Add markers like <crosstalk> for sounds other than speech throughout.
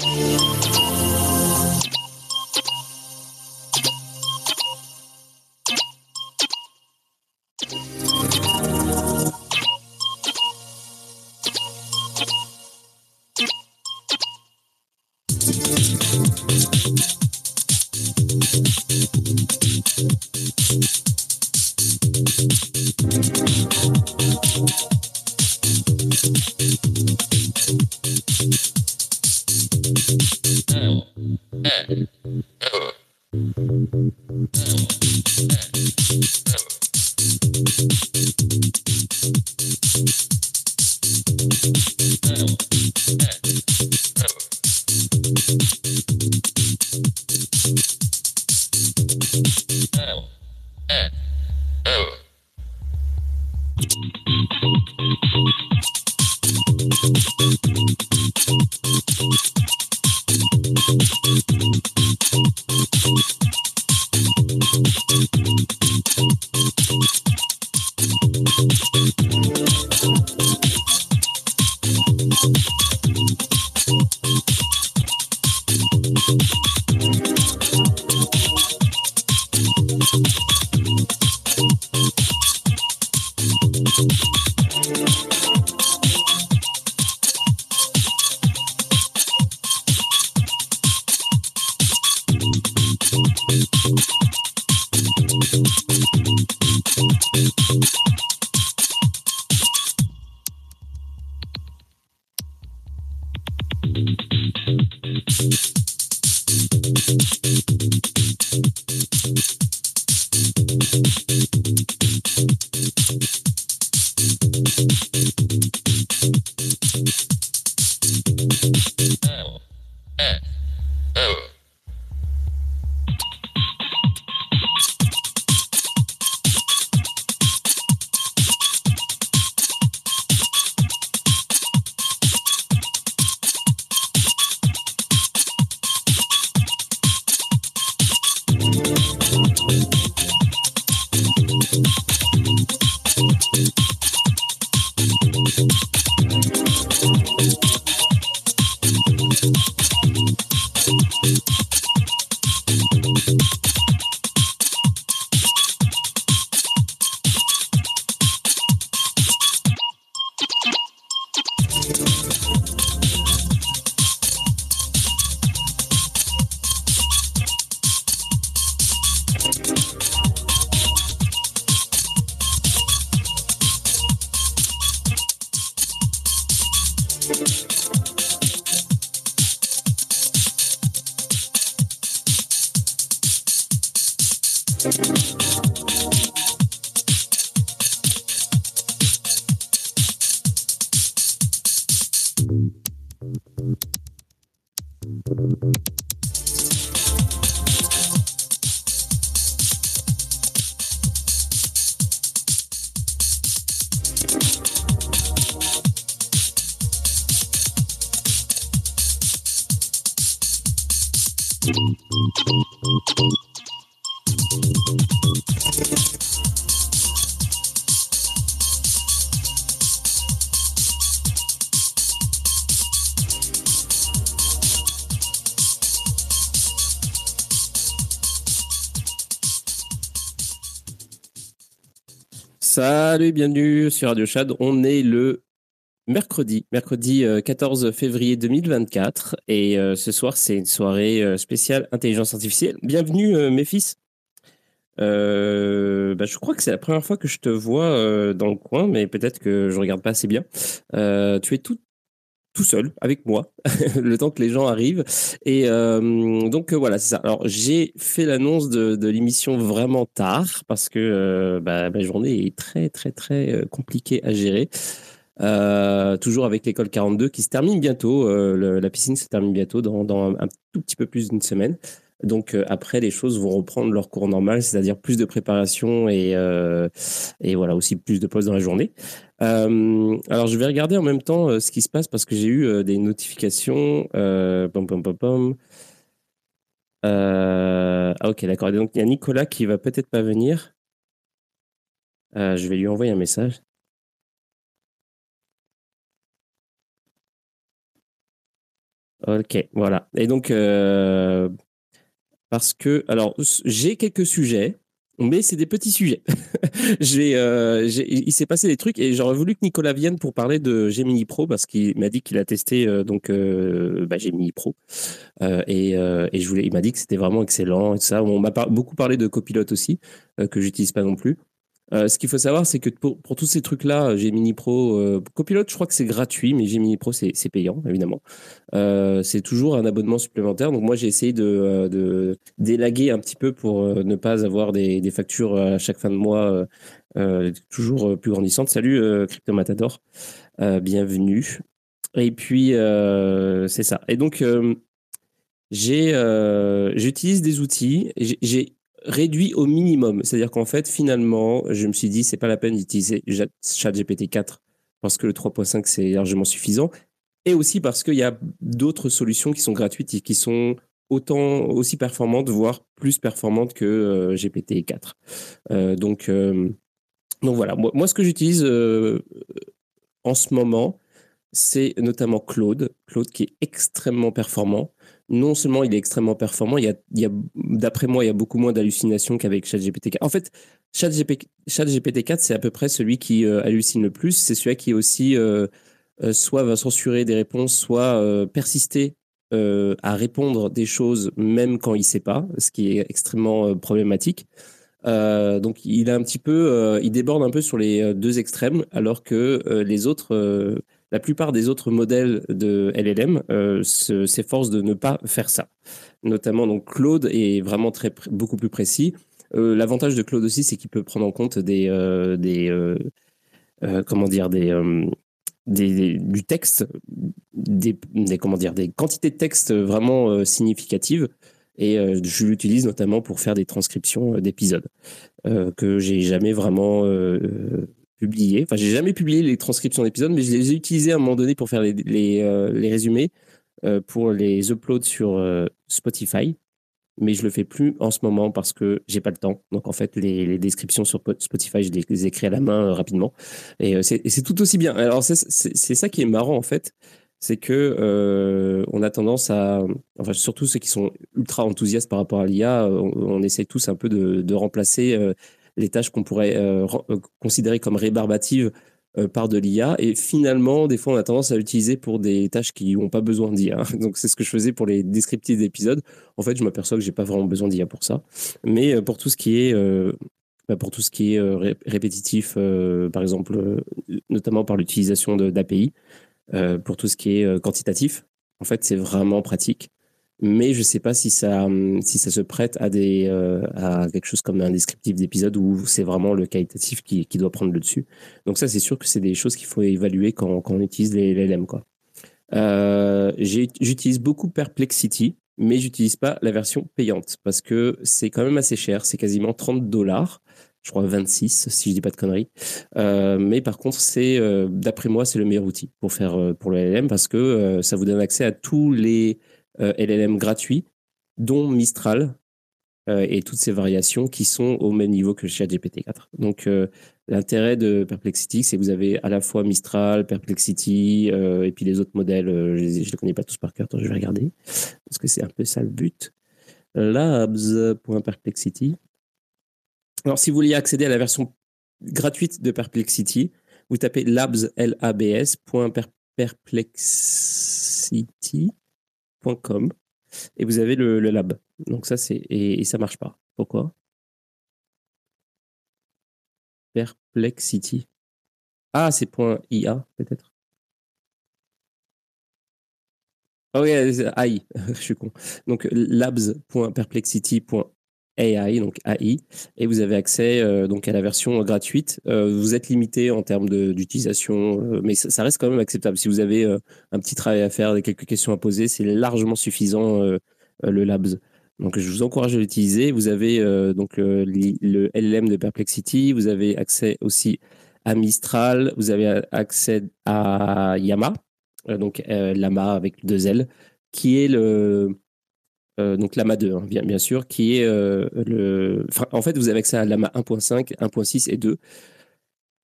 you Salut, bienvenue sur Radio Chad. On est le mercredi, mercredi 14 euh, février 2024. Et euh, ce soir, c'est une soirée euh, spéciale intelligence artificielle. Bienvenue, mes fils. bah, je crois que c'est la première fois que je te vois dans le coin, mais peut-être que je regarde pas assez bien. tu es tout, tout seul avec moi <laughs> le temps que les gens arrivent et donc voilà c'est ça alors j'ai fait l'annonce de, de l'émission vraiment tard parce que bah, ma journée est très très très compliquée à gérer euh, toujours avec l'école 42 qui se termine bientôt. Euh, la piscine se termine bientôt dans, dans un, tout petit peu plus d'une semaine. Donc euh, après, les choses vont reprendre leur cours normal, c'est-à-dire plus de préparation et, et voilà aussi plus de pauses dans la journée. Alors je vais regarder en même temps ce qui se passe parce que j'ai eu des notifications. ah ok d'accord. Donc il y a Nicolas qui va peut-être pas venir. je vais lui envoyer un message. Ok, voilà. Et donc, euh, parce que, alors, j'ai quelques sujets, mais c'est des petits sujets. <laughs> euh, il s'est passé des trucs et j'aurais voulu que Nicolas vienne pour parler de Gemini Pro parce qu'il m'a dit qu'il a testé euh, donc bah, Gemini Pro et, je voulais, il m'a dit que c'était vraiment excellent et ça. On m'a beaucoup parlé de Copilot aussi que j'utilise pas non plus. Euh, ce qu'il faut savoir, c'est que pour, tous ces trucs-là, Gemini Pro, euh, Copilot, je crois que c'est gratuit, mais Gemini Pro, c'est payant, évidemment. Euh, c'est toujours un abonnement supplémentaire. Donc moi, j'ai essayé de, délaguer un petit peu pour ne pas avoir des, factures à chaque fin de mois toujours plus grandissantes. Salut, Crypto Matador. bienvenue. Et puis, c'est ça. Et donc, j'utilise des outils. Réduit au minimum. C'est-à-dire qu'en fait, finalement, je me suis dit, c'est pas la peine d'utiliser ChatGPT 4 parce que le 3.5, c'est largement suffisant. Et aussi parce qu'il y a d'autres solutions qui sont gratuites et qui sont autant aussi performantes, voire plus performantes que euh, GPT 4. Euh, donc, euh, donc voilà, moi, moi ce que j'utilise en ce moment, c'est notamment Claude, Claude qui est extrêmement performant non seulement il est extrêmement performant, il y a, d'après moi, il y a beaucoup moins d'hallucinations qu'avec ChatGPT4. En fait, ChatGPT4, c'est à peu près celui qui euh, hallucine le plus. C'est celui qui aussi euh, euh, soit va censurer des réponses, soit persister à répondre des choses même quand il ne sait pas, ce qui est extrêmement problématique. donc il a un petit peu, il déborde un peu sur les deux extrêmes, alors que les autres la plupart des autres modèles de LLM euh, s'efforcent de ne pas faire ça. Notamment, donc Claude est vraiment très, beaucoup plus précis. Euh, l'avantage de Claude aussi, c'est qu'il peut prendre en compte des, euh, comment dire, des, du texte, des, des quantités de texte vraiment significatives. Et je l'utilise notamment pour faire des transcriptions d'épisodes que j'ai jamais vraiment publié. Enfin, j'ai jamais publié les transcriptions d'épisodes, mais je les ai utilisées à un moment donné pour faire les, les, euh, résumés, euh, pour les uploads sur euh, Spotify. Mais je le fais plus en ce moment parce que j'ai pas le temps. Donc en fait, les, descriptions sur Spotify, je les, écris à la main rapidement. Et c'est tout aussi bien. Alors c'est ça qui est marrant en fait, c'est que on a tendance à, enfin surtout ceux qui sont ultra enthousiastes par rapport à l'IA, on, essaie tous un peu de remplacer les tâches qu'on pourrait euh, euh, considérer comme rébarbatives euh, par de l'IA. Et finalement, des fois, on a tendance à l'utiliser pour des tâches qui n'ont pas besoin d'IA. <laughs> Donc, c'est ce que je faisais pour les descriptifs d'épisodes. En fait, je m'aperçois que j'ai pas vraiment besoin d'IA pour ça. Mais pour tout ce qui est, bah, pour tout ce qui est répétitif, par exemple, notamment par l'utilisation d'API, pour tout ce qui est quantitatif, en fait, c'est vraiment pratique mais je ne sais pas si ça, si ça se prête à, des, euh, à quelque chose comme un descriptif d'épisode où c'est vraiment le qualitatif qui, qui, doit prendre le dessus. Donc ça, c'est sûr que c'est des choses qu'il faut évaluer quand, quand, on utilise les, LLM. Quoi. Euh, j'utilise beaucoup Perplexity, mais j'utilise pas la version payante parce que c'est quand même assez cher. C'est quasiment 30 dollars. Je crois 26, si je dis pas de conneries. Euh, mais par contre, c'est, d'après moi, c'est le meilleur outil pour faire pour le LLM parce que ça vous donne accès à tous les LLM gratuit, dont Mistral euh, et toutes ces variations qui sont au même niveau que ChatGPT 4. Donc, euh, l'intérêt de Perplexity, c'est que vous avez à la fois Mistral, Perplexity, et puis les autres modèles, je ne les, connais pas tous par cœur, je vais regarder, parce que c'est un peu ça le but. Labs.perplexity. Alors, si vous voulez accéder à la version gratuite de Perplexity, vous tapez labs, l a et vous avez le, lab. Donc ça c'est et, ça marche pas. Pourquoi Perplexity. Ah, c'est .ia peut-être. Ah oui, AI, je suis con. Donc labs.perplexity.com AI, donc AI, et vous avez accès euh, donc à la version gratuite. Euh, vous êtes limité en termes d'utilisation, euh, mais ça, reste quand même acceptable. Si vous avez un petit travail à faire, quelques questions à poser, c'est largement suffisant le Labs. Donc je vous encourage à l'utiliser. Vous avez donc le LLM de Perplexity, vous avez accès aussi à Mistral, vous avez accès à Yama, donc Lama avec deux L, qui est le euh, donc Lama 2, hein, bien, sûr, qui est euh, le. en fait, vous avez accès à Lama 1.5, 1.6 et 2,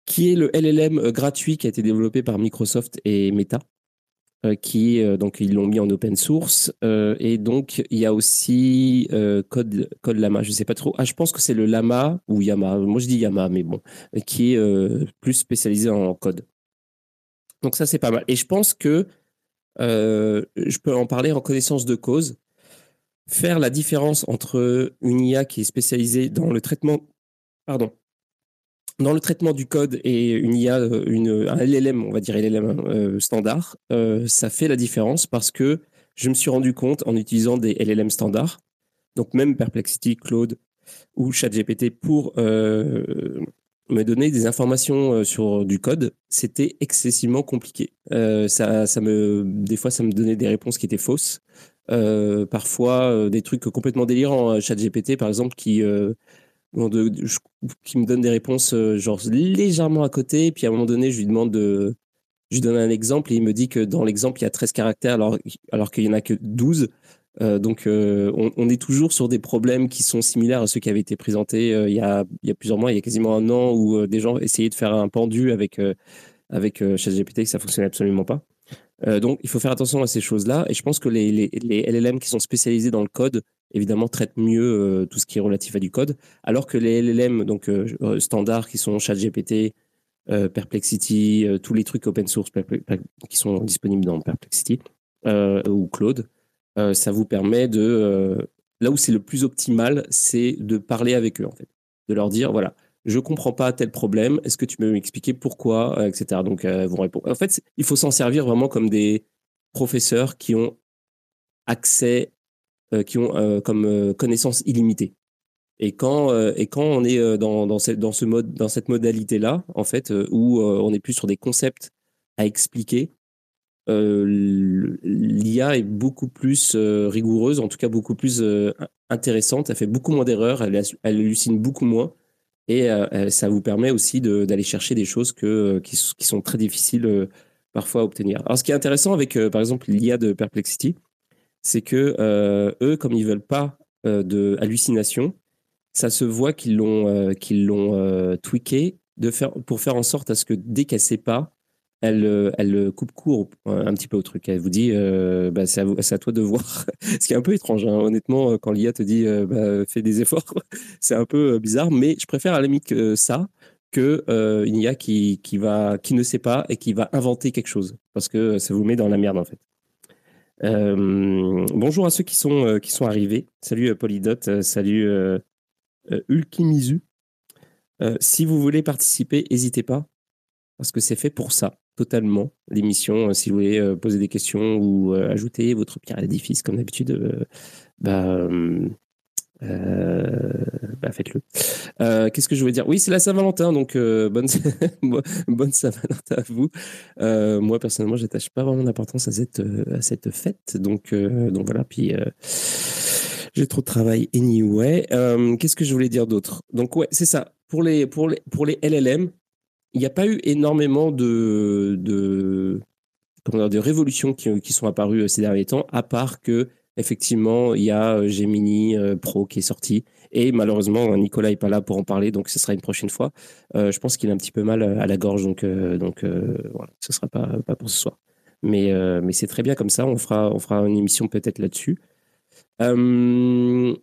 qui est le LLM euh, gratuit qui a été développé par Microsoft et Meta. qui donc ils l'ont mis en open source. Et donc il y a aussi code code Lama. Je sais pas trop. Ah je pense que c'est le Lama ou Yama. Moi je dis Yama mais bon qui est plus spécialisé en code. Donc ça c'est pas mal. Et je pense que je peux en parler en connaissance de cause faire la différence entre une IA qui est spécialisée dans le traitement pardon dans le traitement du code et une IA, euh, une, un LLM, on va dire LLM euh, standard, euh, ça fait la différence parce que je me suis rendu compte en utilisant des LLM standards, donc même Perplexity, Claude ou ChatGPT pour me donner des informations sur du code, c'était excessivement compliqué. ça, ça me, des fois, ça me donnait des réponses qui étaient fausses. Parfois, des trucs complètement délirants. ChatGPT, par exemple, qui me donne des réponses euh, genre légèrement à côté. Puis à un moment donné, je lui demande de. Je lui donne un exemple et il me dit que dans l'exemple, il y a 13 caractères alors, alors qu'il n'y en a que 12. Euh, donc, euh, on, est toujours sur des problèmes qui sont similaires à ceux qui avaient été présentés il, y a, il y a plusieurs mois, il y a quasiment un an, où des gens essayaient de faire un pendu avec, avec ChatGPT et que ça fonctionnait absolument pas. Donc, il faut faire attention à ces choses-là. Et je pense que les, LLM qui sont spécialisés dans le code évidemment, traite mieux euh, tout ce qui est relatif à du code, alors que les LLM donc euh, euh, standards qui sont ChatGPT, Perplexity, tous les trucs open source qui sont disponibles dans Perplexity ou Claude, ça vous permet de là où c'est le plus optimal, c'est de parler avec eux en fait, de leur dire voilà, je comprends pas tel problème, est-ce que tu peux m'expliquer pourquoi, etc. Donc vous répondez. En fait, il faut s'en servir vraiment comme des professeurs qui ont accès euh, qui ont euh, comme euh, connaissance illimitée. Et quand, et quand on est dans, dans, cette, dans, ce mode, dans cette modalité-là, en fait, où on est plus sur des concepts à expliquer, l'IA est beaucoup plus rigoureuse, en tout cas beaucoup plus intéressante. Elle fait beaucoup moins d'erreurs, elle, hallucine beaucoup moins. Et ça vous permet aussi d'aller chercher des choses que, qui, qui, sont très difficiles parfois à obtenir. Alors, ce qui est intéressant avec, par exemple, l'IA de Perplexity, c'est que euh, eux, comme ils veulent pas euh, de hallucination, ça se voit qu'ils l'ont euh, qu'ils l'ont tweaké de faire pour faire en sorte à ce que dès qu'elle sait pas, elle, elle coupe court un petit peu au truc. Elle vous dit, bah, c'est, à, toi de voir. <laughs> Ce qui est un peu étrange, hein. honnêtement, quand l'IA te dit, bah, fais des efforts, <laughs> c'est un peu bizarre. Mais je préfère à la limite que ça que une IA qui, qui, va, qui ne sait pas et qui va inventer quelque chose, parce que ça vous met dans la merde en fait. Euh, bonjour à ceux qui sont, euh, qui sont arrivés. Salut euh, Polydot, salut Ulkimizu. si vous voulez participer, n'hésitez pas, parce que c'est fait pour ça, totalement, l'émission. si vous voulez poser des questions ou ajouter votre pierre à l'édifice, comme d'habitude, bah, euh, bah faites-le. Euh, Qu'est-ce que je voulais dire? Oui, c'est la Saint-Valentin, donc euh, bonne, <laughs> bonne Saint-Valentin à vous. Euh, moi, personnellement, j'attache pas vraiment d'importance à cette, à cette fête, donc, euh, donc voilà. Puis j'ai trop de travail anyway. Qu'est-ce que je voulais dire d'autre? Donc ouais, c'est ça. Pour les, pour les, pour les LLM, il n'y a pas eu énormément de, de, de révolutions qui, qui sont apparues ces derniers temps, à part que effectivement, il y a euh, Gemini euh, Pro qui est sorti. Et malheureusement, Nicolas n'est pas là pour en parler, donc ce sera une prochaine fois. Euh, je pense qu'il a un petit peu mal à la gorge, donc, donc voilà, ce ne sera pas, pas pour ce soir. Mais, mais c'est très bien comme ça, on fera, on fera une émission peut-être là-dessus. je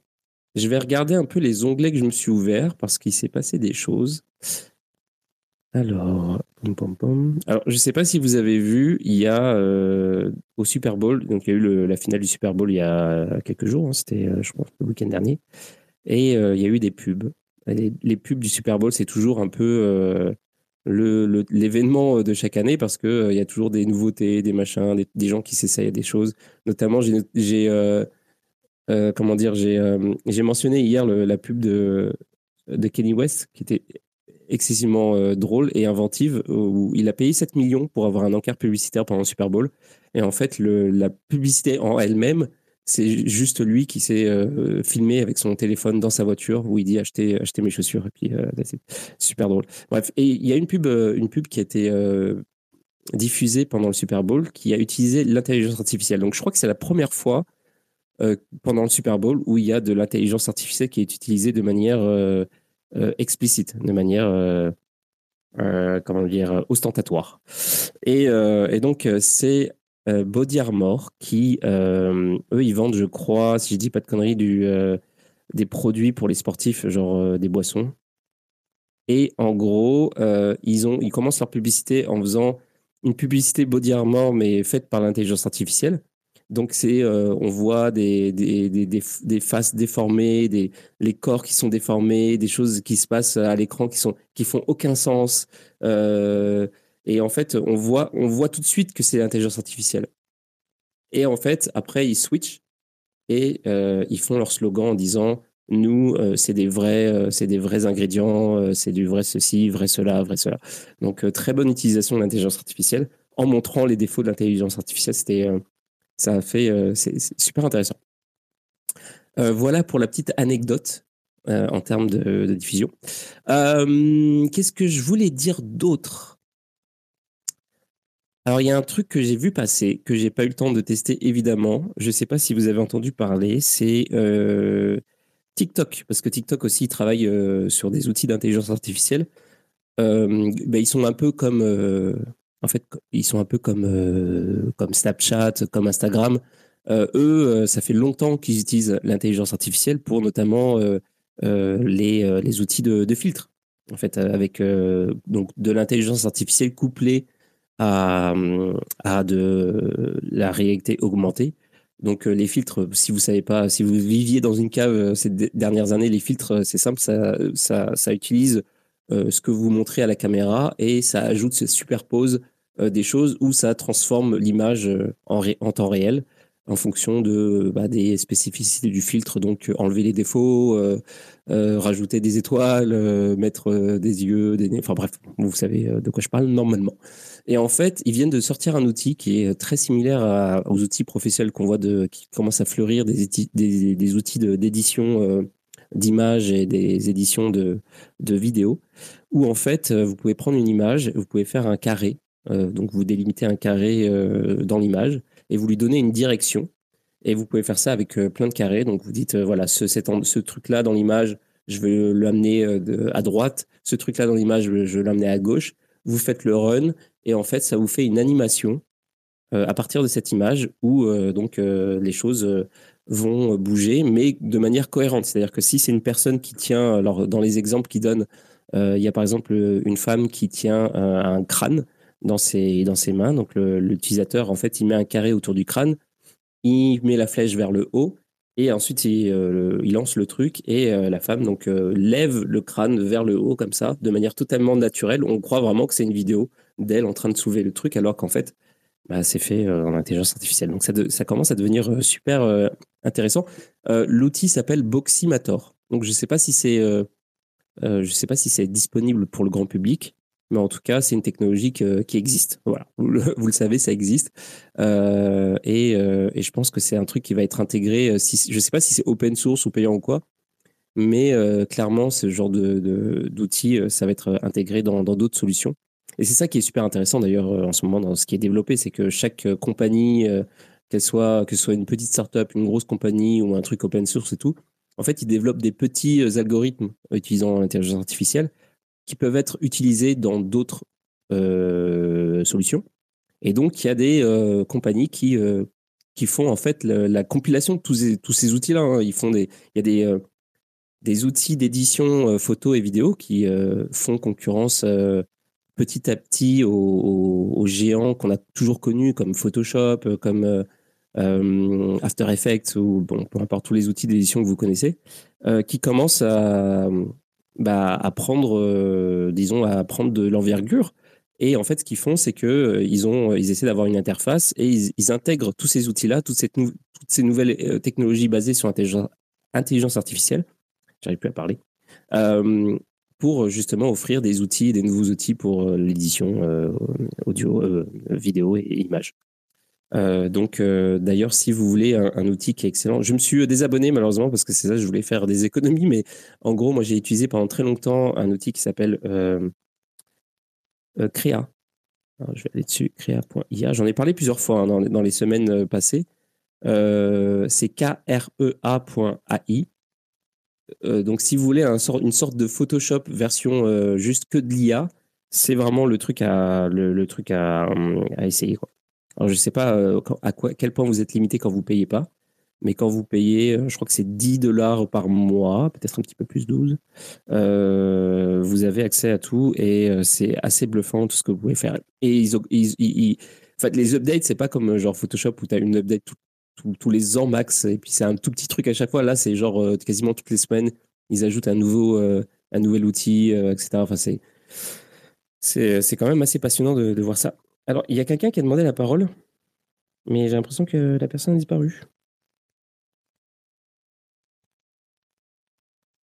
vais regarder un peu les onglets que je me suis ouverts parce qu'il s'est passé des choses. Alors, Alors, je ne sais pas si vous avez vu, il y a euh, au Super Bowl, donc il y a eu la finale du Super Bowl il y a quelques jours, hein, c'était, euh, je pense, le week-end dernier, et euh, il y a eu des pubs. Les, pubs du Super Bowl, c'est toujours un peu l'événement de chaque année parce qu'il il y a toujours des nouveautés, des machins, des, gens qui s'essayent des choses. Notamment, j'ai, comment dire, j'ai, mentionné hier la pub de, de Kenny West qui était excessivement euh, drôle et inventive où il a payé 7 millions pour avoir un encart publicitaire pendant le Super Bowl. Et en fait, la publicité en elle-même, c'est juste lui qui s'est euh, filmé avec son téléphone dans sa voiture où il dit acheter, acheter mes chaussures. Et puis, euh, c'est super drôle. Bref, et il y a une pub, une pub qui a été diffusée pendant le Super Bowl qui a utilisé l'intelligence artificielle. Donc, je crois que c'est la première fois pendant le Super Bowl où il y a de l'intelligence artificielle qui est utilisée de manière euh, explicite, de manière, euh, euh, comment dire, ostentatoire. Et, et donc, c'est Body Armor, qui, eux, ils vendent, je crois, si je dis pas de conneries, du, des produits pour les sportifs, genre des boissons. Et en gros, ils, ont, ils commencent leur publicité en faisant une publicité Body Armor, mais faite par l'intelligence artificielle. Donc, c'est, euh, on voit des, des, des, des, faces déformées, des, les corps qui sont déformés, des choses qui se passent à l'écran qui, sont, qui font aucun sens. Euh, et en fait, on voit, on voit tout de suite que c'est l'intelligence artificielle. Et en fait, après, ils switchent et euh, ils font leur slogan en disant nous, c'est des vrais, des vrais ingrédients, c'est du vrai ceci, vrai cela, vrai cela. Donc très bonne utilisation de l'intelligence artificielle en montrant les défauts de l'intelligence artificielle. C'était ça a fait, euh, c'est super intéressant. Euh, voilà pour la petite anecdote euh, en termes de, diffusion. Qu'est-ce que je voulais dire d'autre? Alors, il y a un truc que j'ai vu passer, que j'ai pas eu le temps de tester, évidemment. Je ne sais pas si vous avez entendu parler, c'est TikTok, parce que TikTok aussi travaille sur des outils d'intelligence artificielle. Ben, ils sont un peu comme en fait, ils sont un peu comme, euh, comme Snapchat, comme Instagram. Euh, eux, euh, ça fait longtemps qu'ils utilisent l'intelligence artificielle pour notamment les, les, outils de, de, filtre. En fait, avec donc de l'intelligence artificielle couplée à, à de la réalité augmentée. Donc les filtres, si vous savez pas, si vous viviez dans une cave ces dernières années, les filtres, c'est simple, ça, ça, utilise ce que vous montrez à la caméra et ça ajoute, ça superpose des choses où ça transforme l'image euh, en, en, temps réel en fonction de bah, des spécificités du filtre, donc euh, enlever les défauts, rajouter des étoiles, mettre des yeux, des nez, enfin bref, vous savez de quoi je parle normalement. Et en fait, ils viennent de sortir un outil qui est très similaire aux outils professionnels qu'on voit de, qui commencent à fleurir, des, des, outils d'édition d'images et des éditions de, de vidéos, où en fait, vous pouvez prendre une image, vous pouvez faire un carré euh, donc vous délimitez un carré euh, dans l'image et vous lui donnez une direction. Et vous pouvez faire ça avec euh, plein de carrés. Donc vous dites, voilà, ce, ce truc-là dans l'image, je vais l'amener à droite. Ce truc-là dans l'image, je vais l'amener à gauche. Vous faites le run et en fait, ça vous fait une animation à partir de cette image où donc les choses vont bouger, mais de manière cohérente. C'est-à-dire que si c'est une personne qui tient, alors dans les exemples qu'il donne, il y a par exemple une femme qui tient un crâne dans ses, dans ses mains. Donc l'utilisateur, en fait, il met un carré autour du crâne, il met la flèche vers le haut, et ensuite il, euh, il lance le truc, et euh, la femme donc euh, lève le crâne vers le haut comme ça, de manière totalement naturelle. On croit vraiment que c'est une vidéo d'elle en train de soulever le truc, alors qu'en fait, bah, c'est fait en intelligence artificielle. Donc ça, ça commence à devenir super intéressant. L'outil s'appelle Boximator. Donc je ne sais pas si c'est je sais pas si c'est disponible pour le grand public. Mais en tout cas, c'est une technologie qui existe. Voilà, vous le, savez, ça existe. Euh, et, euh, et, je pense que c'est un truc qui va être intégré. Euh, si, je ne sais pas si c'est open source ou payant ou quoi, mais clairement, ce genre d'outils, de, ça va être intégré dans d'autres solutions. Et c'est ça qui est super intéressant d'ailleurs en ce moment dans ce qui est développé, c'est que chaque compagnie, qu'elle soit, que ce soit une petite startup, une grosse compagnie ou un truc open source et tout, en fait, ils développent des petits algorithmes utilisant l'intelligence artificielle qui peuvent être utilisés dans d'autres euh, solutions. Et donc, il y a des euh, compagnies qui, euh, qui font en fait la, compilation de tous ces, tous ces outils-là. Hein. Ils font des, il y a des, des outils d'édition photo et vidéo qui font concurrence petit à petit aux, géants qu'on a toujours connus comme Photoshop, comme After Effects ou bon, peu importe tous les outils d'édition que vous connaissez, qui commencent à, bah, à prendre, euh, disons, à prendre de l'envergure. Et en fait, ce qu'ils font, c'est que euh, ils essaient d'avoir une interface et ils, intègrent tous ces outils-là, toutes, ces nouvelles euh, technologies basées sur intelligence, intelligence artificielle. J'arrive plus à parler. pour justement offrir des outils, des nouveaux outils pour l'édition audio, vidéo et images. Euh, donc, euh, d'ailleurs, si vous voulez un, outil qui est excellent, je me suis euh, désabonné malheureusement parce que c'est ça, je voulais faire des économies, mais en gros, moi j'ai utilisé pendant très longtemps un outil qui s'appelle Crea. je vais aller dessus, crea.ia. J'en ai parlé plusieurs fois hein, dans, les semaines passées. c'est krea.ai. donc, si vous voulez une sorte de Photoshop version juste que de l'IA, c'est vraiment le truc à, le, truc à, à essayer. Quoi. Alors, je ne sais pas à quoi, quel point vous êtes limité quand vous payez pas. Mais quand vous payez, je crois que c'est 10 dollars par mois, peut-être un petit peu plus 12, vous avez accès à tout et c'est assez bluffant tout ce que vous pouvez faire. Et ils, en fait, les updates, c'est pas comme genre Photoshop où tu as une update tous les ans max et puis c'est un tout petit truc à chaque fois. Là, c'est genre quasiment toutes les semaines, ils ajoutent un nouveau, un nouvel outil, etc. Enfin, c'est, c'est, quand même assez passionnant de voir ça. Alors, il y a quelqu'un qui a demandé la parole, mais j'ai l'impression que la personne a disparu.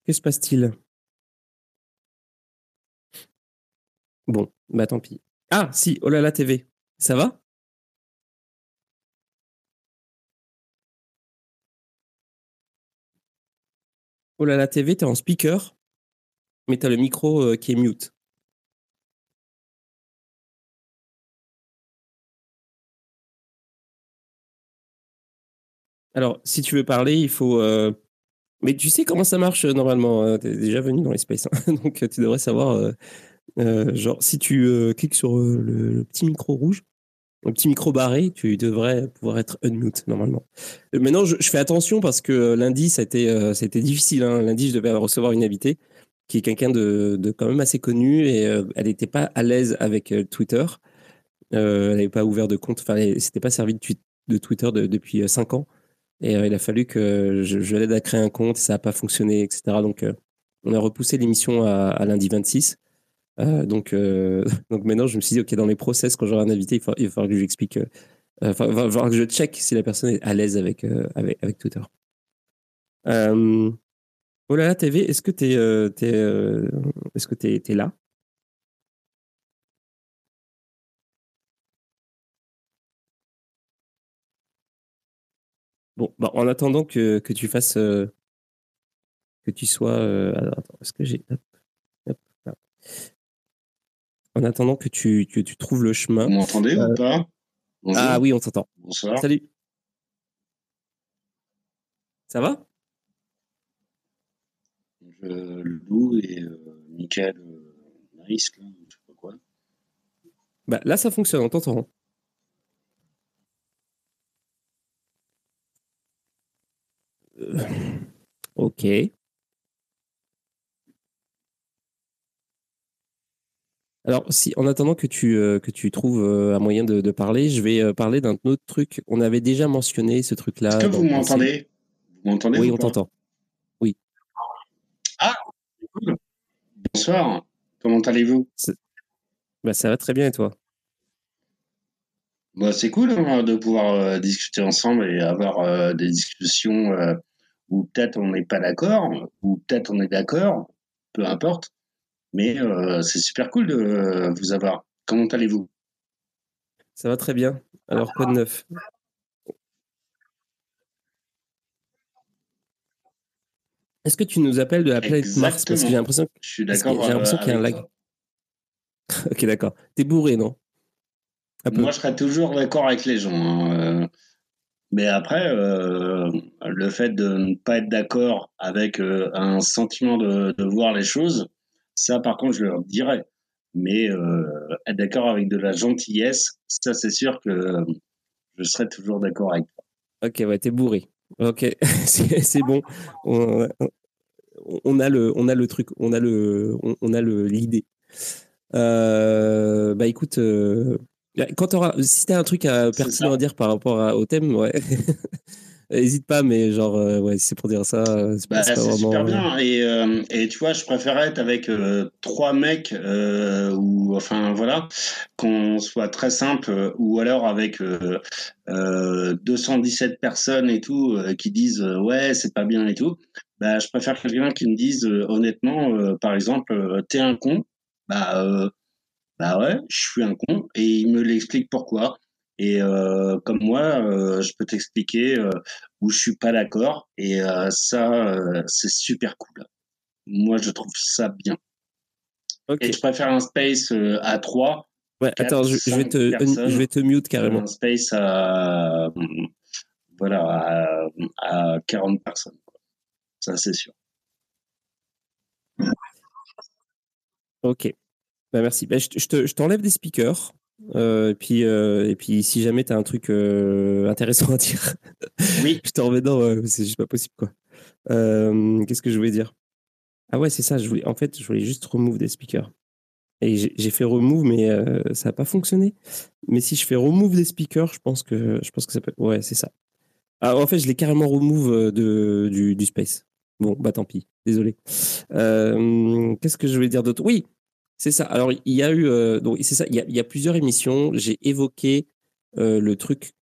Que se passe-t-il? Bon, bah tant pis. Ah, si, oh là TV. Ça va? Oh là là TV, t'es en speaker, mais t'as le micro euh, qui est mute. Alors, si tu veux parler, il faut euh, mais tu sais comment ça marche euh, normalement. Hein, tu es déjà venu dans l'espace, hein, <laughs> donc euh, tu devrais savoir. Genre, si tu cliques sur le, petit micro rouge, le petit micro barré, tu devrais pouvoir être unmute normalement. maintenant, je, fais attention parce que lundi, ça a été, ça a été difficile. Hein. Lundi, je devais recevoir une invitée qui est quelqu'un de, de, quand même assez connu et elle n'était pas à l'aise avec Twitter. elle n'avait pas ouvert de compte, enfin, elle s'était pas servi de, de Twitter depuis 5 ans. Et euh, il a fallu que je, l'aide à créer un compte, ça n'a pas fonctionné, etc. Donc, euh, on a repoussé l'émission à, lundi 26. Euh, donc, <laughs> donc maintenant, je me suis dit, OK, dans les process, quand j'aurai un invité, il, va falloir que je explique, il va falloir que je check si la personne est à l'aise avec, avec, avec, Twitter. là, TV, est-ce que tu es, est-ce que es, es là? Bon, bah, en attendant que, que tu fasses. Euh, que tu sois. Euh, attends, est-ce que j'ai. En attendant que tu, que tu trouves le chemin. Vous m'entendez ou euh, pas? Ah oui, on t'entend. Bonsoir. Salut. Ça va? Le loup et Michael Maris, là, je sais pas quoi. Bah, là, ça fonctionne, on t'entend. Ok. Alors, si, en attendant que tu, euh, que tu trouves euh, un moyen de, parler, je vais euh, parler d'un autre truc. On avait déjà mentionné ce truc-là. Est-ce que vous m'entendez? Vous m'entendez Oui, on t'entend. Oui. Ah, Bonsoir. Comment allez-vous? Bah, Ça va très bien et toi? Bah, C'est cool hein, de pouvoir discuter ensemble et avoir des discussions ou peut-être on n'est pas d'accord, ou peut-être on est d'accord, peu importe. Mais euh, c'est super cool de vous avoir. Comment allez-vous? Ça va très bien. Alors, quoi de neuf? Est-ce que tu nous appelles de la planète Mars Parce que j'ai l'impression j'ai l'impression qu'il y a un lag. <laughs> ok, d'accord. T'es bourré, non? Moi, je serais toujours d'accord avec les gens. Hein, euh. Mais après, euh, le fait de ne pas être d'accord avec euh, un sentiment de, voir les choses, ça, par contre, je leur dirais. Mais euh, être d'accord avec de la gentillesse, ça, c'est sûr que je serais toujours d'accord avec toi. Ok, ouais, t'es bourré. Ok, <laughs> c'est bon. On, a le, on a le truc, on a le, on, l'idée. bah écoute, quand auras, si tu as un truc à, pertinent à dire par rapport au thème, ouais. <laughs> N'hésite pas, mais genre, euh, ouais, c'est pour dire ça. Euh, c'est bah, super bien. Et, euh, et, tu vois, je préférerais être avec trois mecs, ou enfin voilà, qu'on soit très simple, ou alors avec 217 personnes et tout, qui disent ouais, c'est pas bien et tout. Bah, je préfère quelqu'un qui me dise honnêtement, par exemple, t'es un con. Bah, bah ouais, je suis un con et il me l'explique pourquoi. Et euh, comme moi, euh, je peux t'expliquer euh, où je suis pas d'accord et ça, c'est super cool. Moi, je trouve ça bien. Et je préfère un space à 3. Ouais, attends, je, vais te, je vais te mute carrément. Un space à, voilà, à, 40 personnes. Ça, c'est sûr. Ok. Bah, merci. Bah, je, t'enlève des speakers. et, puis, et puis, si jamais tu as un truc intéressant à dire, <laughs> oui. je te remets dedans. c'est juste pas possible. quoi. Qu'est-ce que je voulais dire? Ah ouais, c'est ça. Je voulais, en fait, je voulais juste remove des speakers. Et j'ai fait remove, mais ça n'a pas fonctionné. Mais si je fais remove des speakers, je pense que, je pense que ça peut. Ouais, c'est ça. Ah, en fait, je l'ai carrément remove de, du, du space. Bon, bah tant pis, désolé. Euh, qu'est-ce que je voulais dire d'autre? Oui, c'est ça. Alors, il y a eu, euh, donc c'est ça, il y, a, plusieurs émissions. J'ai évoqué euh, le truc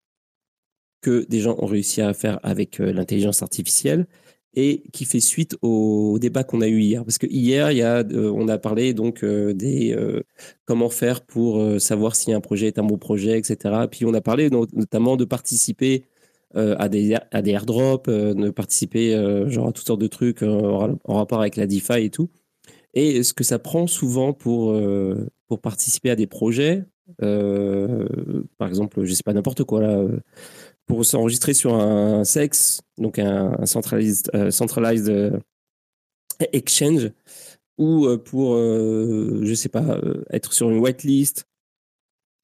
que des gens ont réussi à faire avec l'intelligence artificielle et qui fait suite au débat qu'on a eu hier. Parce que hier, il y a, on a parlé donc des comment faire pour savoir si un projet est un bon projet, etc. Puis on a parlé notamment de participer euh, à, des, à des airdrops, euh, de participer euh, genre à toutes sortes de trucs en, rapport avec la DeFi et tout. Et ce que ça prend souvent pour, pour participer à des projets, par exemple, je sais pas, n'importe quoi là, pour s'enregistrer sur un sexe, donc un, centralized, centralized exchange, ou pour, je sais pas, être sur une whitelist,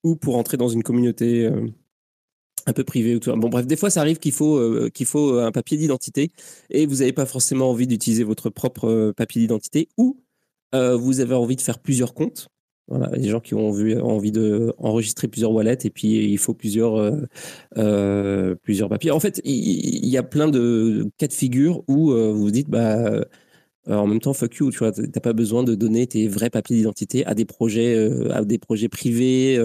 ou pour entrer dans une communauté un peu privé ou tout. Bon bref, des fois ça arrive qu'il faut euh, qu'il faut un papier d'identité et vous n'avez pas forcément envie d'utiliser votre propre euh, papier d'identité ou euh, vous avez envie de faire plusieurs comptes. Voilà, des gens qui ont vu, envie de enregistrer plusieurs wallets et puis il faut plusieurs plusieurs papiers. En fait, il, y, a plein de cas de figure où vous vous dites bah en même temps, fuck you, tu vois, t'as pas besoin de donner tes vrais papiers d'identité à des projets, à des projets privés,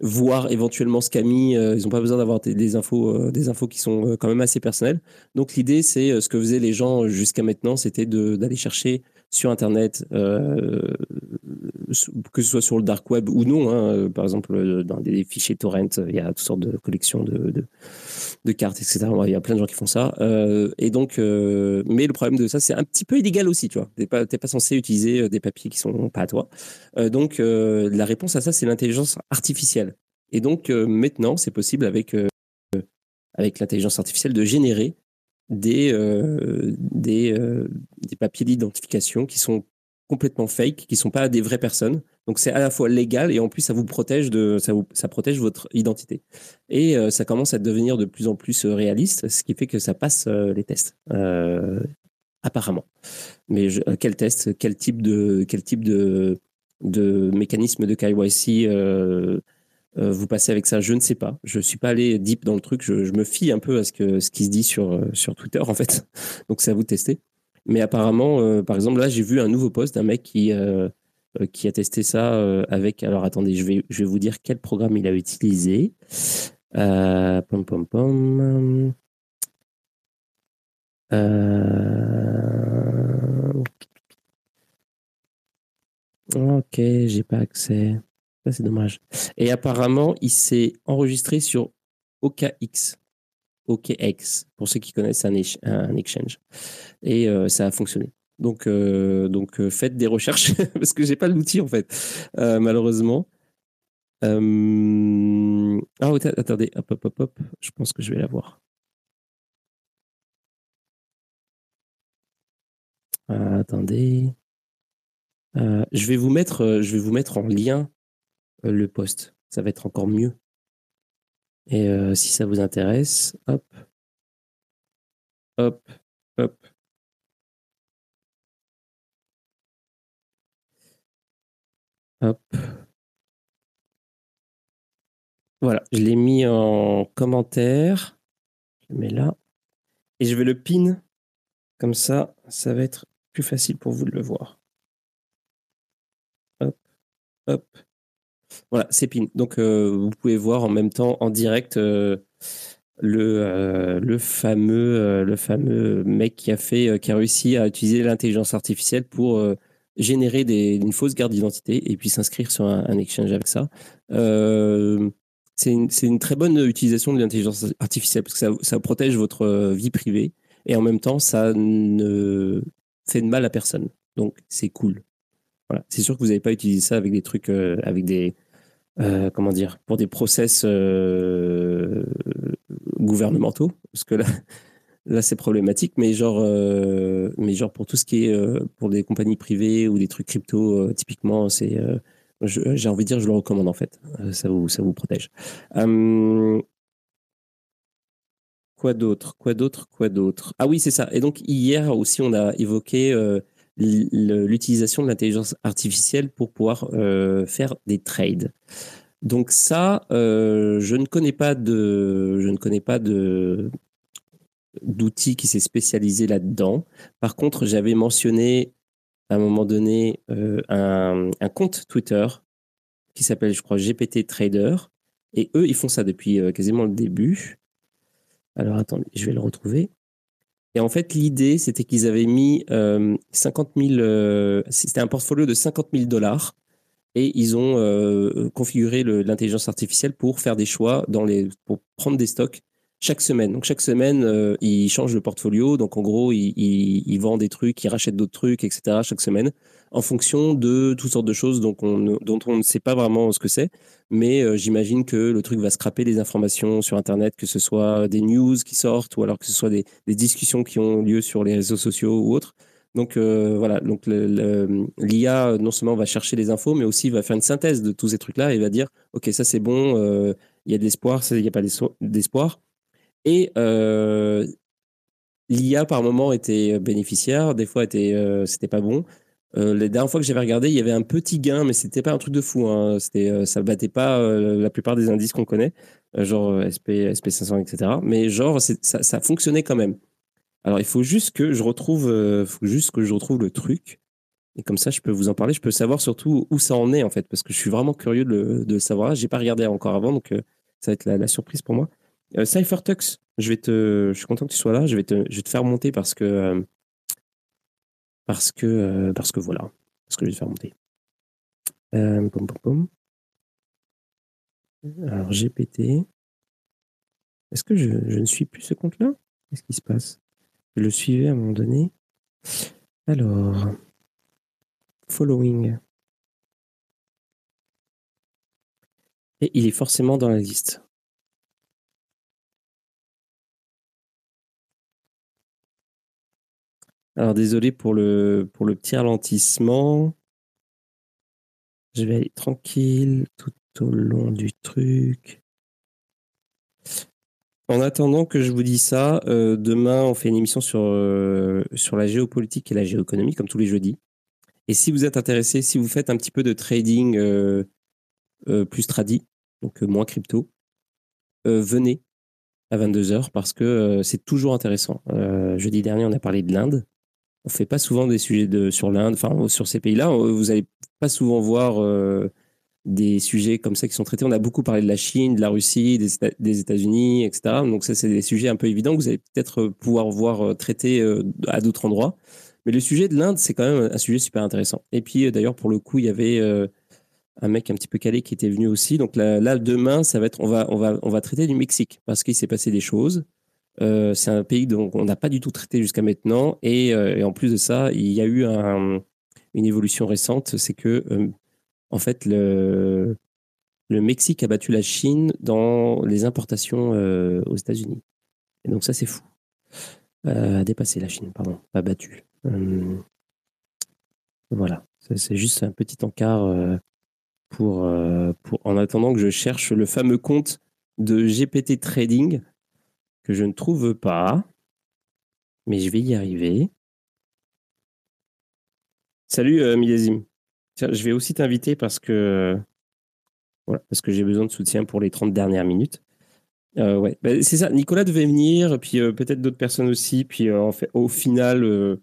voir éventuellement ce qu'a mis. Euh, ils n'ont pas besoin d'avoir des, infos, euh, des infos qui sont euh, quand même assez personnelles. Donc l'idée, c'est ce que faisaient les gens jusqu'à maintenant, c'était d'aller chercher sur Internet, que ce soit sur le dark web ou non. Hein, par exemple, dans des fichiers torrent, il y a toutes sortes de collections de, de, cartes, etc. Il y a plein de gens qui font ça. et donc, mais le problème de ça, c'est un petit peu illégal aussi, tu vois. T'es pas, pas censé utiliser des papiers qui sont pas à toi. donc, la réponse à ça, c'est l'intelligence artificielle. Et donc euh, maintenant, c'est possible avec, euh, avec l'intelligence artificielle de générer des, euh, des, des, papiers d'identification qui sont complètement fake, qui ne sont pas des vraies personnes. Donc c'est à la fois légal et en plus ça vous protège de ça, vous, ça protège votre identité. Et ça commence à devenir de plus en plus réaliste, ce qui fait que ça passe les tests. apparemment. Mais quel test, quel type de quel type de de mécanisme de KYC euh, vous passez avec ça, je ne sais pas. Je suis pas allé deep dans le truc. Je, me fie un peu à ce, que, ce qui se dit sur, euh, Twitter, en fait. <laughs> Donc, c'est à vous de tester. Mais apparemment, euh, par exemple, là, j'ai vu un nouveau post d'un mec qui, qui a testé ça avec. Alors, attendez, je vais, je vais vous dire quel programme il a utilisé. pom, pom, pom. Ok, j'ai pas accès c'est dommage. Et apparemment, il s'est enregistré sur OKX. OKX, pour ceux qui connaissent un, un exchange. Et euh, ça a fonctionné. Donc, euh, donc euh, faites des recherches, <laughs> parce que j'ai pas l'outil, en fait, malheureusement. Ah, attendez, hop, hop, hop, hop, je pense que je vais l'avoir. attendez. je, vais vous mettre, je vais vous mettre en lien le poste. Ça va être encore mieux. Et euh, si ça vous intéresse, hop, hop, hop. Hop. Voilà, je l'ai mis en commentaire. Je le mets là. Et je vais le pin. Comme ça, ça va être plus facile pour vous de le voir. Hop, hop. Voilà, c'est PIN. Donc, euh, vous pouvez voir en même temps, en direct, euh, le, euh, le, fameux, le fameux mec qui a, fait, qui a réussi à utiliser l'intelligence artificielle pour générer des, une fausse carte d'identité et puis s'inscrire sur un, exchange avec ça. c'est une, une, très bonne utilisation de l'intelligence artificielle parce que ça, ça, protège votre vie privée et en même temps, ça ne fait de mal à personne. Donc, c'est cool. Voilà. C'est sûr que vous n'avez pas utilisé ça avec des trucs, avec des, euh, comment dire, pour des process euh, gouvernementaux, parce que là, <laughs> là c'est problématique, mais genre, euh, mais genre pour tout ce qui est pour des compagnies privées ou des trucs crypto, typiquement, c'est J'ai envie de dire, je le recommande en fait. ça, vous, ça vous protège. Quoi d'autre? Quoi d'autre? Quoi d'autre? Ah oui, c'est ça. Et donc, hier aussi, on a évoqué l'utilisation de l'intelligence artificielle pour pouvoir faire des trades. Donc ça, je ne connais pas de, je ne connais pas de d'outils qui s'est spécialisé là-dedans. Par contre, j'avais mentionné à un moment donné euh, un, compte Twitter qui s'appelle, je crois, GPT Trader. Et eux, ils font ça depuis euh, quasiment le début. Alors attendez, je vais le retrouver. Et en fait, l'idée, c'était qu'ils avaient mis 50 euh, 000, c'était un portfolio de 50 000 dollars. Et ils ont configuré l'intelligence artificielle pour faire des choix dans les, pour prendre des stocks chaque semaine. Donc chaque semaine, euh, il change de portfolio. Donc en gros, il, il, vend des trucs, il rachète d'autres trucs, etc. chaque semaine, en fonction de toutes sortes de choses donc on, dont on ne sait pas vraiment ce que c'est. Mais euh, j'imagine que le truc va scraper des informations sur Internet, que ce soit des news qui sortent ou alors que ce soit des, discussions qui ont lieu sur les réseaux sociaux ou autres. Donc euh, voilà, donc l'IA non seulement va chercher les infos, mais aussi va faire une synthèse de tous ces trucs-là et va dire, ok, ça c'est bon, il y a de l'espoir, il n'y a pas d'espoir. Et euh, l'IA par moment était bénéficiaire, des fois était, euh, c'était pas bon. Euh, les dernières fois que j'avais regardé, il y avait un petit gain, mais c'était pas un truc de fou. Hein. C'était, ça battait pas la plupart des indices qu'on connaît, genre SP, SP500, etc. Mais genre, ça, fonctionnait quand même. Alors, il faut juste que je retrouve, faut juste que je retrouve le truc. Et comme ça, je peux vous en parler. Je peux savoir surtout où ça en est, en fait, parce que je suis vraiment curieux de, le, savoir. J'ai pas regardé encore avant, donc ça va être la surprise pour moi. Euh, CypherTux, je vais te, je suis content que tu sois là. Je vais te, faire monter parce que, euh, parce que, euh, parce que voilà, parce que je vais te faire monter. Alors GPT. Est-ce que je, ne suis plus ce compte-là? Qu'est-ce qui se passe? Je le suivais à un moment donné. Alors, following. Et il est forcément dans la liste. Alors désolé pour le, pour le petit ralentissement. Je vais aller tranquille tout au long du truc. En attendant que je vous dise ça, euh, demain on fait une émission sur, euh, sur la géopolitique et la géoéconomie, comme tous les jeudis. Et si vous êtes intéressé, si vous faites un petit peu de trading euh, plus tradi, donc moins crypto, venez à 22h parce que c'est toujours intéressant. jeudi dernier, on a parlé de l'Inde on fait pas souvent des sujets sur l'Inde, enfin sur ces pays-là. Vous allez pas souvent voir euh, des sujets comme ça qui sont traités. On a beaucoup parlé de la Chine, de la Russie, des, États-Unis, etc. Donc ça, c'est des sujets un peu évidents que vous allez peut-être pouvoir voir euh, traités euh, à d'autres endroits. Mais le sujet de l'Inde, c'est quand même un sujet super intéressant. Et puis d'ailleurs, pour le coup, il y avait un mec un petit peu calé qui était venu aussi. Donc là, demain, ça va être, on va, on va, on va traiter du Mexique parce qu'il s'est passé des choses. Euh, c'est un pays dont on n'a pas du tout traité jusqu'à maintenant. Et, euh, en plus de ça, il y a eu une évolution récente, c'est que euh, en fait le, le Mexique a battu la Chine dans les importations aux États-Unis. Et donc ça, c'est fou. a dépassé la Chine, pardon, pas battu. voilà, c'est juste un petit encart pour, pour, en attendant que je cherche le fameux compte de GPT Trading que je ne trouve pas, mais je vais y arriver. Salut euh, je vais aussi t'inviter parce que voilà, parce que j'ai besoin de soutien pour les 30 dernières minutes. Euh, ouais, bah, c'est ça. Nicolas devait venir, puis euh, peut-être d'autres personnes aussi. Puis en fait, au final,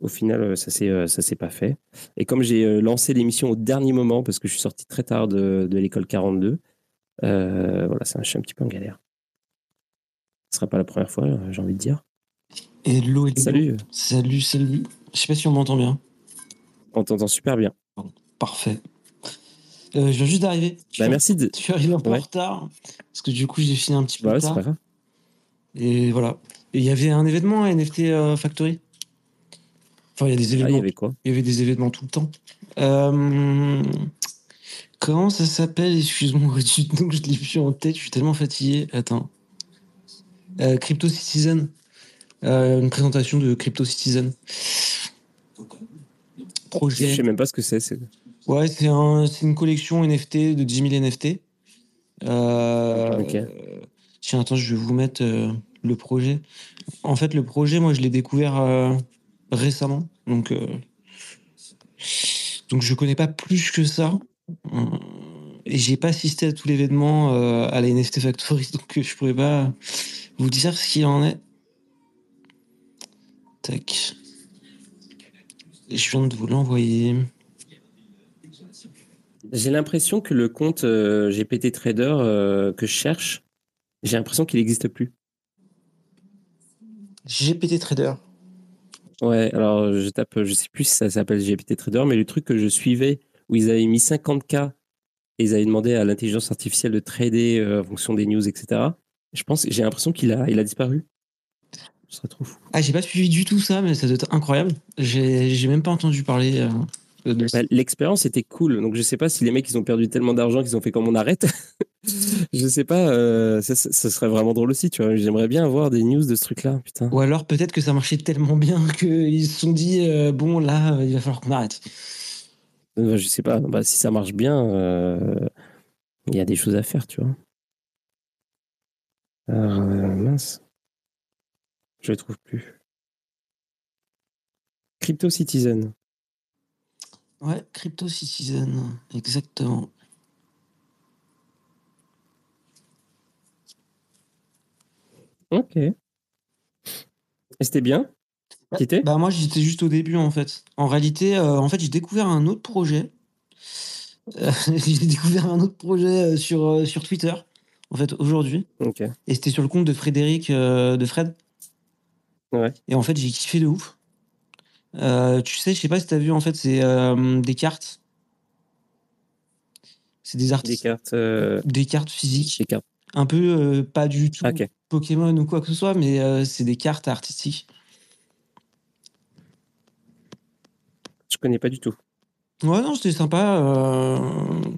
au final, ça s'est s'est pas fait. Et comme j'ai lancé l'émission au dernier moment parce que je suis sorti très tard de, de l'école 42, voilà, c'est je suis un petit peu en galère. Ce sera pas la première fois, euh, j'ai envie de dire. Hello, hello. Salut. Salut, salut. Je sais pas si on m'entend bien. On t'entend super bien. parfait. Euh, je viens juste d'arriver. Bah, merci. De... Tu arrives un peu en retard. Parce que du coup, j'ai fini un petit peu bah tard. Pas grave. Et voilà. Et il y avait un événement à NFT euh, Factory? Enfin, il y a des événements. Ah, il y avait quoi? Il y avait des événements tout le temps. Comment ça s'appelle? Excuse-moi, <laughs> donc je l'ai plus en tête. Je suis tellement fatigué. Attends. Euh, Crypto Citizen. Euh, une présentation de Crypto Citizen. Projet. Je sais même pas ce que c'est. Ouais, c'est un, c'est une collection NFT de 10 000 NFT. Euh, Ok. Tiens, attends, je vais vous mettre euh, le projet. En fait, le projet, moi, je l'ai découvert récemment. Donc, donc, je connais pas plus que ça. Et j'ai pas assisté à tout l'événement à la NFT Factory, <laughs> donc je pourrais pas vous dire ce qu'il en est. Tac. Je viens de vous l'envoyer. J'ai l'impression que le compte euh, GPT Trader euh, que je cherche, j'ai l'impression qu'il n'existe plus. GPT Trader. Ouais, alors je tape, je sais plus si ça s'appelle GPT Trader, mais le truc que je suivais où ils avaient mis 50K et ils avaient demandé à l'intelligence artificielle de trader euh, en fonction des news, etc. Je pense, j'ai l'impression qu'il a, il a disparu. Ce serait trop fou. Ah, j'ai pas suivi du tout ça, mais ça doit être incroyable. J'ai même pas entendu parler euh, de. Bah, L'expérience était cool, donc je sais pas si les mecs ils ont perdu tellement d'argent qu'ils ont fait comme on arrête. <laughs> je sais pas, euh, ça, ça- ça serait vraiment drôle aussi, tu vois. J'aimerais bien avoir des news de ce truc-là, putain. Ou alors peut-être que ça marchait tellement bien <laughs> qu'ils se sont dit euh, bon là euh, il va falloir qu'on arrête. Euh, Je sais pas, bah, si ça marche bien, euh, il y a des choses à faire, tu vois. Alors, euh, mince. Je le trouve plus. Crypto Citizen. Ouais, Crypto Citizen, exactement. Ok. Et c'était bien? Était? Bah moi j'étais juste au début en fait. En réalité, euh, en fait j'ai découvert un autre projet. Euh, <laughs> j'ai découvert un autre projet euh, sur, sur Twitter en fait aujourd'hui. Et c'était sur le compte de Frédéric euh, de Fred. Ouais. Et en fait j'ai kiffé de ouf. Euh, tu sais, je sais pas si t'as vu en fait c'est euh, des cartes. C'est des Des artistes. cartes. euh, Des cartes physiques. Des cartes. Un peu pas du tout Ok. Pokémon ou quoi que ce soit, mais c'est des cartes artistiques. Je connais pas du tout. Ouais, non, c'était sympa. euh,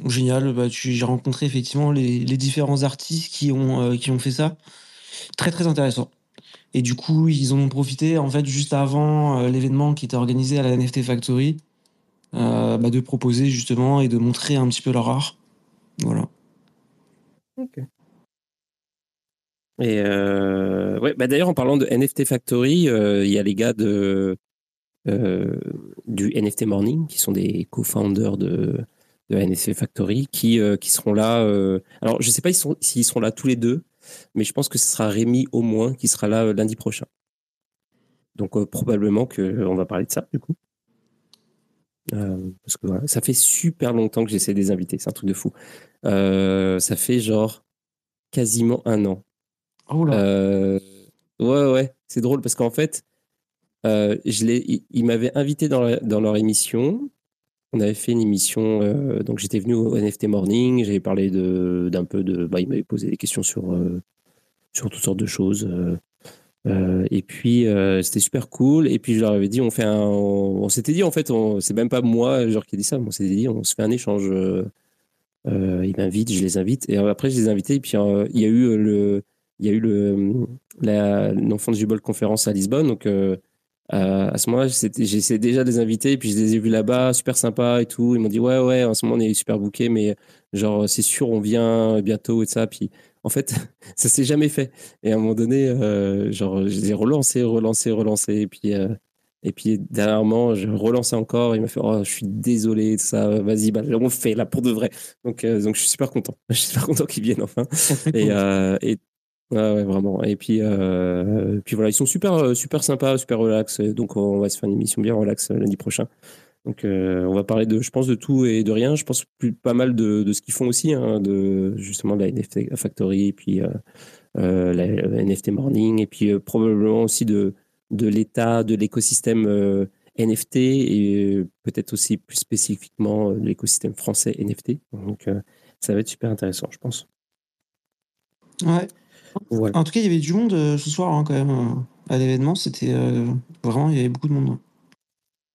génial. Bah, J'ai rencontré effectivement les, différents artistes qui ont, euh, qui ont fait ça. Très, très intéressant. Et du coup, ils en ont profité, en fait, juste avant euh, l'événement qui était organisé à la NFT Factory, bah, de proposer justement et de montrer un petit peu leur art. Voilà. Et euh, ouais, bah d'ailleurs, en parlant de NFT Factory, il y a les gars de, du NFT Morning, qui sont des co-founders de, de NFT Factory, qui, euh, qui seront là. euh, alors, je ne sais pas s'ils sont, s'ils seront là tous les deux, mais je pense que ce sera Rémi au moins qui sera là euh, lundi prochain. Donc, euh, probablement qu'on va parler de ça, du coup. Euh, parce que voilà, ça fait super longtemps que j'essaie de les inviter, c'est un truc de fou. Euh, ça fait genre quasiment un an. Oh là. Euh, ouais, ouais, c'est drôle parce qu'en fait, euh, ils, m'avaient invité dans, dans leur émission. On avait fait une émission, euh, donc j'étais venu au NFT Morning, j'avais parlé d'un peu de. Bah, ils m'avaient posé des questions sur, euh, sur toutes sortes de choses. euh, et puis, c'était super cool. Et puis, je leur avais dit, on fait un. On, s'était dit, en fait, c'est même pas moi, genre, qui a dit ça, mais on s'était dit, on se fait un échange. ils m'invitent, je les invite. Et après, je les ai invités. Et puis, il y a eu le il y a eu le, la non-fungible conférence à Lisbonne. Donc, à, à ce moment-là, j'essayais déjà de les inviter. Puis, je les ai vus là-bas, super sympa et tout. Ils m'ont dit, ouais, ouais, en ce moment, on est super booké, mais genre, c'est sûr, on vient bientôt et ça. Puis, en fait, <laughs> ça s'est jamais fait. Et à un moment donné, euh, genre, je les ai relancés, relancés, relancés. Et puis, euh, et puis, dernièrement, je relancé encore. Il m'a fait, oh, je suis désolé, tout ça. Vas-y, bah, on fait là pour de vrai. Donc, euh, donc, je suis super content. <laughs> Je suis super content qu'ils viennent enfin. <laughs> Et, euh, et ouais, vraiment. Et puis, euh, puis voilà, ils sont super, euh, super sympas, super relax. Donc, on va se faire une émission bien relax euh, lundi prochain. Donc, on va parler de, je pense, de tout et de rien. Je pense pas mal de, de ce qu'ils font aussi, hein, de justement de la NFT Factory, et puis la, NFT Morning, et puis probablement aussi de, de l'état de l'écosystème NFT et peut-être aussi plus spécifiquement de l'écosystème français NFT. Donc, ça va être super intéressant, je pense. Ouais. Voilà. En tout cas, il y avait du monde euh, ce soir hein, quand même euh, à l'événement. C'était euh, vraiment, il y avait beaucoup de monde.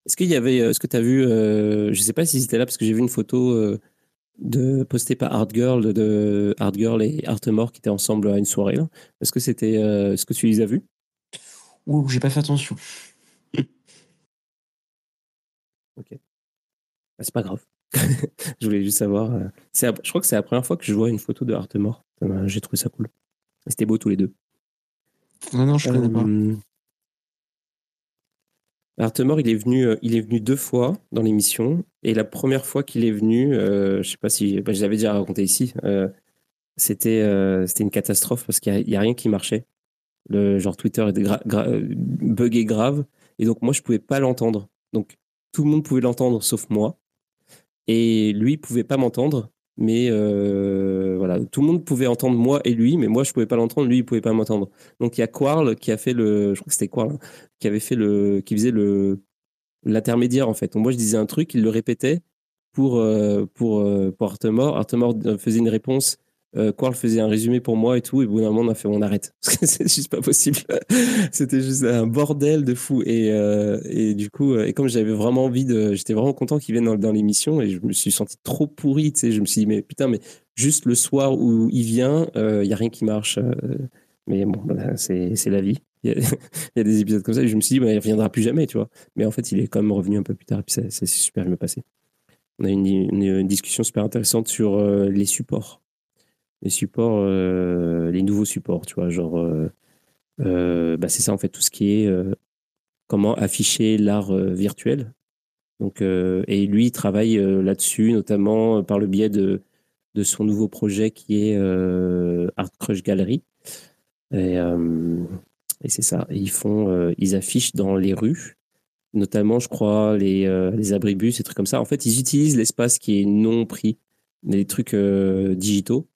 Est-ce qu'il y avait, est-ce que tu as vu, je sais pas si c'était là parce que j'ai vu une photo de postée par Art Girl de, Art Girl et Artemore qui étaient ensemble à une soirée. là. Est-ce que c'était, est-ce que tu les as vus? Ouh, j'ai pas fait attention. <laughs> Ah, C'est pas grave. <laughs> je voulais juste savoir. c'est je crois que c'est la première fois que je vois une photo de Artemore. J'ai trouvé ça cool. C'était beau tous les deux. Non, non, je connais pas. Euh, Artemore, il est venu, euh, il est venu deux fois dans l'émission, et la première fois qu'il est venu, euh, je sais pas si, bah, je l'avais déjà raconté ici, euh, c'était, euh, c'était une catastrophe parce qu'il y a, rien qui marchait. Le genre Twitter était gra- gra- buggé grave, et donc moi je pouvais pas l'entendre. Donc tout le monde pouvait l'entendre sauf moi, et lui il pouvait pas m'entendre. Mais tout le monde pouvait entendre moi et lui, mais moi je pouvais pas l'entendre, lui il pouvait pas m'entendre. Donc il y a Quarl qui a fait le, je crois c'était Quarl, hein, qui avait fait le, qui faisait le l'intermédiaire en fait. Moi je disais un truc, il le répétait pour euh, pour euh, pour Artemore. Artemore euh, faisait une réponse, euh, faisait un résumé pour moi et tout. Et au bout d'un moment on a fait, on arrête <laughs> parce que c'est juste pas possible. <laughs> C'était juste un bordel de fou. Et euh, et du coup, euh, et comme j'avais vraiment envie de, j'étais vraiment content qu'il vienne dans, l'émission et je me suis senti trop pourri. Tu sais, je me suis dit mais putain mais juste le soir où il vient, il y a rien qui marche. euh, mais bon, c'est c'est la vie. <laughs> Il y, a, des épisodes comme ça et je me suis dit, bah, il reviendra plus jamais, tu vois. Mais en fait, il est quand même revenu un peu plus tard et puis s'est super bien passé. On a eu une, discussion super intéressante sur euh, les supports. Les supports, euh, les nouveaux supports, tu vois, genre, euh, euh, bah, c'est ça en fait, tout ce qui est comment afficher l'art virtuel. Donc, et lui, il travaille là-dessus, notamment par le biais de, son nouveau projet qui est Art Crush Gallery. Et, c'est ça. Ils font, ils affichent dans les rues, notamment, je crois, les, les abribus et trucs comme ça. En fait, ils utilisent l'espace qui est non pris, les trucs digitaux,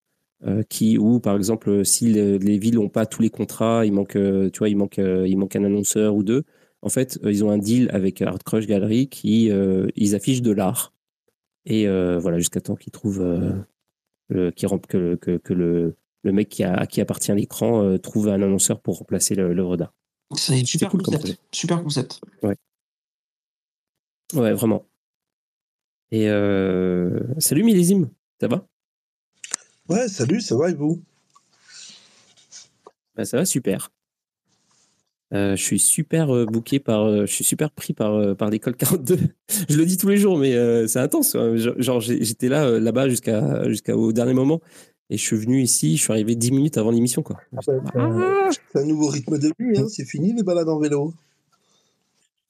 euh, qui, ou par exemple, si le- les villes n'ont pas tous les contrats, il manque, euh, tu vois, il manque, euh, il manque un annonceur ou deux. En fait, euh, ils ont un deal avec Art Crush Gallery qui, euh, ils affichent de l'art. Et euh, voilà, jusqu'à temps qu'ils trouvent, euh, le, qui rem- que, que, que le, le mec qui a, à qui appartient l'écran euh, trouve un annonceur pour remplacer l'œuvre d'art. C'est super cool comme concept. Super concept. Ouais, vraiment. Et euh, salut Millésime, ça va? Ouais, salut, ça va et vous? Bah, Ça va super. Euh, je suis super euh, booké par, euh, je suis super pris par, euh, par l'école 42. <laughs> je le dis tous les jours, mais c'est intense. quoi. Genre, j'étais là, là-bas jusqu'à jusqu'au dernier moment. Et je suis venu ici, je suis arrivé 10 minutes avant l'émission. quoi. C'est un nouveau rythme de vie, hein, c'est fini les balades en vélo.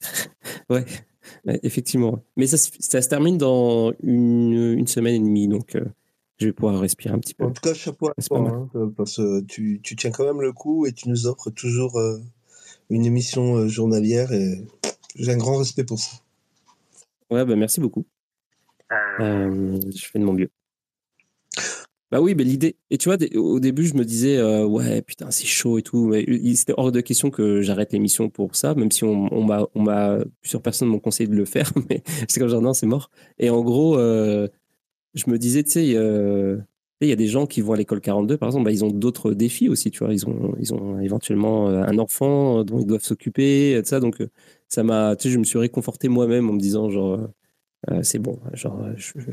<laughs> Ouais, effectivement. Mais ça, se- ça se termine dans une, une semaine et demie, donc je vais pouvoir respirer un petit peu. En tout cas, chapeau à toi, hein, parce que tu, tu tiens quand même le coup et tu nous offres toujours euh, une émission euh, journalière et j'ai un grand respect pour ça. Ouais, bah merci beaucoup. Euh, je fais de mon mieux. Bah oui, mais l'idée. Et tu vois, au début, je me disais, euh, ouais, putain, c'est chaud et tout. Mais c'était hors de question que j'arrête l'émission pour ça, même si on, on m'a, on m'a, plusieurs personnes m'ont conseillé de le faire, <laughs> mais c'est comme genre, non, c'est mort. Et en gros, euh, je me disais, tu sais, euh, tu sais, il y a des gens qui vont à l'école 42, par exemple, bah, ils ont d'autres défis aussi, tu vois. Ils ont, ils ont éventuellement euh, un enfant dont ils doivent s'occuper, et ça. Donc, euh, ça m'a, tu sais, je me suis réconforté moi-même en me disant, genre, c'est bon, genre, je, je,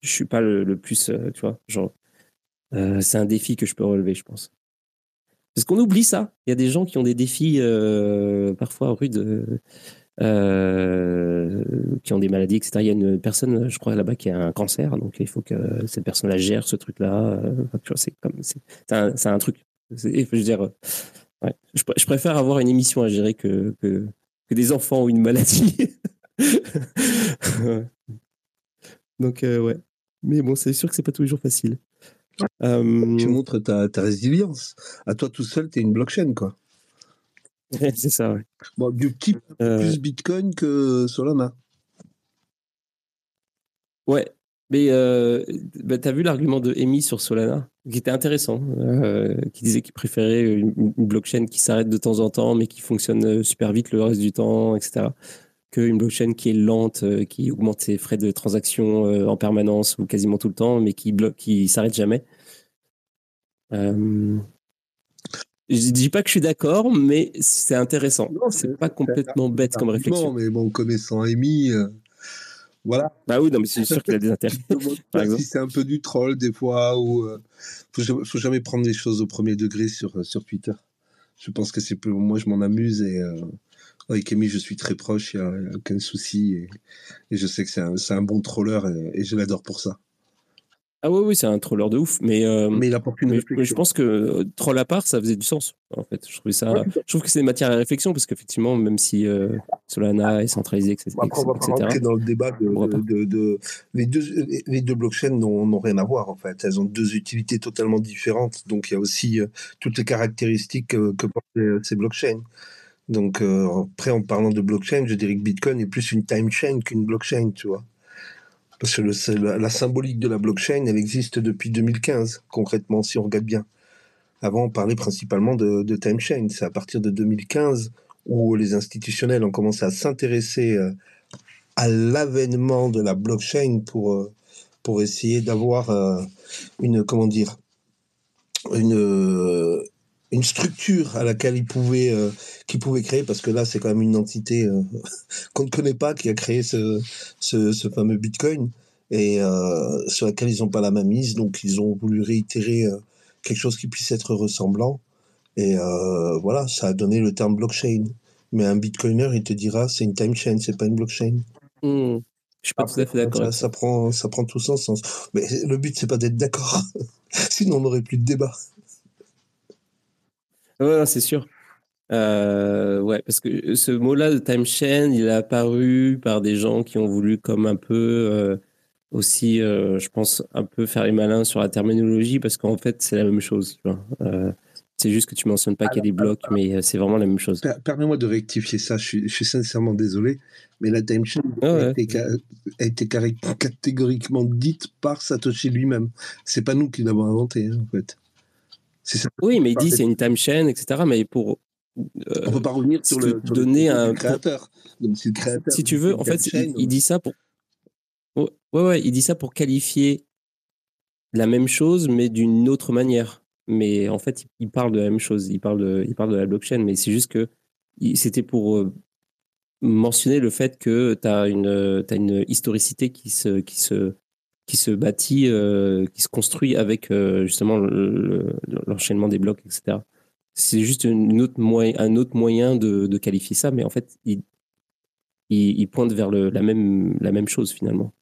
je suis pas le, plus, tu vois, genre, c'est un défi que je peux relever, je pense. Parce qu'on oublie ça. Il y a des gens qui ont des défis parfois rudes, euh, qui ont des maladies, etc. Il y a une personne, je crois, là-bas qui a un cancer, donc il faut que cette personne-là gère ce truc-là. euh, tu c'est comme, c'est c'est un, un truc. Je veux dire, euh, ouais. je, pr- je préfère avoir une émission à gérer que, que, que des enfants ou une maladie. <laughs> Ouais. Donc, euh, ouais. Mais bon, c'est sûr que c'est pas tous les jours facile. Euh, Tu montres ta, ta résilience. À toi tout seul, t'es une blockchain, quoi. C'est ça, ouais. Bon, du petit Euh, plus Bitcoin que Solana. Ouais, mais euh, bah, t'as vu l'argument de Amy sur Solana, qui était intéressant, euh, qui disait qu'il préférait une, une blockchain qui s'arrête de temps en temps, mais qui fonctionne euh, super vite le reste du temps, etc., qu'une blockchain qui est lente, euh, qui augmente ses frais de transaction en permanence ou quasiment tout le temps, mais qui bloque, qui s'arrête jamais. Euh, je dis pas que je suis d'accord, mais c'est intéressant. C'est- pas complètement bête comme réflexion. Non, mais bon, connaissant Amy, euh, voilà. Bah oui, non, mais c'est sûr qu'il a des intérêts. <laughs> Par exemple. si c'est un peu du troll des fois ou euh, faut, jamais- faut jamais prendre les choses au premier degré sur, euh, sur Twitter. Je pense que c'est peu. Moi, je m'en amuse et euh, avec Amy, je suis très proche. Il n'y a, aucun souci et, et, je sais que c'est un, un, bon troller et, et je l'adore pour ça. Ah oui, oui, c'est un troller de ouf, mais, euh, mais il apporte une mais, réflexion. mais je pense que euh, troll à part, ça faisait du sens. En fait, je trouvais ça. Ouais. Je trouve que c'est matière à réflexion parce qu'effectivement, même si euh, Solana est centralisé, etc., Après, on va pas rentrer dans le débat de, les deux les deux blockchains n'ont rien à voir en fait. Elles ont deux utilités totalement différentes. Donc il y a aussi euh, toutes les caractéristiques que portent ces- blockchains. Donc après, en parlant de blockchain, je dirais que Bitcoin est plus une time chain qu'une blockchain, tu vois. Parce que la, symbolique de la blockchain, elle existe depuis 2015, concrètement, si on regarde bien. Avant, on parlait principalement de, de time chain. C'est à partir de 2015 où les institutionnels ont commencé à s'intéresser euh, à l'avènement de la blockchain pour, euh, pour essayer d'avoir euh, une, comment dire, une, une structure à laquelle ils pouvaient, euh, qu'ils pouvaient créer, parce que là, c'est quand même une entité euh, <laughs> qu'on ne connaît pas qui a créé ce, ce, ce fameux Bitcoin et euh, sur laquelle ils n'ont pas la main mise. Donc, ils ont voulu réitérer euh, quelque chose qui puisse être ressemblant. Et euh, voilà, ça a donné le terme blockchain. Mais un bitcoiner, il te dira, c'est une time chain, c'est pas une blockchain. Hmm. Je suis pas tout à fait d'accord. Ça prend, ça prend tout son sens. Mais le but, c'est pas d'être d'accord. <laughs> Sinon, on n'aurait plus de débat. Ouais, c'est sûr. Euh, ouais, parce que ce mot-là de time chain, il est apparu par des gens qui ont voulu comme un peu euh, aussi, euh, je pense, un peu faire les malins sur la terminologie parce qu'en fait, c'est la même chose. tu vois. Euh, c'est juste que tu mentionnes pas qu'il y a des blocs, mais euh, c'est vraiment la même chose. Per- Permets-moi de rectifier ça, je suis, je suis sincèrement désolé, mais la time chain Ah ouais. a, été, a catégoriquement dite par Satoshi lui-même. C'est pas nous qui l'avons inventé, hein, en fait. Ça. Oui, mais il dit c'est une time chain, etc. Mais pour euh, On peut pas revenir sur le, sur le donnais propos un- créateur. Donc, si le créateur si tu veux, en fait, il, il dit ça pour. Ouais, ouais, il dit ça pour qualifier la même chose, mais d'une autre manière. Mais en fait, il- parle de la même chose. Il parle de, il parle de la blockchain, mais c'est juste que c'était pour euh, mentionner le fait que tu as une, euh, t'as une historicité qui se, qui se, qui se bâtit, euh, qui se construit avec euh, justement le- le- l'enchaînement des blocs, etc. C'est juste une autre moyen, un autre moyen de, de qualifier ça, mais en fait, il, il, il pointe vers le, la, même, la même chose finalement.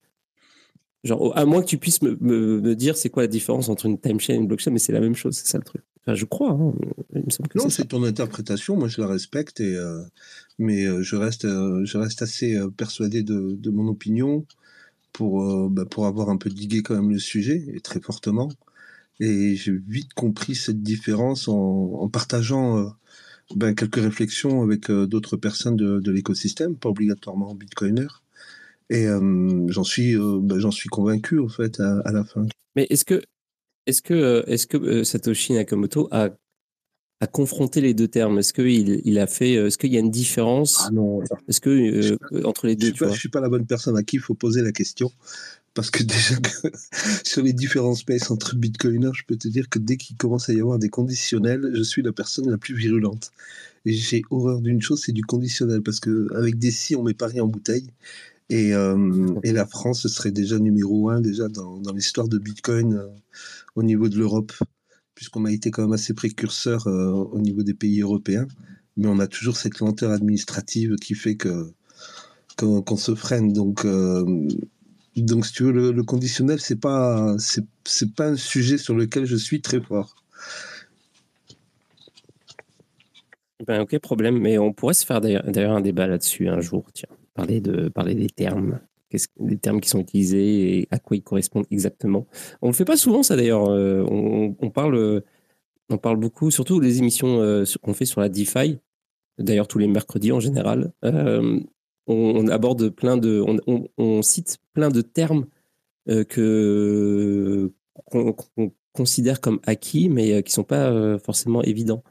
Genre, à moins que tu puisses me, me, me dire c'est quoi la différence entre une time chain et une blockchain, mais c'est la même chose, c'est ça le truc. Enfin, je crois, hein, il me semble que Non, c'est ton interprétation, moi je la respecte, et, euh, mais je, reste, je reste assez persuadé de, de mon opinion pour, euh, bah, pour avoir un peu digué quand même le sujet, et très fortement. Et j'ai vite compris cette différence en, partageant euh, ben, quelques réflexions avec euh, d'autres personnes de, l'écosystème, pas obligatoirement bitcoiner. Et j'en suis, ben, suis convaincu, au fait, à, à la fin. Mais est-ce que, est-ce que, est-ce que Satoshi Nakamoto a, a confronté les deux termes Est-ce qu'il il a fait, euh, est-ce qu'il y a une différence Ah non, Est-ce que euh, entre les Je deux, suis pas, je suis pas la bonne personne à qui il faut poser la question. Parce que <laughs> déjà, que sur les différents spaces entre bitcoiners, je peux te dire que dès qu'il commence à y avoir des conditionnels, je suis la personne la plus virulente. Et j'ai horreur d'une chose, c'est du conditionnel. Parce que avec des si, on met pas rien en bouteille. Et, euh, et la France serait déjà numéro un déjà dans, dans l'histoire de Bitcoin euh, au niveau de l'Europe, puisqu'on a été quand même assez précurseur euh, au niveau des pays européens. Mais on a toujours cette lenteur administrative qui fait que qu'on se freine. Donc, euh, donc si tu veux, le, conditionnel, c'est pas c'est pas un sujet sur lequel je suis très fort. Ben, ok, problème. Mais on pourrait se faire d'ailleurs un débat là-dessus un jour. Tiens, parler de parler des termes, les termes qui sont utilisés et à quoi ils correspondent exactement. On le fait pas souvent ça d'ailleurs. Euh, on, parle euh, on parle beaucoup, surtout les émissions euh, qu'on fait sur la DeFi. D'ailleurs tous les mercredis en général. On, aborde plein de, on, cite plein de termes que qu'on considère comme acquis, mais qui sont pas forcément évidents.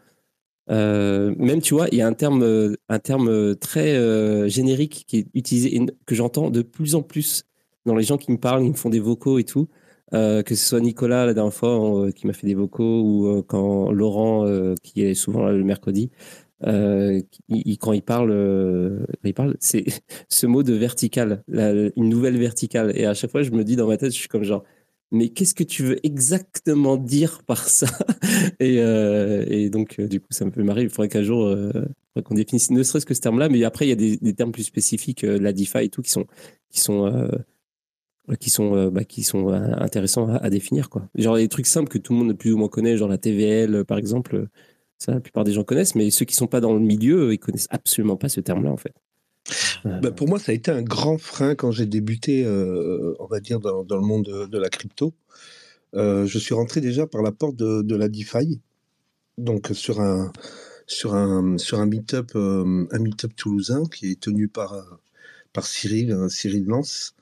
Euh, même, tu vois, il y a un terme, euh, un terme euh, très euh, générique qui est utilisé que j'entends de plus en plus dans les gens qui me parlent, qui me font des vocaux et tout. Euh, que ce soit Nicolas la dernière fois euh, qui m'a fait des vocaux ou quand Laurent qui est souvent là le mercredi euh, il- quand il parle euh, il parle c'est <laughs> ce mot de vertical une nouvelle verticale et à chaque fois je me dis dans ma tête je suis comme genre mais qu'est-ce que tu veux exactement dire par ça? <laughs> Et, euh, et, donc, du coup, ça me fait marrer. Il faudrait qu'un jour, qu'on définisse ne serait-ce que ce terme-là, mais après, il y a des, termes plus spécifiques, la DeFi et tout, qui sont, qui sont qui sont, bah, qui sont intéressants à, définir. Genre des trucs simples que tout le monde plus ou moins connaît, genre la TVL par exemple, ça la plupart des gens connaissent, mais ceux qui sont pas dans le milieu, ils connaissent absolument pas ce terme-là en fait. Bah, pour moi, ça a été un grand frein quand j'ai débuté, euh, on va dire, dans, le monde de, la crypto. Euh, je suis rentré déjà par la porte de, la DeFi, donc sur un sur un sur un meet-up euh, toulousain qui est tenu par par Cyril Cyril Lance,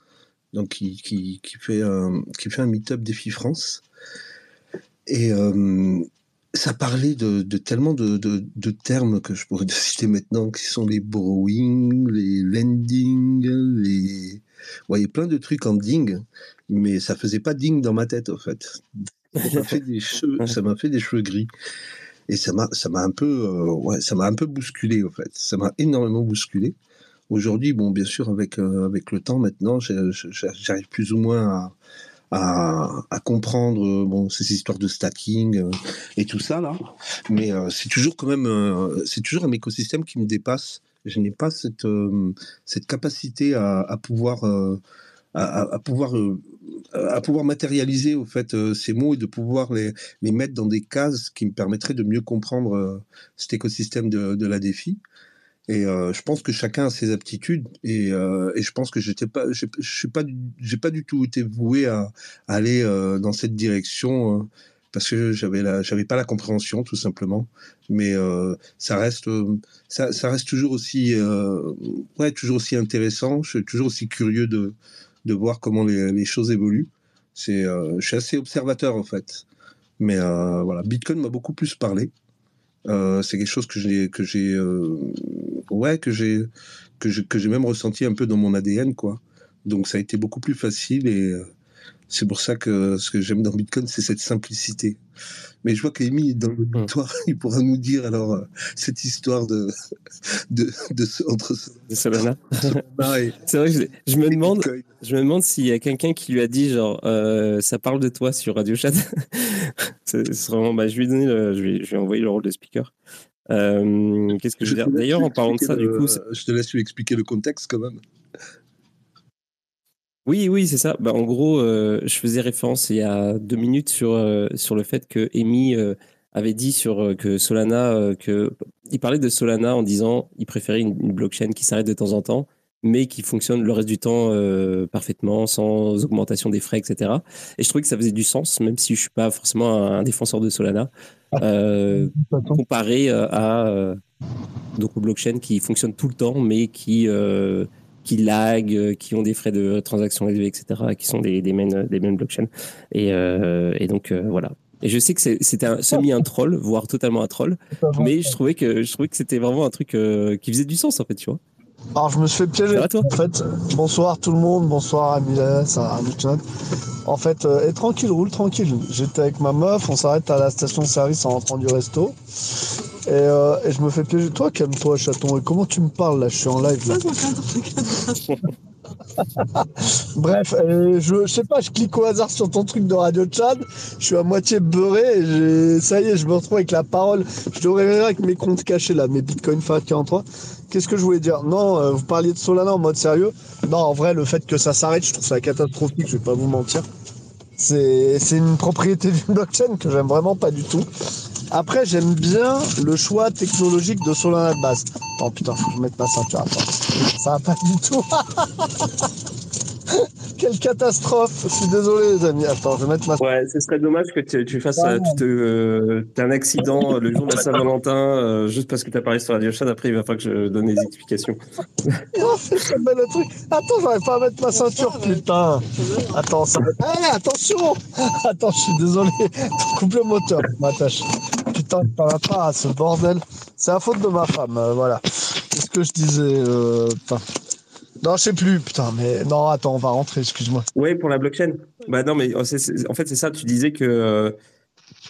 donc qui, qui, fait un meet-up défi France. Et ça parlait de, tellement de, termes que je pourrais <laughs> citer maintenant, qui sont les borrowing, les lending, les... il y a plein de trucs en ding, mais ça faisait pas ding dans ma tête, en fait. Ça m'a fait des cheveux, <laughs> ça m'a fait des cheveux gris. Et ça m'a, un peu, euh, ouais, ça un peu bousculé, en fait. Ça m'a énormément bousculé. Aujourd'hui, bon, bien sûr, avec, euh, avec le temps maintenant, j'arrive plus ou moins à, à, comprendre euh, ces histoires de stacking euh, et tout ça là. Mais euh, c'est toujours quand même c'est toujours un écosystème qui me dépasse. Je n'ai pas cette cette capacité à, pouvoir à, pouvoir à pouvoir matérialiser au fait ces mots et de pouvoir les, les mettre dans des cases qui me permettraient de mieux comprendre cet écosystème de la défi et euh, je pense que chacun a ses aptitudes et, euh, et je pense que j'étais pas, je, suis pas, j'ai pas du tout été voué à, aller euh, dans cette direction euh, parce que j'avais la, j'avais pas la compréhension tout simplement. Mais euh, ça reste, ça, ça, reste toujours aussi, ouais, toujours aussi intéressant. Je suis toujours aussi curieux de, de voir comment les, les choses évoluent. C'est, je suis assez observateur en fait. Mais voilà, Bitcoin m'a beaucoup plus parlé. Euh, c'est quelque chose que j'ai que j'ai euh, ouais que j'ai que j'ai même ressenti un peu dans mon ADN quoi. Donc ça a été beaucoup plus facile et euh, c'est pour ça que ce que j'aime dans Bitcoin c'est cette simplicité. Mais je vois qu'Amy est dans l'auditoire, mmh. <laughs> il pourra nous dire alors cette histoire de de, de, entre Solana. <laughs> c'est vrai que je, me demande je me demande s'il y a quelqu'un qui lui a dit genre ça parle de toi sur Radio Chat. <laughs> vraiment, bah, je, vais donner je, vais, je vais envoyer le rôle de speaker. Euh, qu'est-ce que je, veux dire? D'ailleurs, en parlant de ça, du coup. Je te laisse lui expliquer le contexte quand même. Oui, oui, c'est ça. Bah, en gros, euh, je faisais référence il y a deux minutes sur, euh, sur le fait que Amy avait dit sur que Solana, que il parlait de Solana en disant il préférait une, une blockchain qui s'arrête de temps en temps mais qui fonctionne le reste du temps euh, parfaitement, sans augmentation des frais, etc. Et je trouvais que ça faisait du sens, même si je suis pas forcément un, défenseur de Solana, ah. euh, comparé euh, à donc aux blockchains qui fonctionnent tout le temps, mais qui qui lag, qui ont des frais de transaction élevés, etc., qui sont des, des main, des main blockchains. Et, et donc voilà. Et je sais que c'était un, semi un troll, voire totalement un troll, mais je trouvais que je trouvais que c'était vraiment un truc qui faisait du sens en fait, tu vois. Alors je me suis fait piéger. en fait, bonsoir tout le monde, bonsoir Amila, ça En fait, euh, et tranquille, roule tranquille. J'étais avec ma meuf, on s'arrête à la station-service en rentrant du resto. Euh, et, je me fais piéger. Toi, calme-toi, chaton. Et comment tu me parles là? Je suis en live là. <laughs> <laughs> Bref, je, je, sais pas, je clique au hasard sur ton truc de Radio Chat. Je suis à moitié beurré ça y est, je me retrouve avec la parole. Je devrais avec mes comptes cachés là, mes Bitcoin FAT 43. Qu'est-ce que je voulais dire? Non, euh, vous parliez de Solana en mode sérieux. Non, en vrai, le fait que ça s'arrête, je trouve ça catastrophique, je vais pas vous mentir. C'est une propriété d'une blockchain que j'aime vraiment pas du tout. Après, j'aime bien le choix technologique de Solana de base. Attends, putain, faut que je mette ma ceinture. Attends. Ça va pas du tout. <laughs> <laughs> Quelle catastrophe Je suis désolé, les amis. Attends, je vais mettre ma. Ouais, ce serait dommage que tu, fasses euh, euh, un accident le jour de la Saint-Valentin euh, juste parce que tu as parlé sur la Chat. Après, il va falloir que je donne des explications. <laughs> oh, c'est le truc. Attends, j'arrive pas à mettre ma ceinture, putain. Attends, ça. Eh, attention <laughs> Attends, je suis désolé. Coupe le moteur, m'attache. Putain, parle pas à ce bordel. C'est la faute de ma femme, voilà. Qu'est-ce que je disais putain. Non, je sais plus, putain, mais non, attends, on va rentrer, excuse-moi. Oui, pour la blockchain. Bah non, mais en fait, c'est ça, tu disais que. Euh,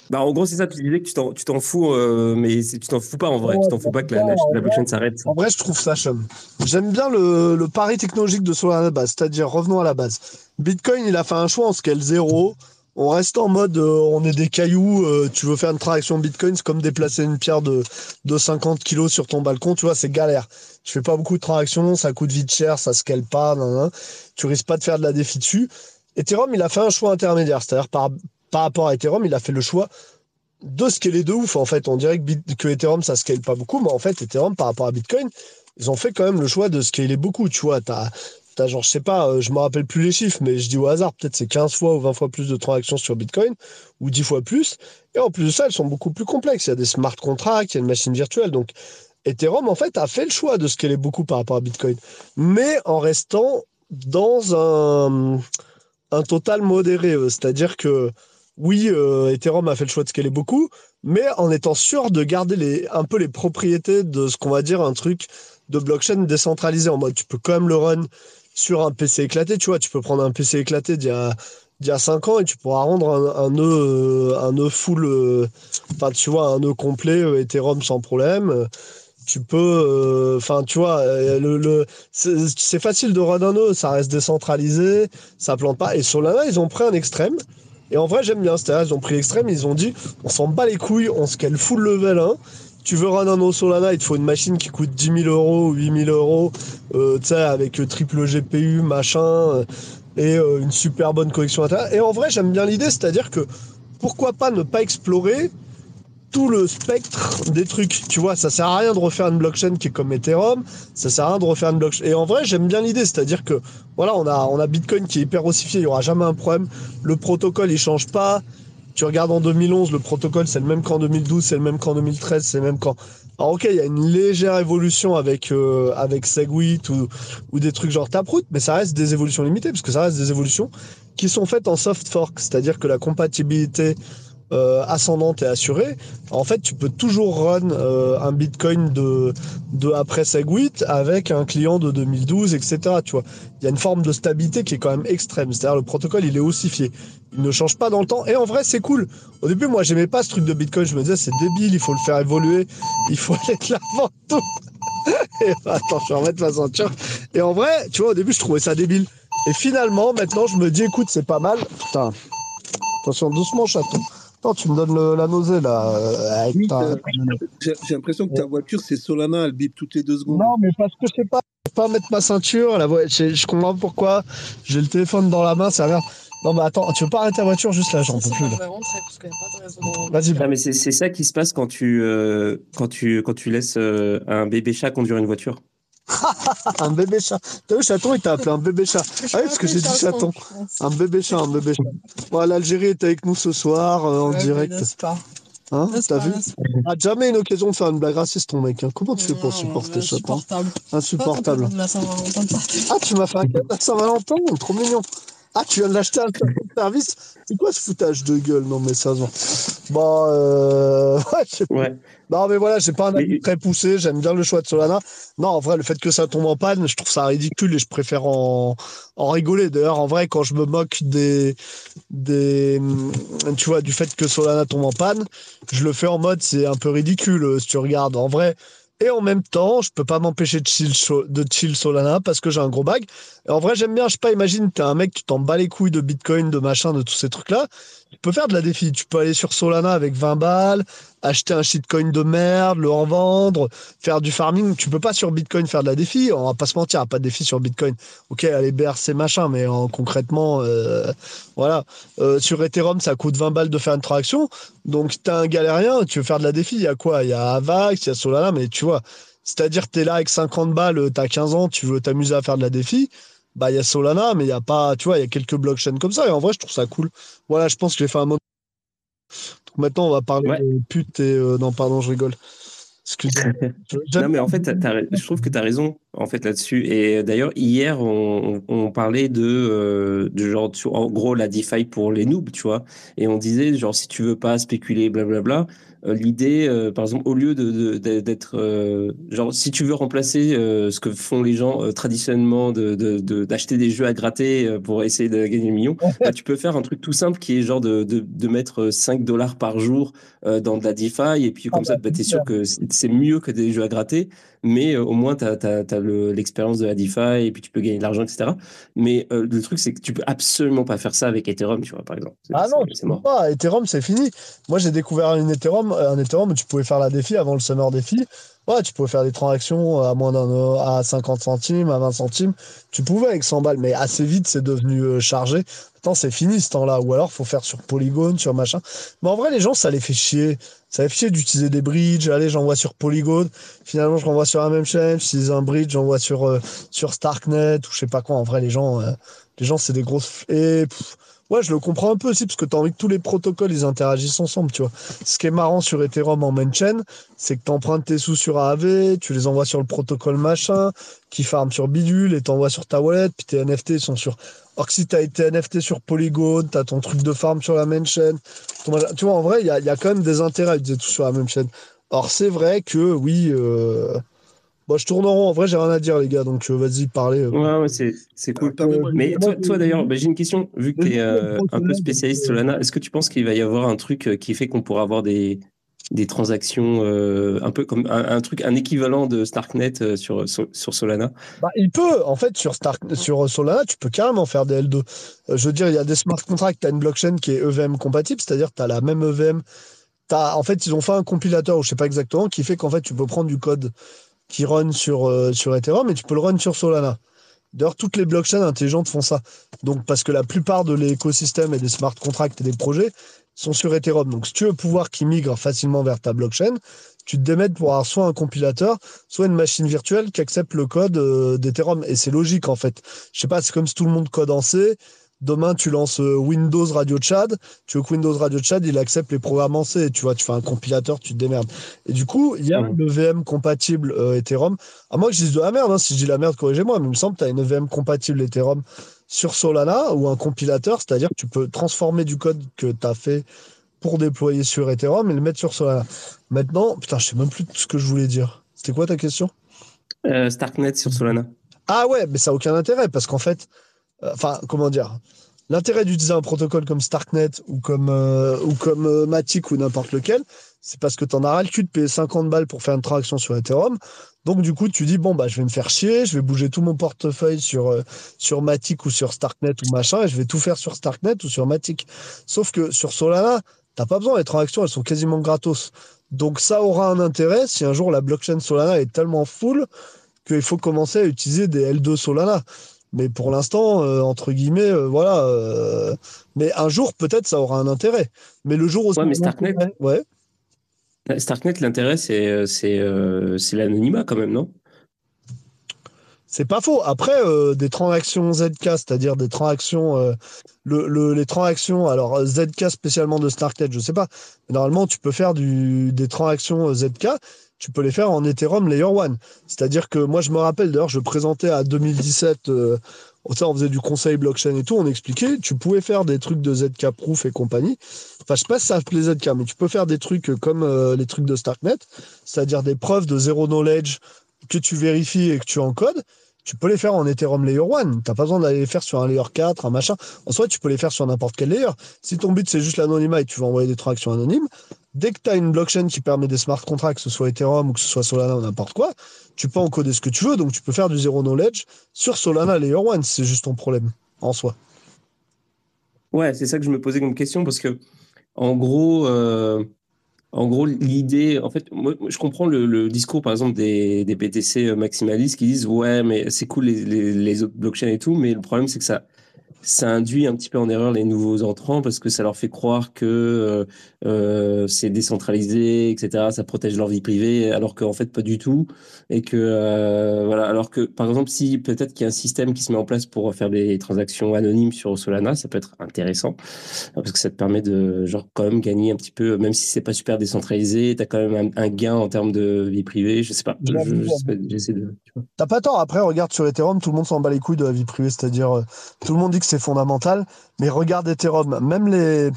bah, en gros, c'est ça, tu disais que tu t'en fous, euh, mais tu t'en fous pas en vrai, tu t'en fous pas que la, blockchain s'arrête. En vrai, je trouve ça chum. J'aime bien le, le, pari technologique de Solana à la base, c'est-à-dire revenons à la base. Bitcoin, il a fait un choix en scale 0. On reste en mode, euh, on est des cailloux, euh, tu veux faire une transaction Bitcoin, c'est comme déplacer une pierre de, de 50 kilos sur ton balcon, tu vois, c'est galère. Tu fais pas beaucoup de transactions, ça coûte vite cher, ça scale pas, tu risques pas de faire de la défi dessus. Ethereum, il a fait un choix intermédiaire, c'est-à-dire par, par rapport à Ethereum, il a fait le choix de scaler de ouf. En fait, on dirait que, que Ethereum, ça scale pas beaucoup, mais en fait, Ethereum, par rapport à Bitcoin, ils ont fait quand même le choix de scaler beaucoup, tu vois. T'as genre, je sais pas, euh, je me rappelle plus les chiffres, mais je dis au hasard, peut-être c'est 15 fois ou 20 fois plus de transactions sur Bitcoin, ou 10 fois plus. Et en plus de ça, elles sont beaucoup plus complexes. Il y a des smart contracts, il y a une machine virtuelle. Donc, Ethereum, en fait, a fait le choix de scaler beaucoup par rapport à Bitcoin, mais en restant dans un, un total modéré. euh, C'est-à-dire que, oui, euh, Ethereum a fait le choix de scaler beaucoup, mais en étant sûr de garder les, un peu les propriétés de ce qu'on va dire un truc de blockchain décentralisé en mode tu peux quand même le run sur un PC éclaté, tu vois, tu peux prendre un PC éclaté d'il y a d'il y a 5 ans et tu pourras rendre un, un nœud euh, un nœud full euh, enfin tu vois un nœud complet euh, Ethereum sans problème. Tu peux enfin tu vois le, le- c'est facile de run un nœud ça reste décentralisé ça plante pas. Et Solana ils ont pris un extrême. Et en vrai j'aime bien c'est-à-dire ils ont pris l'extrême ils ont dit on s'en bat les couilles on scale full level 1 tu veux un nœud Solana, il te faut une machine qui coûte 10 000 euros ou 8 000 euros, euh, tu sais, avec euh, triple GPU, machin, euh, et une super bonne connexion Internet. Et en vrai, j'aime bien l'idée, c'est-à-dire que pourquoi pas ne pas explorer tout le spectre des trucs. Tu vois, ça sert à rien de refaire une blockchain qui est comme Ethereum, ça sert à rien de refaire une blockchain. Et en vrai, j'aime bien l'idée, c'est-à-dire que voilà, on a, Bitcoin qui est hyper ossifié, il y aura jamais un problème. Le protocole, il change pas. Tu regardes en 2011, le protocole, c'est le même qu'en 2012, c'est le même qu'en 2013, c'est le même qu'en. Alors, ok, il y a une légère évolution avec, euh, avec Segwit ou, ou des trucs genre Taproot, mais ça reste des évolutions limitées, parce que ça reste des évolutions qui sont faites en soft fork, c'est-à-dire que la compatibilité euh, ascendante est assurée. En fait, tu peux toujours run euh, un Bitcoin de, de après Segwit avec un client de 2012, etc. Tu vois, il y a une forme de stabilité qui est quand même extrême. C'est-à-dire le protocole, il est ossifié, il ne change pas dans le temps. Et en vrai, c'est cool. Au début, moi, j'aimais pas ce truc de Bitcoin. Je me disais, c'est débile, il faut le faire évoluer, il faut aller de l'avant tout. <laughs> Et attends, je vais remettre ma ceinture. Et en vrai, tu vois, au début, je trouvais ça débile. Et finalement, maintenant, je me dis, écoute, c'est pas mal. Putain, attention, doucement, chaton. Attends, tu me donnes le- la nausée, là. euh, Oui, ta- euh, J'ai l'impression que ta voiture, c'est Solana, elle bip toutes les deux secondes. Non, mais parce que je sais pas, je peux pas mettre ma ceinture. La voie- je, je comprends pourquoi. J'ai le téléphone dans la main, ça a l'air. Non, mais attends, tu veux pas arrêter la voiture juste là, j'en peux plus. Vas-y, Ah, mais c'est c'est ça qui se passe quand tu, euh, quand tu, quand tu laisses euh, un bébé chat conduire une voiture. <laughs> un bébé chat. T'as vu, chaton, il t'a appelé un bébé chat. Ah oui, parce que j'ai dit chaton. Un bébé chat, un bébé chat. Bon, l'Algérie est avec nous ce soir, euh, en direct. Hein, t'as vu Ah, jamais une occasion de faire une blague raciste, ton mec. hein. Comment tu fais pour supporter chaton Insupportable. Ah, tu m'as fait un cadeau à Saint-Valentin, trop mignon. Ah, tu viens de l'acheter à un <laughs> service C'est quoi ce foutage de gueule Non, mais sérieusement. Bon, euh... <laughs> ouais, je sais pas. Ouais. Non, mais voilà, j'ai pas un avis Mais- très poussé. J'aime bien le choix de Solana. Non, en vrai, le fait que ça tombe en panne, je trouve ça ridicule et je préfère en, en rigoler. D'ailleurs, en vrai, quand je me moque des, des, hum, tu vois, du fait que Solana tombe en panne, je le fais en mode c'est un peu ridicule euh, si tu regardes. En vrai. Et en même temps, je peux pas m'empêcher de chill, de chill Solana parce que j'ai un gros bag. En vrai, j'aime bien, je sais pas, imagine, t'es un mec, tu t'en bats les couilles de Bitcoin, de machin, de tous ces trucs-là. Tu peux faire de la défi. Tu peux aller sur Solana avec 20 balles, acheter un shitcoin de merde, le revendre, faire du farming. Tu peux pas sur Bitcoin faire de la défi. On va pas se mentir, pas de défi sur Bitcoin. Ok, allez, BRC machin, mais en, concrètement, euh, voilà. Euh, sur Ethereum, ça coûte 20 balles de faire une transaction. Donc, t'es un galérien, tu veux faire de la défi. Il y a quoi? Il y a Avax, il y a Solana, mais tu vois. C'est-à-dire, t'es là avec 50 balles, t'as 15 ans, tu veux t'amuser à faire de la défi. Bah, il y a Solana, mais il y a pas, tu vois, il y a quelques blockchains comme ça. Et en vrai, je trouve ça cool. Voilà, je pense que j'ai fait un mot. Donc maintenant, on va parler Ouais. de pute et. euh, non, pardon, je rigole. <laughs> Non, mais en fait, je trouve que tu as raison en fait là-dessus. Et d'ailleurs, hier, on, on parlait de, euh, de genre, tu- en gros, la DeFi pour les noobs, tu vois. Et on disait, genre, si tu veux pas spéculer, blablabla, euh, l'idée, euh, par exemple, au lieu de, de- d'être, euh, genre, si tu veux remplacer euh, ce que font les gens euh, traditionnellement, de, de- de- d'acheter des jeux à gratter euh, pour essayer de gagner des millions, bah, tu peux faire un truc tout simple qui est genre de, de, de mettre 5 dollars par jour euh, dans de la DeFi, et puis comme Ah ça, bah, bah, tu es sûr que c'est mieux que des jeux à gratter, mais euh, au moins, tu as, l'expérience de la DeFi, et puis tu peux gagner de l'argent, etc. Mais euh, le truc, c'est que tu peux absolument pas faire ça avec Ethereum, tu vois, par exemple. Ah non, c'est- mort. pas. Ethereum, c'est fini. Moi, j'ai découvert une Ethereum, un Ethereum où tu pouvais faire la défi avant le Summer Défi. Ouais, tu pouvais faire des transactions à moins d'un euro- à 50 centimes, à 20 centimes. Tu pouvais avec 100 balles, mais assez vite, c'est devenu euh, chargé. C'est fini ce temps-là. Ou alors, faut faire sur Polygon, sur machin. Mais en vrai, les gens, ça les fait chier. Ça les fait chier d'utiliser des bridges. Allez, j'envoie sur Polygon. Finalement, je renvoie sur la même chaîne. J'utilise un bridge, j'envoie sur, euh, sur Starknet ou je sais pas quoi. En vrai, les gens, euh, les gens, c'est des grosses. Et pff, Ouais, je le comprends un peu aussi, parce que tu as envie que tous les protocoles, ils interagissent ensemble, tu vois. Ce qui est marrant sur Ethereum en main chain, c'est que tu empruntes tes sous sur AAV, tu les envoies sur le protocole machin, qui farm sur Bidule, et t'envoies sur ta wallet, puis tes NFT sont sur... Or que si t'as tes NFT sur Polygon, t'as ton truc de farm sur la main chain, tu vois, en vrai, il y a, quand même des intérêts à utiliser tout sur la même chaîne. Or, c'est vrai que, oui... Euh... Bon, je tourne en rond, en vrai, j'ai rien à dire, les gars, donc euh, vas-y, parlez. euh. Ouais, ouais, c'est, c'est cool. Mais toi, d'ailleurs, bah, j'ai une question. Vu que tu es je- un peu spécialiste Solana, est-ce que tu penses qu'il va y avoir un truc euh, qui fait qu'on pourra avoir des, des transactions euh, un peu comme un, un truc, un équivalent de Starknet euh, sur, sur, sur Solana? Bah, il peut, en fait, sur, Stark, sur Solana, tu peux carrément faire des L2. Euh, je veux dire, il y a des smart contracts, tu as une blockchain qui est EVM compatible, c'est-à-dire tu as la même EVM. T'as- en fait, ils ont fait un compilateur, ou je sais pas exactement, qui fait qu'en fait, tu peux prendre du code qui run sur, euh, sur Ethereum et tu peux le run sur Solana. D'ailleurs, toutes les blockchains intelligentes font ça. Donc, parce que la plupart de l'écosystème et des smart contracts et des projets sont sur Ethereum. Donc, si tu veux pouvoir qu'ils migrent facilement vers ta blockchain, tu te démènes pour avoir soit un compilateur, soit une machine virtuelle qui accepte le code euh, d'Ethereum. Et c'est logique, en fait. Je sais pas, c'est comme si tout le monde code en C. Demain, tu lances euh, Windows Radio Chad. Tu veux que Windows Radio Chad, il accepte les programmes en C. Tu vois, tu fais un compilateur, tu te démerdes. Et du coup, il y a Mhm. le VM compatible euh, Ethereum. À moi que je dise de la merde, hein. si je dis la merde, corrigez-moi, mais il me semble que tu as une VM compatible Ethereum sur Solana ou un compilateur, c'est-à-dire que tu peux transformer du code que tu as fait pour déployer sur Ethereum et le mettre sur Solana. Maintenant, putain, je sais même plus ce que je voulais dire. C'était quoi ta question? Euh, Starknet sur Solana. Ah ouais, mais ça n'a aucun intérêt parce qu'en fait, euh, enfin, comment dire L'intérêt d'utiliser un protocole comme Starknet ou comme, euh, ou comme euh, Matic ou n'importe lequel, c'est parce que tu en as ras le cul de payer 50 balles pour faire une transaction sur Ethereum. Donc, du coup, tu dis, bon, bah, je vais me faire chier, je vais bouger tout mon portefeuille sur, euh, sur Matic ou sur Starknet ou machin, et je vais tout faire sur Starknet ou sur Matic. Sauf que sur Solana, t'as pas besoin, les transactions, elles sont quasiment gratos. Donc, ça aura un intérêt si un jour la blockchain Solana est tellement full qu'il faut commencer à utiliser des L2 Solana. Mais pour l'instant, euh, entre guillemets, euh, voilà. euh, mais un jour, peut-être, ça aura un intérêt. Mais le jour où ça Ouais, mais aura un Starknet- intérêt- ouais. Starknet, l'intérêt, c'est, euh, c'est, euh, c'est l'anonymat quand même, non? C'est pas faux. Après, euh, des transactions ZK, c'est-à-dire des transactions, euh, le, le- les transactions, alors euh, ZK spécialement de Starknet, je sais pas. Mais normalement, tu peux faire du, des transactions euh, ZK, tu peux les faire en Ethereum Layer 1. C'est-à-dire que moi, je me rappelle, d'ailleurs, je présentais à 2017, euh, on faisait du conseil blockchain et tout, on expliquait, tu pouvais faire des trucs de ZK Proof et compagnie. Enfin, je sais pas si ça s'appelait ZK, mais tu peux faire des trucs comme euh, les trucs de Starknet, c'est-à-dire des preuves de zéro knowledge que tu vérifies et que tu encodes tu peux les faire en Ethereum Layer 1. Tu pas besoin d'aller les faire sur un Layer 4, un machin. En soi, tu peux les faire sur n'importe quel layer. Si ton but, c'est juste l'anonymat et tu veux envoyer des transactions anonymes, dès que tu as une blockchain qui permet des smart contracts, que ce soit Ethereum ou que ce soit Solana ou n'importe quoi, tu peux encoder ce que tu veux. Donc, tu peux faire du zero knowledge sur Solana Layer 1 si c'est juste ton problème en soi. Ouais, c'est ça que je me posais comme question parce que, en gros, euh, en gros, l'idée, en fait, moi, je comprends le, discours, par exemple, des, des BTC maximalistes qui disent, ouais, mais c'est cool les, les autres blockchains et tout, mais le problème, c'est que ça, ça induit un petit peu en erreur les nouveaux entrants parce que ça leur fait croire que euh, euh, c'est décentralisé, etc. Ça protège leur vie privée, alors qu'en fait pas du tout. Et que euh, voilà, alors que par exemple si peut-être qu'il y a un système qui se met en place pour faire des transactions anonymes sur Solana, ça peut être intéressant parce que ça te permet de genre quand même gagner un petit peu, même si c'est pas super décentralisé, t'as quand même un, gain en termes de vie privée. Je sais pas, je, je, je j'essaie de. tu. T'as pas tort. Après, regarde sur Ethereum, tout le monde s'en bat les couilles de la vie privée. C'est-à-dire, tout le monde dit que c'est fondamental. Mais regarde Ethereum, même les.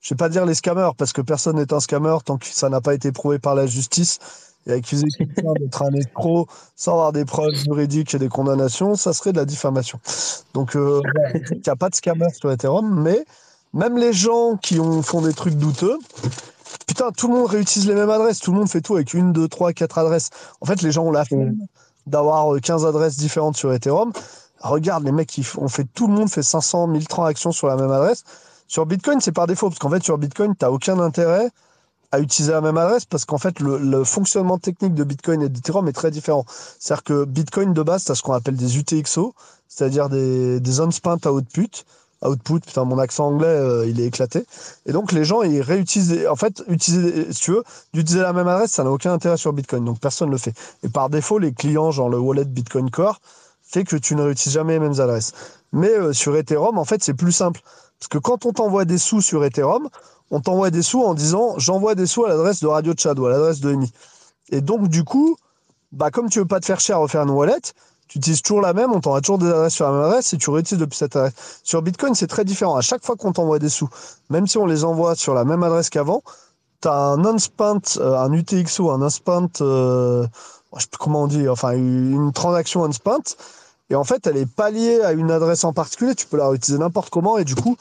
je vais pas dire les scammers parce que personne n'est un scammer tant que ça n'a pas été prouvé par la justice et accuser quelqu'un <laughs> d'être un escroc sans avoir des preuves juridiques et des condamnations, ça serait de la diffamation. Donc, euh, <laughs> il n'y a pas de scammers sur Ethereum, mais même les gens qui ont, font des trucs douteux, putain, tout le monde réutilise les mêmes adresses, tout le monde fait tout avec une, deux, trois, quatre adresses. En fait, les gens ont la flemme d'avoir 15 adresses différentes sur Ethereum. Regarde, les mecs, ont fait, tout le monde fait 500, 1000 transactions sur la même adresse. Sur Bitcoin, c'est par défaut, parce qu'en fait, sur Bitcoin, tu n'as aucun intérêt à utiliser la même adresse parce qu'en fait, le, le, fonctionnement technique de Bitcoin et d'Ethereum est très différent. C'est-à-dire que Bitcoin, de base, tu as ce qu'on appelle des UTXO, c'est-à-dire des, des unspent output. Output, putain, mon accent anglais, euh, il est éclaté. Et donc, les gens, ils réutilisent, en fait, utiliser, si tu veux, d'utiliser la même adresse, ça n'a aucun intérêt sur Bitcoin. Donc, personne ne le fait. Et par défaut, les clients, genre le wallet Bitcoin Core, fait que tu ne réutilises jamais les mêmes adresses. Mais euh, sur Ethereum, en fait, c'est plus simple. Parce que quand on t'envoie des sous sur Ethereum, on t'envoie des sous en disant j'envoie des sous à l'adresse de Radio Chad ou à l'adresse de EMI. Et donc, du coup, bah, comme tu veux pas te faire cher à refaire une wallet, tu utilises toujours la même, on t'envoie toujours des adresses sur la même adresse et tu réutilises depuis cette adresse. Sur Bitcoin, c'est très différent. À chaque fois qu'on t'envoie des sous, même si on les envoie sur la même adresse qu'avant, tu as un unspent, euh, un UTXO, un unspent, euh, je sais plus comment on dit, enfin une transaction unspent et en fait, elle est pas liée à une adresse en particulier. Tu peux la réutiliser n'importe comment. Et du coup,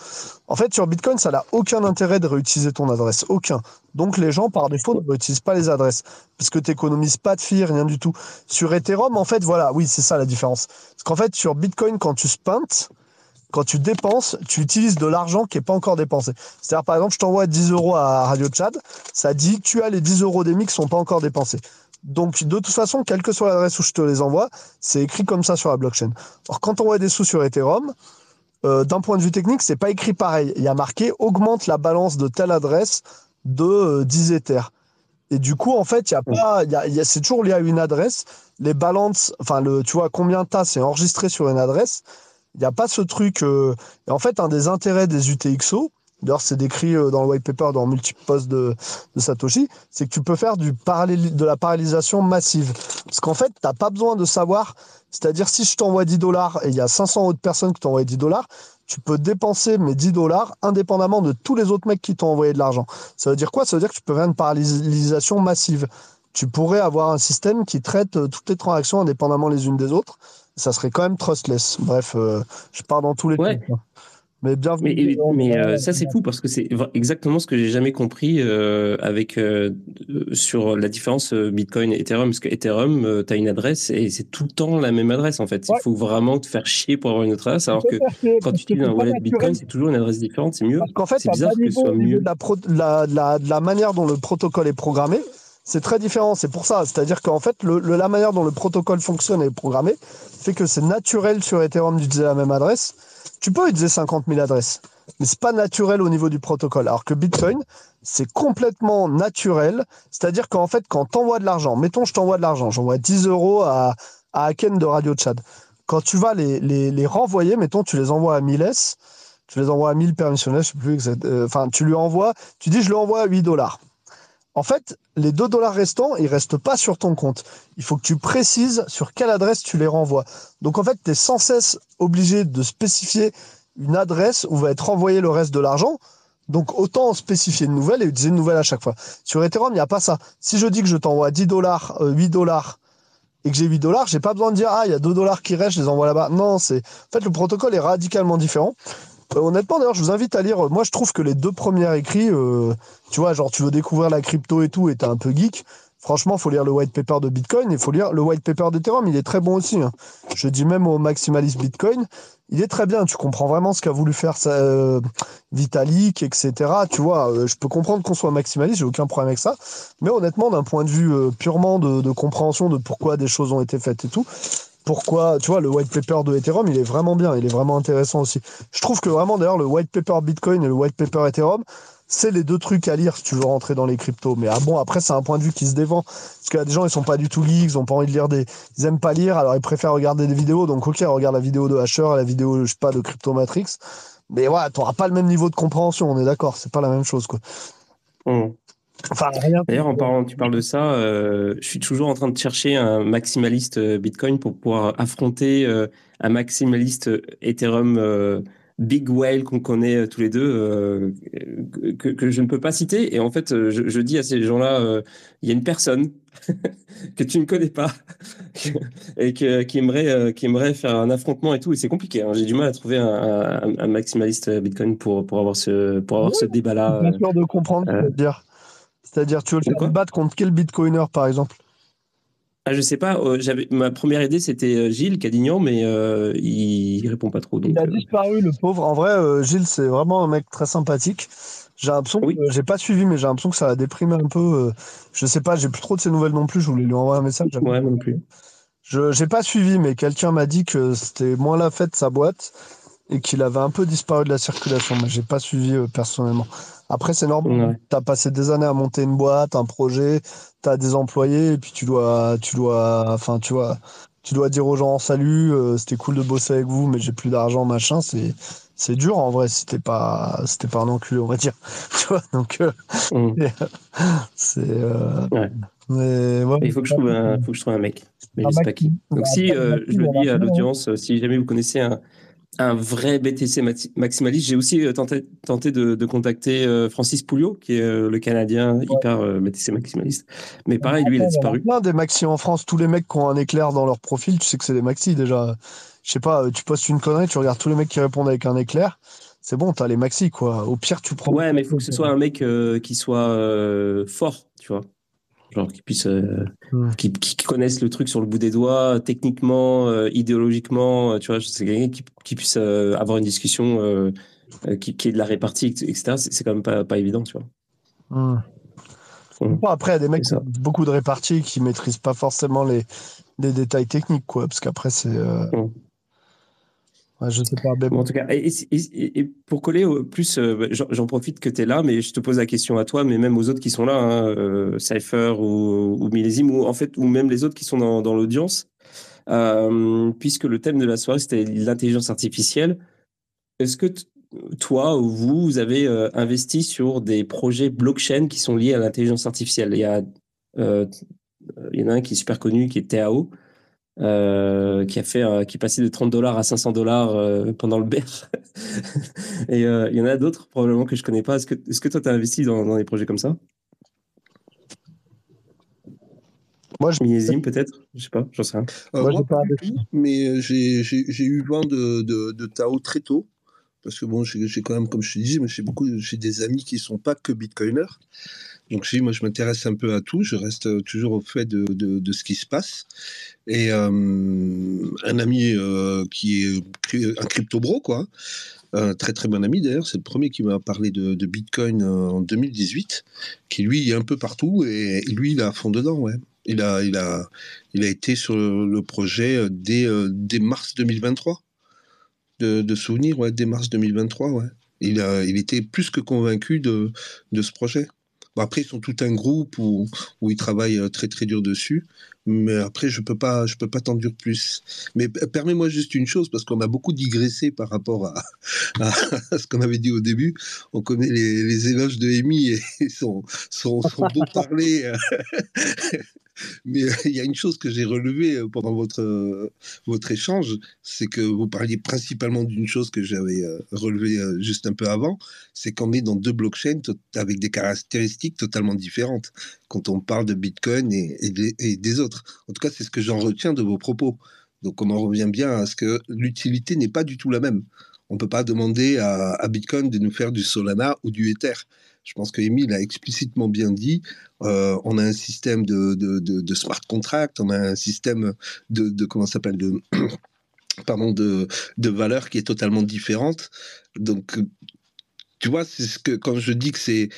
en fait, sur Bitcoin, ça n'a aucun intérêt de réutiliser ton adresse. Aucun. Donc, les gens, par défaut, ne réutilisent pas les adresses. Parce que tu n'économises pas de filles, rien du tout. Sur Ethereum, en fait, voilà. Oui, c'est ça la différence. Parce qu'en fait, sur Bitcoin, quand tu spintes, quand tu dépenses, tu utilises de l'argent qui n'est pas encore dépensé. C'est-à-dire, par exemple, je t'envoie 10 euros à Radio Chad, ça dit tu as les 10 euros des qui sont pas encore dépensés. Donc, de toute façon, quelle que soit l'adresse où je te les envoie, c'est écrit comme ça sur la blockchain. Alors, quand on voit des sous sur Ethereum, euh, d'un point de vue technique, c'est pas écrit pareil. Il y a marqué augmente la balance de telle adresse de euh, 10 Ethers. Et du coup, en fait, il y a pas, y a, c'est toujours lié à une adresse. Les balances, enfin, le, tu vois, combien t'as, c'est enregistré sur une adresse. Il n'y a pas ce truc. Euh, et en fait, un des intérêts des UTXO, D'ailleurs, c'est décrit euh, dans le white paper, dans multiple posts de, de Satoshi, c'est que tu peux faire du de la parallélisation massive. Parce qu'en fait, tu n'as pas besoin de savoir, c'est-à-dire si je t'envoie 10 dollars et il y a 500 autres personnes qui t'envoient 10 dollars, tu peux dépenser mes 10 dollars indépendamment de tous les autres mecs qui t'ont envoyé de l'argent. Ça veut dire quoi? Ça veut dire que tu peux faire une parallélisation massive. Tu pourrais avoir un système qui traite euh, toutes les transactions indépendamment les unes des autres. Ça serait quand même trustless. Bref, euh, je pars dans tous les ouais. Mais bienvenue. Mais, euh, ça, c'est fou parce que c'est exactement ce que j'ai jamais compris euh, avec euh, sur la différence Bitcoin et Ethereum. Parce que Ethereum, tu as une adresse et c'est tout le temps la même adresse en fait. Il faut vraiment te faire chier pour avoir une autre adresse. Alors que quand tu utilises un wallet Bitcoin, c'est toujours une adresse différente. C'est mieux. Parce fait, c'est bizarre que ce soit mieux. La, la, la, manière dont le protocole est programmé, c'est très différent. C'est pour ça. C'est-à-dire qu'en fait, le, la manière dont le protocole fonctionne et est programmé fait que c'est naturel sur Ethereum d'utiliser la même adresse tu peux utiliser 50 000 adresses, mais c'est pas naturel au niveau du protocole. Alors que Bitcoin, c'est complètement naturel. C'est-à-dire qu'en fait, quand tu envoies de l'argent, mettons, je t'envoie de l'argent, j'envoie 10 euros à, à Aken de Radio Tchad. Quand tu vas les, les, les, renvoyer, mettons, tu les envoies à Miles, tu les envoies à 1000 permissionnels, je sais plus. Euh, enfin, tu lui envoies, tu dis, je lui envoie à 8 dollars. En fait, les 2 dollars restants, ils restent pas sur ton compte. Il faut que tu précises sur quelle adresse tu les renvoies. Donc en fait, tu es sans cesse obligé de spécifier une adresse où va être envoyé le reste de l'argent. Donc autant spécifier une nouvelle et utiliser une nouvelle à chaque fois. Sur Ethereum, il n'y a pas ça. Si je dis que je t'envoie 10 dollars, 8 euh, dollars et que j'ai 8 dollars, j'ai pas besoin de dire ah il y a 2 dollars qui restent, je les envoie là-bas. Non, c'est en fait le protocole est radicalement différent. Euh, honnêtement, d'ailleurs, je vous invite à lire. Moi, je trouve que les deux premiers écrits, euh, tu vois, genre, tu veux découvrir la crypto et tout, et t'es un peu geek. Franchement, faut lire le white paper de Bitcoin il faut lire le white paper d'Ethereum. Il est très bon aussi. Hein. Je dis même au maximaliste Bitcoin, il est très bien. Tu comprends vraiment ce qu'a voulu faire euh, Vitalik, etc. Tu vois, euh, je peux comprendre qu'on soit maximaliste, j'ai aucun problème avec ça. Mais honnêtement, d'un point de vue purement de, de, compréhension de pourquoi des choses ont été faites et tout, pourquoi, tu vois, le white paper de Ethereum, il est vraiment bien, il est vraiment intéressant aussi. Je trouve que vraiment, d'ailleurs, le white paper Bitcoin et le white paper Ethereum, c'est les deux trucs à lire si tu veux rentrer dans les cryptos. Mais ah bon, après, c'est un point de vue qui se défend. Parce qu'il y a des gens, ils sont pas du tout geeks, ils ont pas envie de lire des. Ils aiment pas lire, alors ils préfèrent regarder des vidéos. Donc, ok, regarde la vidéo de Hasher, la vidéo, je sais pas, de Crypto Matrix. Mais voilà, tu n'auras pas le même niveau de compréhension, on est d'accord, c'est pas la même chose, quoi. Mmh. D'ailleurs, en parlant, tu parles de ça, euh, je suis toujours en train de chercher un maximaliste euh, Bitcoin pour pouvoir affronter euh, un maximaliste Ethereum big whale qu'on connaît tous les deux, que, que, je ne peux pas citer. Et en fait, je, je dis à ces gens-là, il y a une personne <laughs> que tu ne connais pas <laughs> et que, qui, aimerait, qui aimerait faire un affrontement et tout. Et c'est compliqué. Hein. J'ai du mal à trouver un, un, maximaliste Bitcoin pour, pour avoir ce, pour avoir ce débat-là. De comprendre, c'est-à-dire, c'est-à-dire tu veux le faire battre contre quel Bitcoiner, par exemple? Ah, je sais pas. Euh, j'avais ma première idée c'était euh, Gilles Cadignan, mais euh, il... il répond pas trop. il a disparu le pauvre. En vrai, Gilles c'est vraiment un mec très sympathique. J'ai l'impression que j'ai pas suivi, mais j'ai l'impression que ça a déprimé un peu. je sais pas, j'ai plus trop de ses nouvelles non plus. Je voulais lui envoyer un message. Ouais, non plus. Je j'ai pas suivi, mais quelqu'un m'a dit que c'était moins la fête sa boîte et qu'il avait un peu disparu de la circulation, mais j'ai pas suivi personnellement. Après, c'est normal. Tu as passé des années à monter une boîte, un projet, tu as des employés, et puis tu dois, tu dois, enfin, tu vois, tu dois dire aux gens salut, euh, c'était cool de bosser avec vous, mais j'ai plus d'argent, machin. C'est, c'est dur en vrai si t'es pas, si pas un enculé, on va dire. <laughs> tu vois, donc, euh, mm. <laughs> c'est. Euh, mais, il faut que, je trouve un, faut que je trouve un mec. Mais je sais pas qui. Donc, si, je le dis à l'audience, si jamais vous connaissez un, un vrai BTC maximaliste. J'ai aussi euh, tenté, tenté de, contacter euh, Francis Pouliot, qui est euh, le Canadien hyper BTC maximaliste. Mais pareil, lui, il a disparu. Il y a des maxi en France. Tous les mecs qui ont un éclair dans leur profil, tu sais que c'est des maxi déjà. Je sais pas, tu postes une connerie, tu regardes tous les mecs qui répondent avec un éclair. C'est bon, t'as les maxi, quoi. Au pire, tu prends. Ouais, mais il faut que ce soit un mec qui soit fort, tu vois genre qui puissent euh, qui, connaissent le truc sur le bout des doigts techniquement euh, idéologiquement euh, tu vois c'est quelqu'un qui, qui, puisse avoir une discussion qui, qui est de la répartie etc c'est quand même pas, pas évident tu vois hmm. Hmm. après il y a des mecs qui ont beaucoup de réparties qui maîtrisent pas forcément les, les détails techniques quoi parce qu'après c'est je sais pas. en tout cas, et, pour coller au plus, euh, bah, j'en profite que tu es là, mais je te pose la question à toi, mais même aux autres qui sont là, hein, euh, Cypher ou, ou Millésime, ou en fait, ou même les autres qui sont dans, l'audience, euh, puisque le thème de la soirée c'était l'intelligence artificielle. Est-ce que toi ou vous, vous avez investi sur des projets blockchain qui sont liés à l'intelligence artificielle? Il y a, il y en a un qui est super connu, qui est TAO. Euh, qui a fait, euh, qui est passé de 30 dollars à 500 dollars euh, pendant le <laughs> bear. et il y en a d'autres probablement que je connais pas. Est-ce que, est-ce que toi, tu as investi dans, dans, des projets comme ça? Moi, je... Millésime peut-être? Je sais pas, j'en sais rien. moi, pas mais j'ai, j'ai, eu vent de, de, de, Tao très tôt. Parce que bon, j'ai, j'ai quand même, comme je te disais, j'ai beaucoup, j'ai des amis qui sont pas que bitcoiners. Donc, si moi, je m'intéresse un peu à tout. Je reste toujours au fait de, de, ce qui se passe. Et euh, un ami euh, qui est un crypto bro, quoi. Un très très bon ami d'ailleurs, c'est le premier qui m'a parlé de, Bitcoin euh, en 2018, qui lui est un peu partout et lui il a fond dedans, ouais. Il a, il a, il a été sur le projet dès, dès mars 2023, de, de souvenir, ouais, dès mars 2023, ouais. Il, a, il était plus que convaincu de, de ce projet après, ils sont tout un groupe où, ils travaillent euh, très très dur dessus. Mais après, je peux pas, peux pas t'en dire plus. Mais permets-moi juste une chose, parce qu'on a beaucoup digressé par rapport <laughs> à, ce qu'on avait dit au début. On connaît les, les éloges de Amy et son, son, son beau parler <laughs> mais euh, il y a une chose que j'ai relevée euh, pendant votre, euh, votre échange, c'est que vous parliez principalement d'une chose que j'avais relevée juste un peu avant, c'est qu'on est dans deux blockchains avec des caractéristiques totalement différentes quand on parle de Bitcoin et, des, autres. En tout cas, c'est ce que j'en retiens de vos propos. Donc on en revient bien à ce que l'utilité n'est pas du tout la même. On ne peut pas demander à, Bitcoin de nous faire du Solana ou du Ether. Je pense que Emile a explicitement bien dit, euh, on a un système de, de, smart contract, on a un système de, de comment s'appelle de <clears throat> pardon de, de valeur qui est totalement différente. Donc tu vois, c'est ce que quand je dis que c'est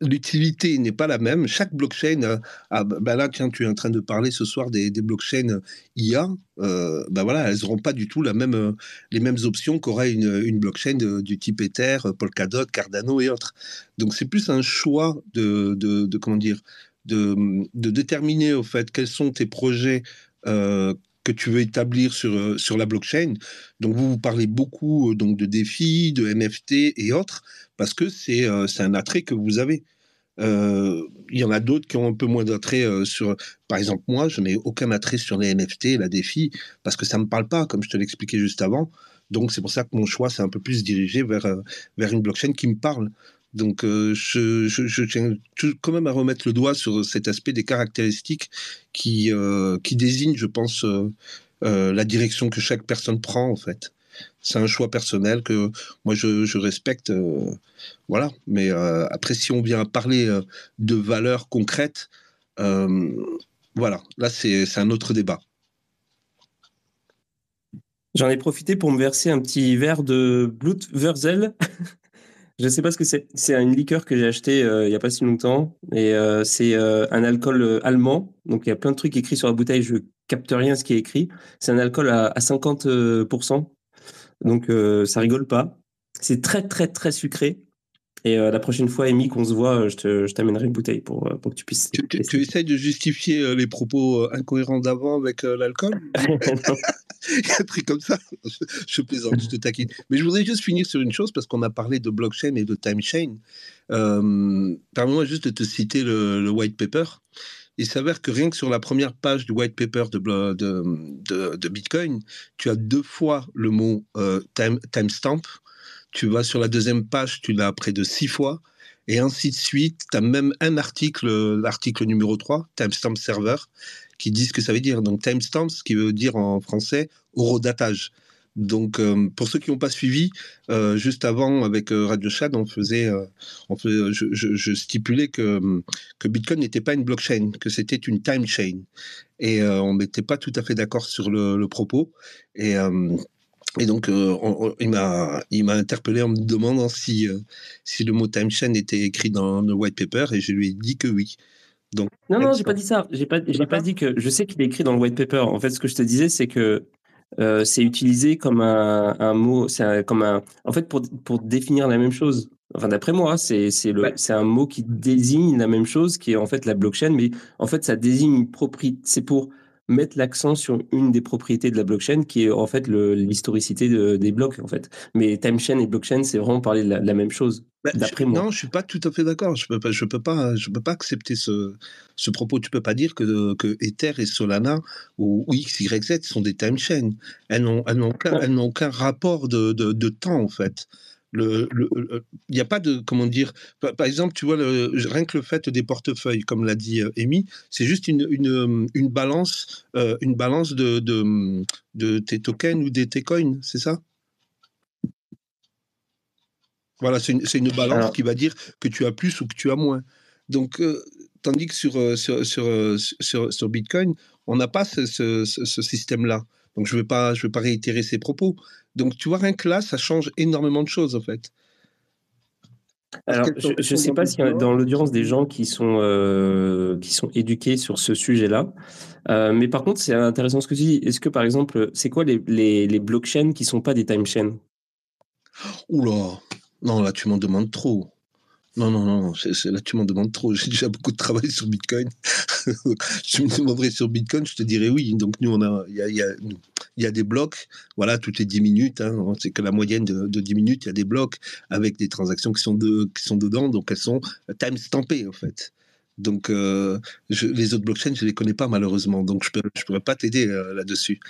l'utilité n'est pas la même. Chaque blockchain, ah, bah là tiens, tu es en train de parler ce soir des, blockchains IA. Euh, bah voilà, elles n'auront pas du tout la même les mêmes options qu'aurait une, blockchain du type Ether, Polkadot, Cardano et autres. Donc c'est plus un choix de, comment dire de, déterminer au fait quels sont tes projets euh, que tu veux établir sur, euh, sur la blockchain. Donc, vous, vous parlez beaucoup euh, donc, de défis, de NFT et autres, parce que c'est euh, c'est un attrait que vous avez. Il y en a d'autres qui ont un peu moins d'attrait sur. Par exemple, moi, je n'ai aucun attrait sur les NFT la défi parce que ça me parle pas, comme je te l'expliquais juste avant. Donc c'est pour ça que mon choix s'est un peu plus dirigé vers, vers une blockchain qui me parle. Donc, je, je, tiens quand même à remettre le doigt sur cet aspect des caractéristiques qui, qui désignent, je pense, la direction que chaque personne prend, en fait. C'est un choix personnel que moi, je, je respecte. voilà. Mais après, si on vient parler de valeurs concrètes, voilà, là, c'est un autre débat. J'en ai profité pour me verser un petit verre de Blutwurzel. <laughs> je ne sais pas ce que c'est. C'est une liqueur que j'ai acheté euh, il n'y a pas si longtemps. Et euh, c'est euh, un alcool allemand. Donc il y a plein de trucs écrits sur la bouteille. Je capte rien ce qui est écrit. C'est un alcool à, à 50%. Donc ça rigole pas. C'est très très très sucré. Et la prochaine fois, Amy, qu'on se voit, je t'amènerai une bouteille pour, pour que tu puisses. Tu, tu, essayes de justifier les propos incohérents d'avant avec l'alcool? <laughs> <laughs> <laughs> Il y comme ça. Je, plaisante, je te taquine. Mais je voudrais juste finir sur une chose parce qu'on a parlé de blockchain et de time chain. Permets-moi juste de te citer le, white paper. Il s'avère que rien que sur la première page du white paper de, Bitcoin, tu as deux fois le mot time, timestamp tu vas sur la deuxième page, tu l'as près de six fois, et ainsi de suite. Tu as même un article, l'article numéro 3, timestamp server, qui dit ce que ça veut dire. Donc timestamp, ce qui veut dire en français horodatage. Donc, euh, pour ceux qui n'ont pas suivi, euh, juste avant avec euh, Radio on faisait, on je, stipulais que, que Bitcoin n'était pas une blockchain, que c'était une time chain, et on n'était pas tout à fait d'accord sur le, propos. Et et donc, euh, il m'a, il m'a interpellé en me demandant si, euh, si le mot time chain était écrit dans le white paper, et je lui ai dit que oui. Donc, non, non, j'ai pas dit ça. J'ai pas, j'ai pas dit que. Je sais qu'il est écrit dans le white paper. En fait, ce que je te disais, c'est que euh, c'est utilisé comme un, un mot, c'est comme un, en fait, pour, pour définir la même chose. Enfin, d'après moi, c'est, c'est, le, c'est un mot qui désigne la même chose, qui est en fait la blockchain, mais en fait, ça désigne une propriété. C'est pour mettre l'accent sur une des propriétés de la blockchain qui est en fait l'historicité des blocs en fait. Mais chain et blockchain, c'est vraiment parler de la, même chose. Bah, d'après moi. Non, je suis pas tout à fait d'accord. Je peux pas, je peux pas, je peux pas accepter ce, ce propos. Tu peux pas dire que, que Ether et Solana ou, X, Y, Z sont des timeshares. Elles n'ont, elles n'ont aucun, elles n'ont aucun rapport de, de, de temps en fait il n'y a pas de comment dire par, exemple tu vois le, rien que le fait des portefeuilles comme l'a dit euh, Amy c'est juste une, une, une balance euh, une balance de, de, de, tes tokens ou des tes coins c'est ça? Voilà c'est une, une, balance qui va dire que tu as plus ou que tu as moins. Donc euh, tandis que sur sur, sur, sur, Bitcoin on n'a pas ce, ce, ce système là donc je ne vais, pas, je vais pas réitérer ses propos. Donc tu vois, rien que là, ça change énormément de choses en fait. Alors, je ne sais pas s'il y a dans l'audience des gens qui sont, euh, qui sont éduqués sur ce sujet-là. Euh, mais par contre, c'est intéressant ce que tu dis. Est-ce que, par exemple, c'est quoi les, les, les blockchains qui ne sont pas des timeshares? Oula, non, là, tu m'en demandes trop. Non, non, non, là tu m'en demandes trop. <laughs> J'ai déjà beaucoup de travail sur Bitcoin. <laughs> tu me demanderais sur Bitcoin, je te dirais oui. Donc nous, on a, il y a, y a, des blocs, voilà, toutes les 10 minutes. Hein, c'est que la moyenne de, de, 10 minutes, il y a des blocs avec des transactions qui sont, de, qui sont dedans, donc elles sont time stampées en fait. Donc euh, je, les autres blockchains, je les connais pas malheureusement, donc je ne je pourrais pas t'aider euh, là-dessus.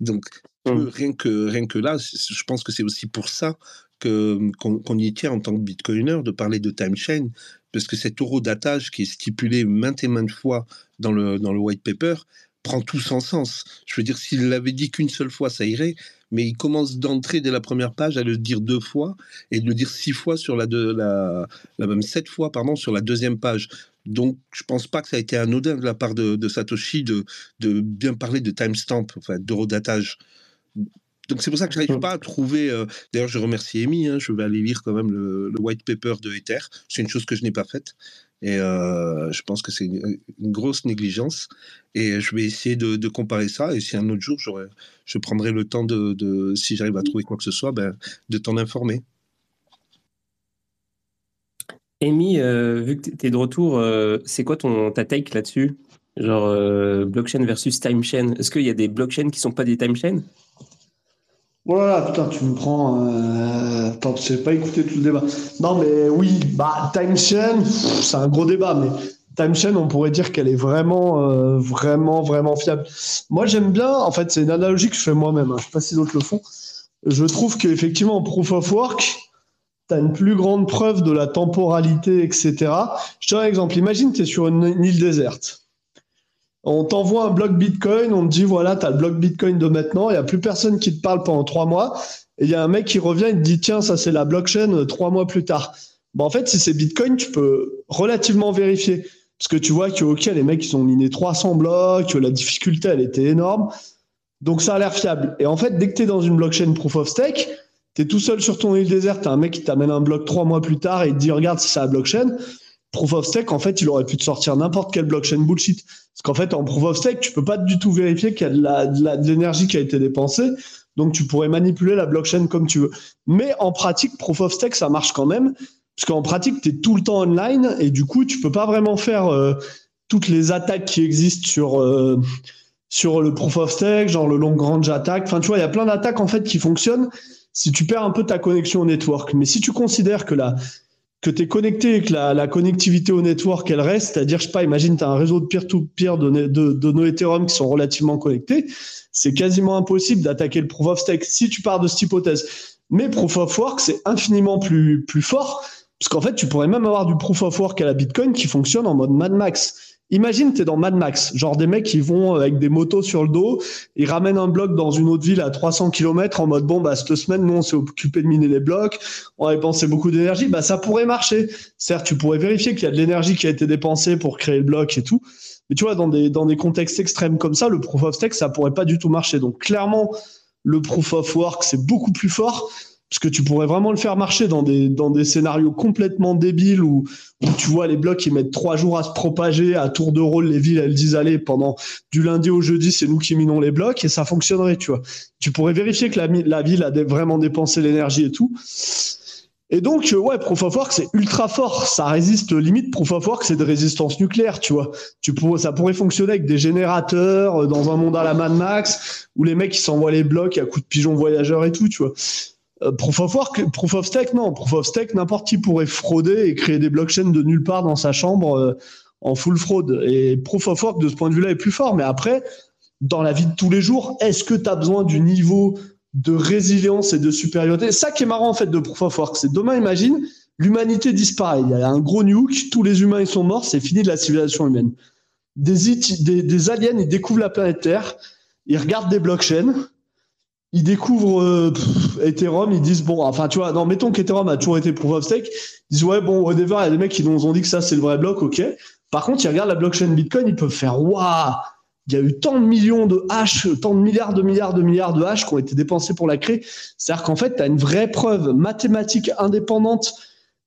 Donc mmh. rien que rien que là, je pense que c'est aussi pour ça qu'on y tient en tant que bitcoiner de parler de time chain, parce que cet datage qui est stipulé maintes et maintes fois dans le, dans le white paper prend tout son sens. Je veux dire, s'il l'avait dit qu'une seule fois, ça irait, mais il commence d'entrer dès la première page à le dire deux fois et de le dire six fois sur la, de, la, la même sept fois pardon sur la deuxième page. Donc, je pense pas que ça a été anodin de la part de, Satoshi de, de bien parler de timestamp, enfin, d'eurodatage. Donc c'est pour ça que je n'arrive pas à trouver. Euh, d'ailleurs, je remercie Amy. Hein, je vais aller lire quand même le, white paper de Ether. C'est une chose que je n'ai pas faite. Et euh, je pense que c'est une, grosse négligence. Et je vais essayer de, comparer ça. Et si un autre jour, je prendrai le temps de, si j'arrive à trouver quoi que ce soit, ben, de t'en informer. Amy, euh, vu que tu es de retour, c'est quoi ton, ta take là-dessus? Genre blockchain versus time chain. Est-ce qu'il y a des blockchains qui ne sont pas des time chains? Voilà, oh putain, tu me prends. Euh... Attends, je n'ai pas écouté tout le débat. Non, mais oui, bah, Time Chain, c'est un gros débat, mais Time Chain, on pourrait dire qu'elle est vraiment, euh, vraiment, vraiment fiable. Moi, j'aime bien, en fait, c'est une analogie que je fais moi-même, hein, je sais pas si d'autres le font. je trouve qu'effectivement, Proof of Work, tu as une plus grande preuve de la temporalité, etc. Je te donne un exemple. Imagine, tu es sur une, île déserte. On t'envoie un bloc Bitcoin, on te dit voilà, tu as le bloc Bitcoin de maintenant, il n'y a plus personne qui te parle pendant trois mois. Et il y a un mec qui revient, il te dit tiens, ça c'est la blockchain euh, trois mois plus tard. Bon, en fait, si c'est Bitcoin, tu peux relativement vérifier. Parce que tu vois que, OK, les mecs, ils ont miné 300 blocs, la difficulté, elle était énorme. Donc, ça a l'air fiable. Et en fait, dès que tu es dans une blockchain proof of stake, tu es tout seul sur ton île déserte, tu un mec qui t'amène un bloc trois mois plus tard et il te dit, regarde, c'est la blockchain. Proof of stake, en fait, il aurait pu te sortir n'importe quelle blockchain bullshit. Parce qu'en fait, en proof of stake, tu peux pas du tout vérifier qu'il y a de l'énergie qui a été dépensée. Donc, tu pourrais manipuler la blockchain comme tu veux. Mais en pratique, proof of stake, ça marche quand même. Parce qu'en pratique, tu es tout le temps online et du coup, tu peux pas vraiment faire euh, toutes les attaques qui existent sur, euh, sur le proof of stake, genre le long range attack. Enfin, tu vois, il y a plein d'attaques en fait qui fonctionnent si tu perds un peu ta connexion au network. Mais si tu considères que la, que tu es connecté et que la, la, connectivité au network, elle reste, c'est-à-dire, je sais pas, imagine, tu as un réseau de peer-to-peer de, de, de, nos Ethereum qui sont relativement connectés, c'est quasiment impossible d'attaquer le proof of stake si tu pars de cette hypothèse. Mais proof of work, c'est infiniment plus, plus fort parce qu'en fait, tu pourrais même avoir du proof of work à la Bitcoin qui fonctionne en mode Mad Max. Imagine, tu es dans Mad Max, genre des mecs qui vont avec des motos sur le dos, ils ramènent un bloc dans une autre ville à 300 km en mode bon, bah, cette semaine, nous, on s'est occupé de miner les blocs, on a dépensé beaucoup d'énergie, bah, ça pourrait marcher. Certes, tu pourrais vérifier qu'il y a de l'énergie qui a été dépensée pour créer le bloc et tout. Mais tu vois, dans des, dans des contextes extrêmes comme ça, le proof of stake, ça pourrait pas du tout marcher. Donc, clairement, le proof of work, c'est beaucoup plus fort parce que tu pourrais vraiment le faire marcher dans des, scénarios complètement débiles où, tu vois les blocs qui mettent trois jours à se propager à tour de rôle les villes elles disent allez pendant du lundi au jeudi c'est nous qui minons les blocs et ça fonctionnerait tu vois. Tu pourrais vérifier que la, ville a vraiment dépensé l'énergie et tout. Et donc euh, ouais proof of work c'est ultra fort. Ça résiste limite proof of work c'est de résistance nucléaire tu vois. Ça pourrait fonctionner avec des générateurs euh, dans un monde à la Mad Max où les mecs qui s'envoient les blocs à coups de pigeons voyageurs et tout tu vois euh, proof of work, proof of stake, non. Proof of stake, n'importe qui pourrait frauder et créer des blockchains de nulle part dans sa chambre euh, en full fraude. Et proof of work, de ce point de vue-là, est plus fort. Mais après, dans la vie de tous les jours, est-ce que tu as besoin du niveau de résilience et de supériorité? Ça qui est marrant, en fait, de proof of work, c'est demain, imagine, l'humanité disparaît. Il y a un gros nuke, tous les humains, ils sont morts, c'est fini de la civilisation humaine. Des, des, des aliens, ils découvrent la planète Terre, ils regardent des blockchains, ils découvrent euh, Ethereum, ils disent bon, enfin tu vois, non, mettons qu'Ethereum a toujours été proof of stake, ils disent ouais bon, whatever, il y a des mecs qui nous ont dit que ça c'est le vrai bloc, ok. Par contre, ils regardent la blockchain Bitcoin, ils peuvent faire waouh, il y a eu tant de millions de hash, tant de milliards de milliards de milliards de hash qui ont été dépensés pour la créer. C'est-à-dire qu'en fait, tu as une vraie preuve mathématique indépendante.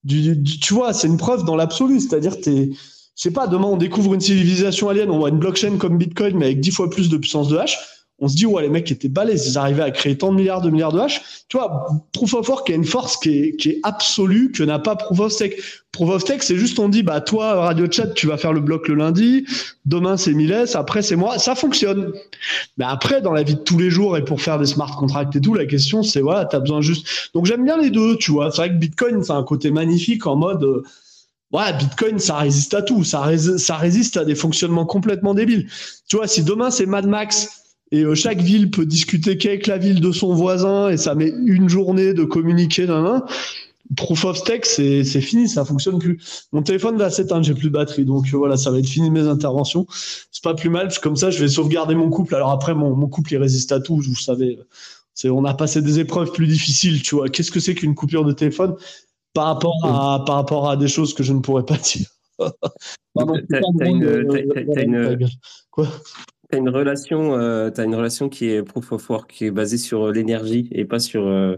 Du, tu vois, c'est une preuve dans l'absolu. C'est-à-dire, tu je sais pas, demain on découvre une civilisation alien, on voit une blockchain comme Bitcoin, mais avec dix fois plus de puissance de hash on se dit, ouais, les mecs étaient balèzes, ils arrivaient à créer tant de milliards de milliards de hash. Tu vois, Proof of Work a une force qui est, qui est absolue, que n'a pas Proof of Stake. Proof of Stake, c'est juste, on dit, bah, toi, Radio Chat, tu vas faire le bloc le lundi, demain, c'est Miles, après, c'est moi. Ça fonctionne. Mais après, dans la vie de tous les jours et pour faire des smart contracts et tout, la question, c'est, voilà, t'as besoin juste. Donc, j'aime bien les deux, tu vois. C'est vrai que Bitcoin, c'est un côté magnifique en mode, euh, Ouais, Bitcoin, ça résiste à tout. Ça, ça résiste à des fonctionnements complètement débiles. Tu vois, si demain c'est Mad Max et euh, chaque ville peut discuter qu'avec la ville de son voisin et ça met une journée de communiquer d'un un. Proof of stake, c'est fini, ça fonctionne plus. Mon téléphone va s'éteindre, j'ai plus de batterie, donc euh, voilà, ça va être fini mes interventions. C'est pas plus mal, parce que comme ça, je vais sauvegarder mon couple. Alors après, mon, mon couple, il résiste à tout, vous savez. On a passé des épreuves plus difficiles, tu vois. Qu'est-ce que c'est qu'une coupure de téléphone par rapport à par rapport à des choses que je ne pourrais pas dire? Quoi? T'as une relation, euh, as une relation qui est proof of work, qui est basée sur euh, l'énergie et pas sur euh,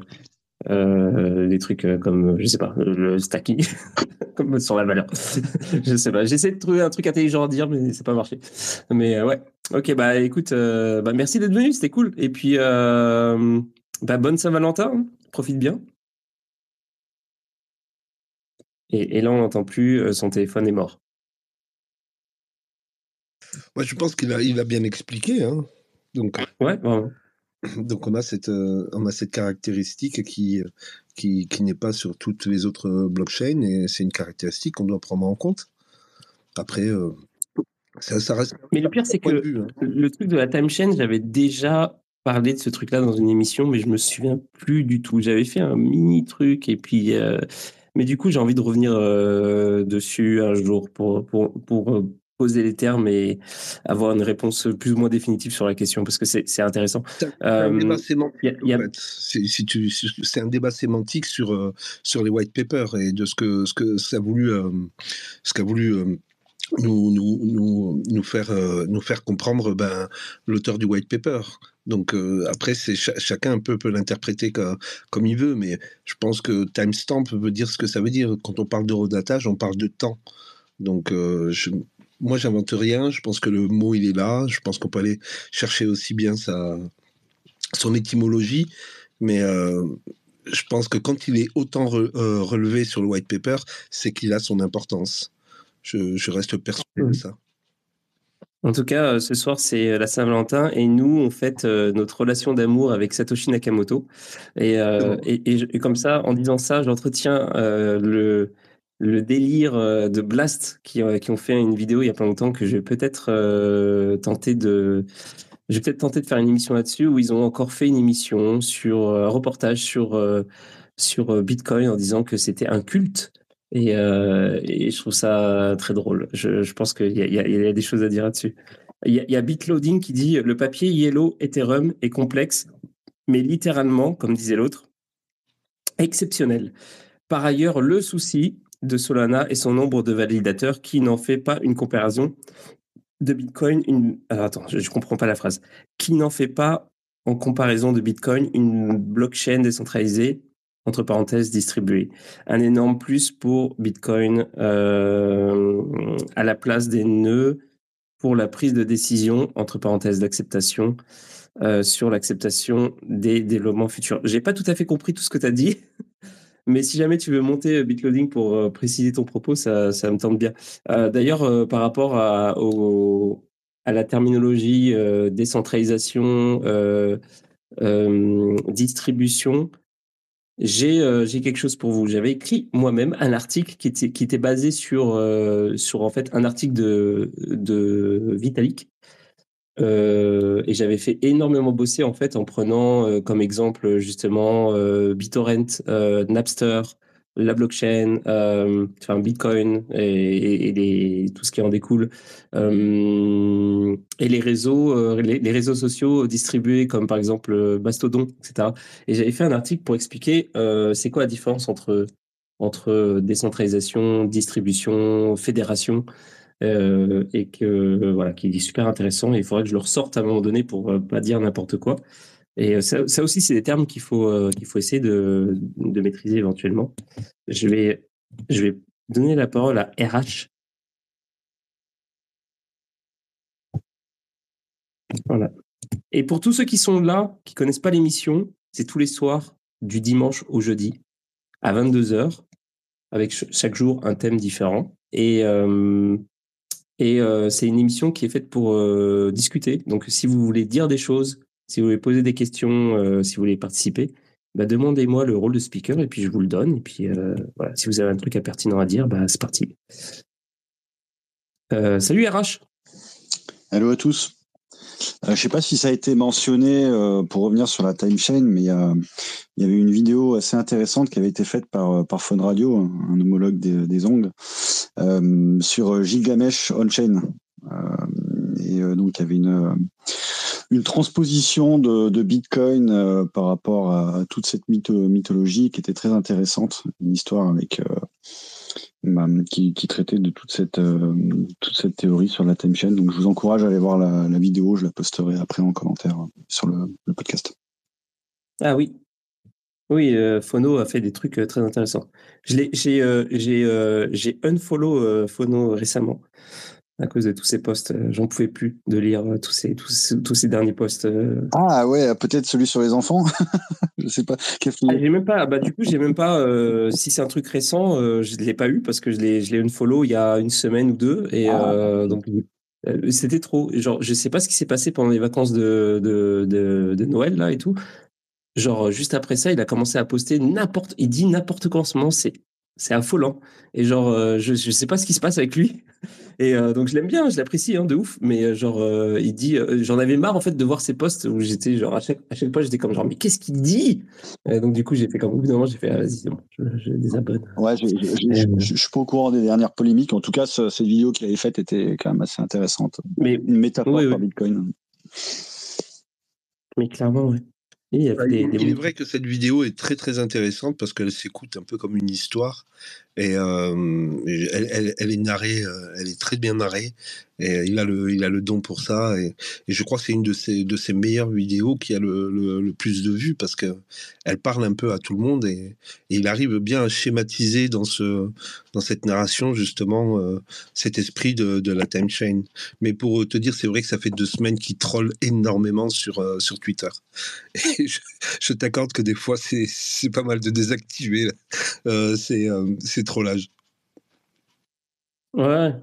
des trucs comme, je sais pas, le stacking, <laughs> comme sur la valeur. <laughs> je sais pas. J'essaie de trouver un truc intelligent à dire, mais c'est pas marché. Mais ouais. Ok, bah écoute, bah merci d'être venu, c'était cool. Et puis, bah, bonne Saint-Valentin, hein. profite bien. Et là, on n'entend plus, son téléphone est mort. Moi, je pense qu'il a, il a bien expliqué. Hein. Donc, ouais, <clears throat> donc on a cette, euh, on a cette caractéristique qui, qui, qui n'est pas sur toutes les autres blockchains et c'est une caractéristique qu'on doit prendre en compte. Après, euh, ça, ça, reste. Mais le pire, c'est que hein. le truc de la time chain, j'avais déjà parlé de ce truc-là dans une émission, mais je me souviens plus du tout. J'avais fait un mini truc et puis, euh, mais du coup, j'ai envie de revenir euh, dessus un jour pour pour pour poser les termes et avoir une réponse plus ou moins définitive sur la question parce que c'est intéressant. C'est un débat sémantique. C'est un débat sémantique sur sur les white papers et de ce que ce que ça a voulu ce qu'a voulu nous, nous, nous, nous, faire, euh, nous faire comprendre ben, l'auteur du white paper. Donc euh, après, c'est chacun un peu peut l'interpréter comme, comme, il veut, mais je pense que timestamp veut dire ce que ça veut dire. Quand on parle d'eurodatage, on parle de temps. Donc euh, je, moi, j'invente rien. Je pense que le mot, il est là. Je pense qu'on peut aller chercher aussi bien sa, son étymologie, mais je pense que quand il est autant relevé sur le white paper, c'est qu'il a son importance. Je, reste persuadé de mmh. ça. En tout cas, euh, ce soir, c'est euh, la Saint-Valentin et nous, on fête euh, notre relation d'amour avec Satoshi Nakamoto. Et, et, comme ça, en disant ça, j'entretiens le, le délire de Blast qui, qui, ont fait une vidéo il y a pas longtemps que je vais peut-être tenter de. Je vais peut-être tenter de faire une émission là-dessus où ils ont encore fait une émission sur un reportage sur, sur Bitcoin en disant que c'était un culte et, euh, je trouve ça très drôle. Je, pense qu'il y, y, y, a des choses à dire là-dessus. Il y, a Bitloading qui dit le papier Yellow Ethereum est complexe, mais littéralement, comme disait l'autre, exceptionnel. Par ailleurs, le souci de Solana est son nombre de validateurs qui n'en fait pas une comparaison de Bitcoin. Une... Alors, attends, je ne comprends pas la phrase. Qui n'en fait pas en comparaison de Bitcoin une blockchain décentralisée entre parenthèses, distribué. Un énorme plus pour Bitcoin euh, à la place des nœuds pour la prise de décision, entre parenthèses, d'acceptation euh, sur l'acceptation des développements futurs. J'ai pas tout à fait compris tout ce que tu as dit, mais si jamais tu veux monter Bitloading pour euh, préciser ton propos, ça, ça me tente bien. D'ailleurs, par rapport à, la terminologie décentralisation, distribution, euh, j'ai quelque chose pour vous. J'avais écrit moi-même un article qui était, qui était basé sur, euh, sur en fait un article de, de Vitalik. Euh, et j'avais fait énormément bosser en fait en prenant comme exemple justement BitTorrent, Napster, la blockchain, euh, enfin Bitcoin et, tout ce qui en découle, euh, et les réseaux, euh, les, réseaux sociaux distribués comme par exemple Mastodon, etc. Et j'avais fait un article pour expliquer c'est quoi la différence entre entre décentralisation, distribution, fédération. Et que voilà, qui est super intéressant. Il faudrait que je le ressorte à un moment donné pour pas dire n'importe quoi. Et euh, ça, ça aussi, c'est des termes qu'il faut, euh, qu'il faut essayer de, maîtriser éventuellement. Je vais, je vais donner la parole à RH. Voilà. Et pour tous ceux qui sont là, qui connaissent pas l'émission, c'est tous les soirs du dimanche au jeudi à 22h, avec chaque jour un thème différent. Et, euh, et euh, c'est une émission qui est faite pour euh, discuter. Donc si vous voulez dire des choses, si vous voulez poser des questions, euh, si vous voulez participer, bah, demandez-moi le rôle de speaker et puis je vous le donne. Et puis voilà, si vous avez un truc à pertinent à dire, bah, c'est parti. Salut RH. Hello à tous. Je ne sais pas si ça a été mentionné pour revenir sur la time chain, mais il y, avait une vidéo assez intéressante qui avait été faite par, par Phone Radio, un, homologue des, des ongles, sur Gilgamesh on-chain. et donc, il y avait une, transposition de, Bitcoin euh, par rapport à, toute cette mythologie qui était très intéressante, une histoire avec euh, bah, qui, traitait de toute cette euh, toute cette théorie sur la time. Donc je vous encourage à aller voir la, vidéo, je la posterai après en commentaire sur le, podcast. Ah oui, oui, Phono a fait des trucs très intéressants. J'ai j'ai unfollow Phono récemment à cause de tous ces posts. Euh, j'en pouvais plus de lire euh, tous ces, tous, tous ces derniers posts. Euh. Ah ouais, peut-être celui sur les enfants. <laughs> je sais pas. Ah, j'ai même pas. Bah du coup, j'ai même pas. si c'est un truc récent, je ne l'ai pas eu parce que je l'ai, je l'ai unfollow il y a une semaine ou deux et ah. donc c'était trop. Genre, je sais pas ce qui s'est passé pendant les vacances de, de, de, de Noël là et tout. Genre juste après ça, il a commencé à poster n'importe. Il dit n'importe quoi en ce moment. C'est c'est affolant. Et genre, euh, je, je sais pas ce qui se passe avec lui. Et euh, donc je l'aime bien, je l'apprécie hein, de ouf. Mais euh, genre, euh, il dit, j'en avais marre en fait de voir ses posts où j'étais genre à chaque, à chaque fois j'étais comme genre, mais qu'est-ce qu'il dit? Et Donc du coup j'ai fait comme au bout d'un moment j'ai fait, ah, vas-y bon, je, je désabonne. Ouais, je, je, suis pas au courant des dernières polémiques. En tout cas, ce- cette vidéo qu'il avait faite était quand même assez intéressante. Mais Une métaphore Oui, par oui. Bitcoin. mais clairement ouais. Et il y a Ouais, des, il, des il est vrai que cette vidéo est très très intéressante parce qu'elle s'écoute un peu comme une histoire et euh, elle, est narrée, euh, elle est très bien narrée et il a le, il a le don pour ça et, je crois que c'est une de ses, de ses meilleures vidéos qui a le, le, plus de vues parce que elle parle un peu à tout le monde et, il arrive bien à schématiser dans ce, dans cette narration justement euh, cet esprit de, de la time chain. Mais pour te dire, c'est vrai que ça fait deux semaines qu'il troll énormément sur, sur Twitter. <laughs> Et je, je t'accorde que des fois, c'est c'est pas mal de désactiver là. Ces, trollages. Ouais.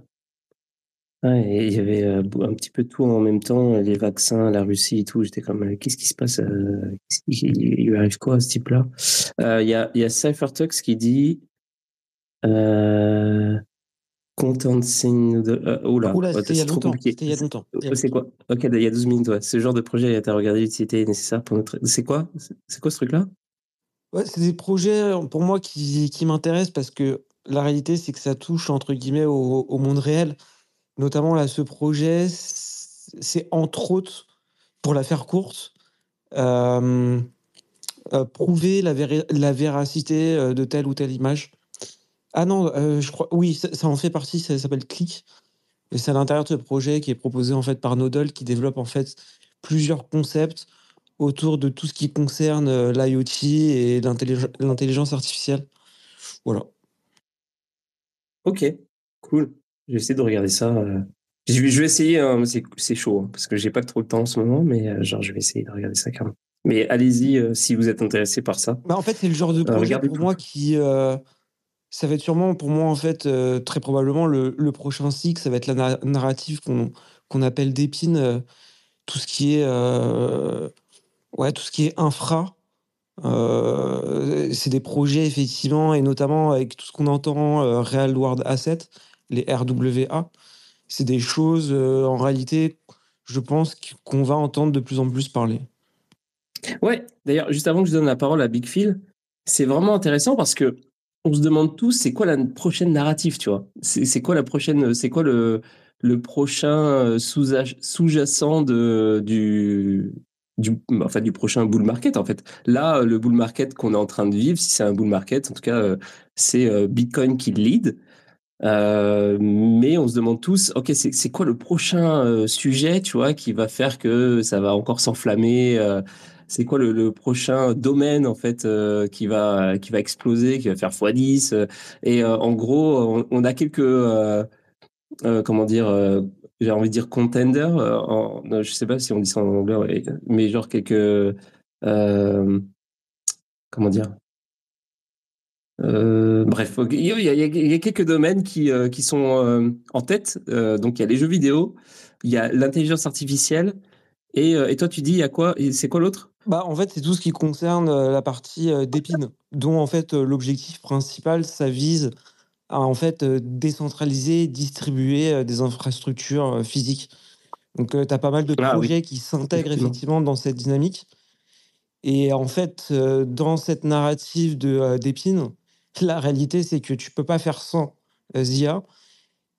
Ouais, et il y avait euh, un petit peu tout en même temps, les vaccins, la Russie et tout. J'étais comme, euh, qu'est-ce qui se passe euh, qui- Il lui arrive quoi à ce type-là? Euh, Il y a, il y a CypherTux qui dit euh, Contenting de. Euh, oula, Oula, oh, c'était il y a c'est trop longtemps. compliqué. C'était il y a longtemps. Oh, C'est quoi? Ok, il y a 12 minutes, ouais. Ce genre de projet a été regardé l'utilité nécessaire pour notre. C'est quoi? C'est quoi ce truc-là? Ouais, c'est des projets euh, pour moi qui, qui m'intéressent parce que la réalité, c'est que ça touche entre guillemets au, monde réel. Notamment là, ce projet, c'est entre autres, pour la faire courte, euh, euh, prouver la, la véracité de telle ou telle image. Ah non, je crois, oui, ça, ça en fait partie, ça s'appelle Click. Et c'est à l'intérieur de ce projet qui est proposé en fait par Nodal qui développe en fait plusieurs concepts autour de tout ce qui concerne euh, l'IoT et l'intellig- l'intelligence artificielle. Voilà. Ok, cool. Je vais essayer de regarder ça. euh. Je vais, essayer, hein, c'est chaud, hein, parce que j'ai pas trop le temps en ce moment, mais euh, genre, je vais essayer de regarder ça quand même. Mais allez-y euh, si vous êtes intéressé par ça. Bah, en fait, c'est le genre de projet pour moi qui. euh, ça va être sûrement pour moi, en fait, très probablement le, le prochain cycle. Ça va être la na- narrative qu'on qu'on appelle d'épine. tout ce qui est. ouais, tout ce qui est infra. Euh, c'est des projets, effectivement, et notamment avec tout ce qu'on entend, euh, Real World Asset, les RWA. C'est des choses, euh, en réalité, je pense qu'on va entendre de plus en plus parler. Ouais, d'ailleurs, juste avant que je donne la parole à Big Phil, c'est vraiment intéressant parce que on se demande tous c'est quoi la prochaine narrative, tu vois? C'est quoi la prochaine, c'est quoi le, le prochain sous- sous-jacent de, du, du, enfin, du prochain bull market, en fait. Là, le bull market qu'on est en train de vivre, si c'est un bull market, en tout cas, euh, c'est euh, Bitcoin qui lead. Euh, mais on se demande tous, ok, c'est quoi le prochain euh, sujet, tu vois, qui va faire que ça va encore s'enflammer euh, C'est quoi le, prochain domaine en fait euh, qui va qui va exploser, qui va faire x10 euh, Et euh, en gros, on, a quelques euh, euh, comment dire, euh, j'ai envie de dire contenders. euh, je sais pas si on dit ça en anglais, mais genre quelques euh, comment dire bref, il y, a, quelques domaines qui, euh, qui sont en tête. Donc, il y a les jeux vidéo, il y a l'intelligence artificielle. Et, et toi, tu dis, il y a quoi C'est quoi l'autre? Bah, en fait, c'est tout ce qui concerne la partie euh, d'épine, dont en fait l'objectif principal, ça vise à en fait euh, décentraliser, distribuer euh, des infrastructures euh, physiques. Donc, tu as pas mal de Ah oui, projets qui s'intègrent effectivement. dans cette dynamique. Et en fait, dans cette narrative de euh, d'épine, la réalité, c'est que tu peux pas faire sans ZIA.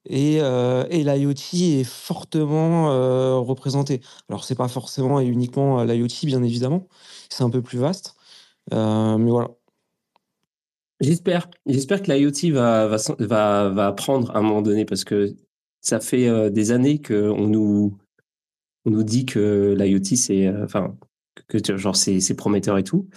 Et, euh, et l'IoT est fortement euh, représenté. Alors, c'est pas forcément et uniquement l'IoT, bien évidemment. C'est un peu plus vaste. Euh, mais voilà. J'espère. J'espère que l'IoT va, va, va, va prendre à un moment donné parce que ça fait euh, des années qu'on nous, on nous dit que l'IoT, c'est. euh, prometteur et tout.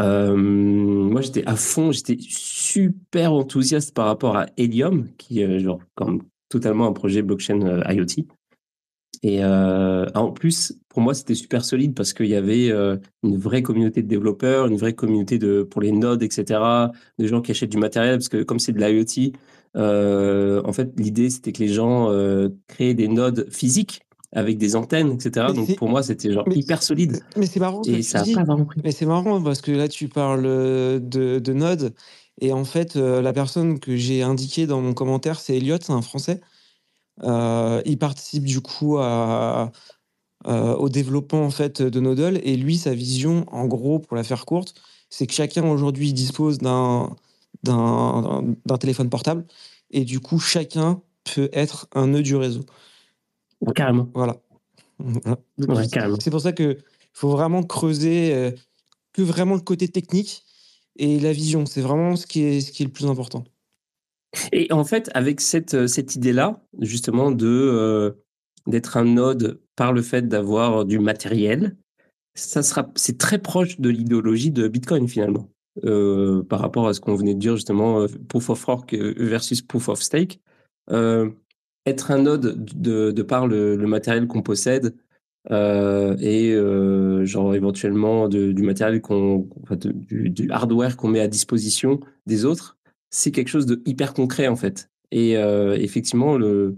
Euh, moi, j'étais à fond, j'étais super enthousiaste par rapport à Helium, qui est genre comme totalement un projet blockchain IoT. Et euh, en plus, pour moi, c'était super solide parce qu'il y avait euh, une vraie communauté de développeurs, une vraie communauté de pour les nodes, etc. De gens qui achètent du matériel parce que comme c'est de l'IoT, euh, en fait, l'idée c'était que les gens créent des nodes physiques avec des antennes, etc. Mais Donc pour moi, c'était genre mais- hyper solide. Mais c'est marrant Et ça pas pris. Mais c'est marrant parce que là, tu parles de, de Node. Et en fait, la personne que j'ai indiquée dans mon commentaire, c'est Elliot, c'est un Français. Il participe du coup à, au développement en fait de Nodle. Et lui, sa vision, en gros, pour la faire courte, c'est que chacun aujourd'hui dispose d'un d'un téléphone portable. Et du coup, chacun peut être un nœud du réseau. Carrément. Voilà. c'est pour ça qu'il faut vraiment creuser euh, que vraiment le côté technique et la vision. C'est vraiment ce qui est, ce qui est le plus important. Et en fait, avec cette, euh, cette idée-là, justement, de euh, d'être un node par le fait d'avoir du matériel, ça sera, c'est très proche de l'idéologie de Bitcoin finalement, par rapport à ce qu'on venait de dire justement, proof of work versus proof of stake. Être un node de, de par le, matériel qu'on possède euh, et euh, genre éventuellement du matériel qu'on, du, hardware qu'on met à disposition des autres, c'est quelque chose de hyper concret en fait. Et euh, effectivement, le,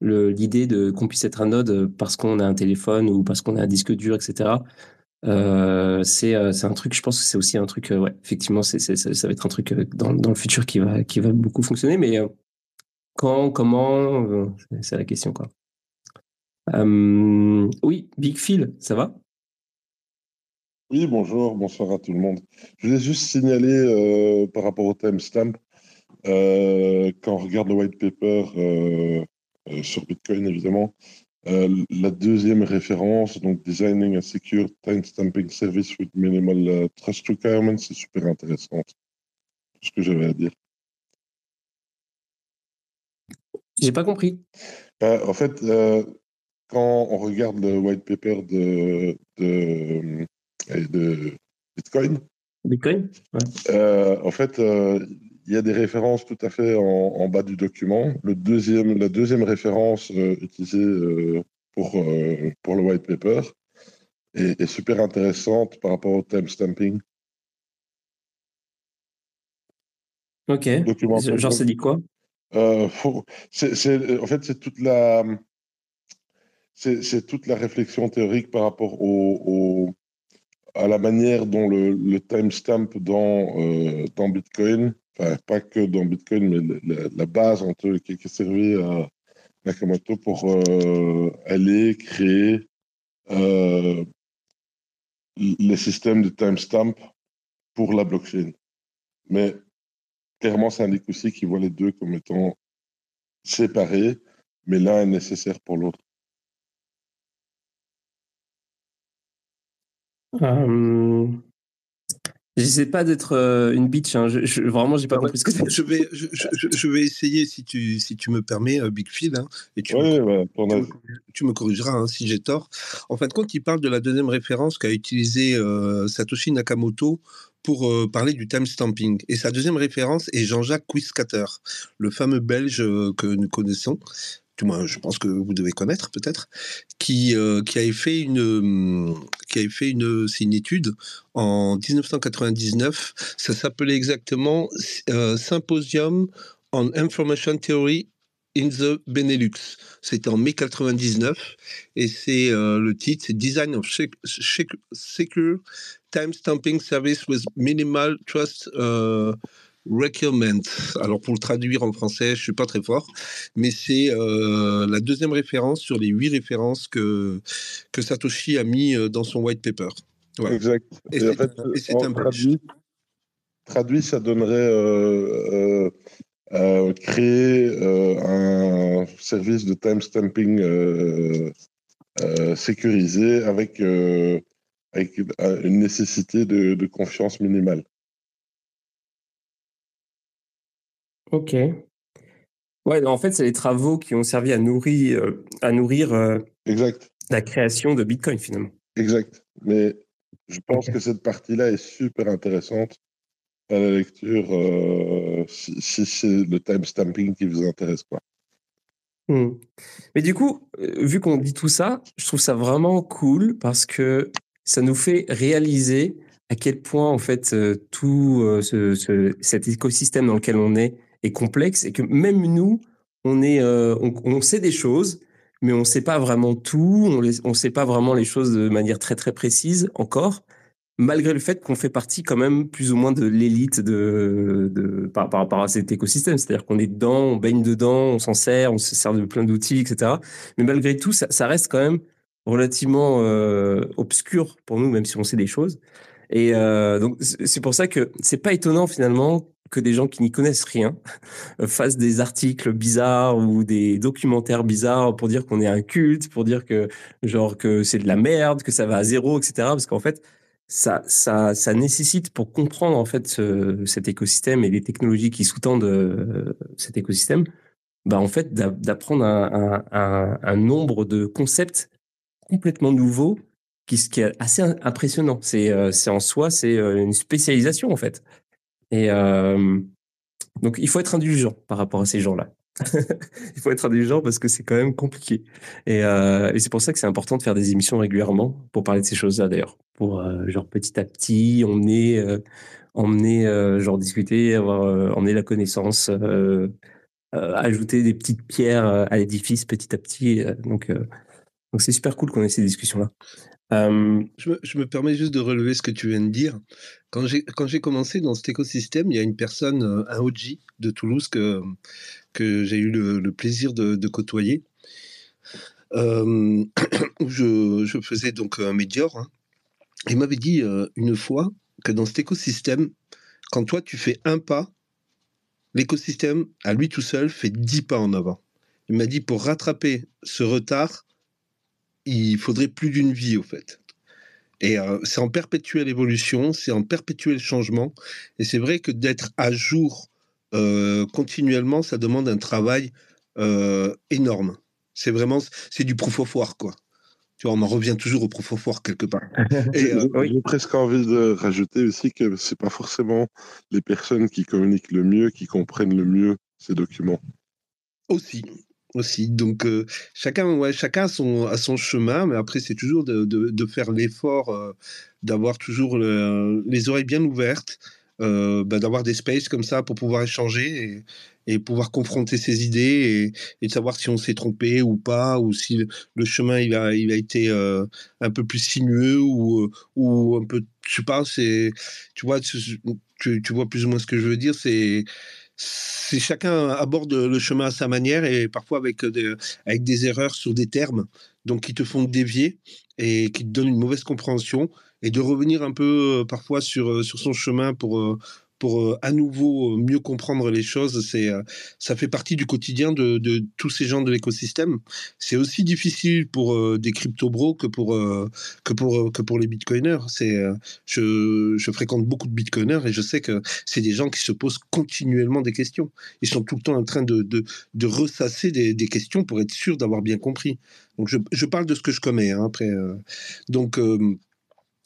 l'idée de qu'on puisse être un node parce qu'on a un téléphone ou parce qu'on a un disque dur, etc. c'est c'est un truc. Je pense que c'est aussi un truc. ouais, effectivement, c'est, ça, va être un truc dans, dans le futur qui va qui va beaucoup fonctionner. Mais quand, comment, euh, c'est la question quoi. Euh, oui, Big Phil, ça va? Oui, bonjour, bonsoir à tout le monde. Je voulais juste signaler euh, par rapport au timestamp, quand on regarde le white paper sur Bitcoin évidemment, la deuxième référence, donc Designing a Secure Timestamping Service with Minimal Trust Requirements, c'est super intéressant. ce que j'avais à dire. J'ai pas compris. En fait, euh, quand on regarde le white paper de, de, de Bitcoin, Bitcoin euh, en fait, euh, il y a des références tout à fait en, bas du document. Le deuxième, la deuxième référence utilisée pour, pour le white paper est, est, super intéressante par rapport au timestamping. Ok. Genre, c'est dit quoi? Euh, en fait, c'est toute la, c'est, toute la réflexion théorique par rapport au, à la manière dont le, le timestamp dans, euh, dans Bitcoin, pas que dans Bitcoin, mais la, base en tout, qui, a servi à Nakamoto pour euh, aller créer les systèmes de timestamp pour la blockchain. Mais clairement, ça indique aussi qu'ils voient les deux comme étant séparés, mais l'un est nécessaire pour l'autre. Euh... J'essaie pas d'être euh, une bitch. Hein. Je, je, vraiment, j'ai pas compris ce que c'est. Je vais, je, je, vais essayer, si tu, si tu me permets, euh, Big Phil, hein, et tu, me, ouais, tu, me, corrigeras hein, si j'ai tort. En fin de compte, il parle de la deuxième référence qu'a utilisée euh, Satoshi Nakamoto pour euh, parler du timestamping. Et sa deuxième référence est Jean-Jacques Quiscater, le fameux Belge que nous connaissons, du je pense que vous devez connaître peut-être, qui, euh, qui avait fait une, qui avait fait une, une étude en 1999. Ça s'appelait exactement Symposium on Information Theory in the Benelux. C'était en mai 99 et c'est le titre, c'est Design of Secure Time Stamping Service with Minimal Trust Requirement. Alors pour le traduire en français, je suis pas très fort, mais c'est euh, la deuxième référence sur les huit références que, que Satoshi a mis euh, dans son white paper. Exact. Et, en fait, un traduit, traduit, ça donnerait euh, créer un service de time stamping sécurisé avec avec une nécessité de, confiance minimale. Ok. Ouais, en fait, c'est les travaux qui ont servi à nourrir, euh, à nourrir euh, exact. la création de Bitcoin finalement. Exact. Mais je pense que cette partie-là est super intéressante à la lecture euh, si, si c'est le timestamping qui vous intéresse. Quoi. Hmm. Mais du coup, vu qu'on dit tout ça, je trouve ça vraiment cool parce que ça nous fait réaliser à quel point en fait tout ce, cet écosystème dans lequel on est est complexe et que même nous, on est, euh, on, sait des choses, mais on ne sait pas vraiment tout, on ne sait pas vraiment les choses de manière très très précise encore. malgré le fait qu'on fait partie quand même plus ou moins de l'élite de, de, par, par rapport à cet écosystème. C'est-à-dire qu'on est dedans, on baigne dedans, on s'en sert, on se sert de plein d'outils, etc. Mais malgré tout, ça, reste quand même relativement euh, obscur pour nous, même si on sait des choses. Et euh, donc c'est pour ça que c'est pas étonnant finalement que des gens qui n'y connaissent rien <laughs> fassent des articles bizarres ou des documentaires bizarres pour dire qu'on est un culte, pour dire que genre que c'est de la merde, que ça va à zéro, etc. Parce qu'en fait, ça, ça, nécessite pour comprendre en fait ce, cet écosystème et les technologies qui sous-tendent euh, cet écosystème, bah en fait d'apprendre un, nombre de concepts complètement nouveaux qui, qui est assez impressionnant. C'est euh, c'est en soi c'est euh, une spécialisation en fait. Et donc il faut être indulgent par rapport à ces gens-là. <laughs> il faut être indulgent parce que c'est quand même compliqué. Et, euh, et c'est pour ça que c'est important de faire des émissions régulièrement pour parler de ces choses-là d'ailleurs. Pour genre petit à petit emmener, emmener genre discuter, avoir, emmener la connaissance, ajouter des petites pierres à l'édifice petit à petit. donc c'est super cool qu'on ait ces discussions-là. Euh... Je, me, permets juste de relever ce que tu viens de dire. Quand j'ai, commencé dans cet écosystème, il y a une personne, un OG de Toulouse que, j'ai eu le, plaisir de, côtoyer, euh, <clears throat> où je, faisais donc un médior. Hein. Il m'avait dit euh, une fois que dans cet écosystème, quand toi tu fais un pas, l'écosystème à lui tout seul fait dix pas en avant. Il m'a dit pour rattraper ce retard, il faudrait plus d'une vie au fait. Et euh, c'est en perpétuelle évolution, c'est en perpétuel changement. Et c'est vrai que d'être à jour euh, continuellement, ça demande un travail euh, énorme. C'est vraiment, c'est du proof of work, quoi. Tu vois, on en revient toujours au proof of work quelque part. <laughs> Et, euh, J'ai presque envie de rajouter aussi que c'est pas forcément les personnes qui communiquent le mieux, qui comprennent le mieux ces documents. Aussi, aussi. Donc euh, chacun, chacun a son, son chemin, mais après c'est toujours de, faire l'effort euh, d'avoir toujours le, les oreilles bien ouvertes, euh, bah, d'avoir des spaces comme ça pour pouvoir échanger et, pouvoir confronter ses idées et, de savoir si on s'est trompé ou pas, ou si le, chemin il a, été un peu plus sinueux ou, un peu, je tu vois, tu, tu vois plus ou moins ce que je veux dire, c'est c'est chacun aborde le chemin à sa manière et parfois avec des, avec des erreurs sur des termes, donc qui te font dévier et qui te donnent une mauvaise compréhension et de revenir un peu parfois sur, sur son chemin pour, pour euh, à nouveau euh, mieux comprendre les choses. C'est, euh, ça fait partie du quotidien de, tous ces gens de l'écosystème. C'est aussi difficile pour des crypto-bros que pour, que pour, que pour les bitcoiners. C'est, je, je fréquente beaucoup de bitcoiners et je sais que c'est des gens qui se posent continuellement des questions. Ils sont tout le temps en train de, de, de ressasser des, des questions pour être sûr d'avoir bien compris. Donc je, je parle de ce que je connais hein, après. donc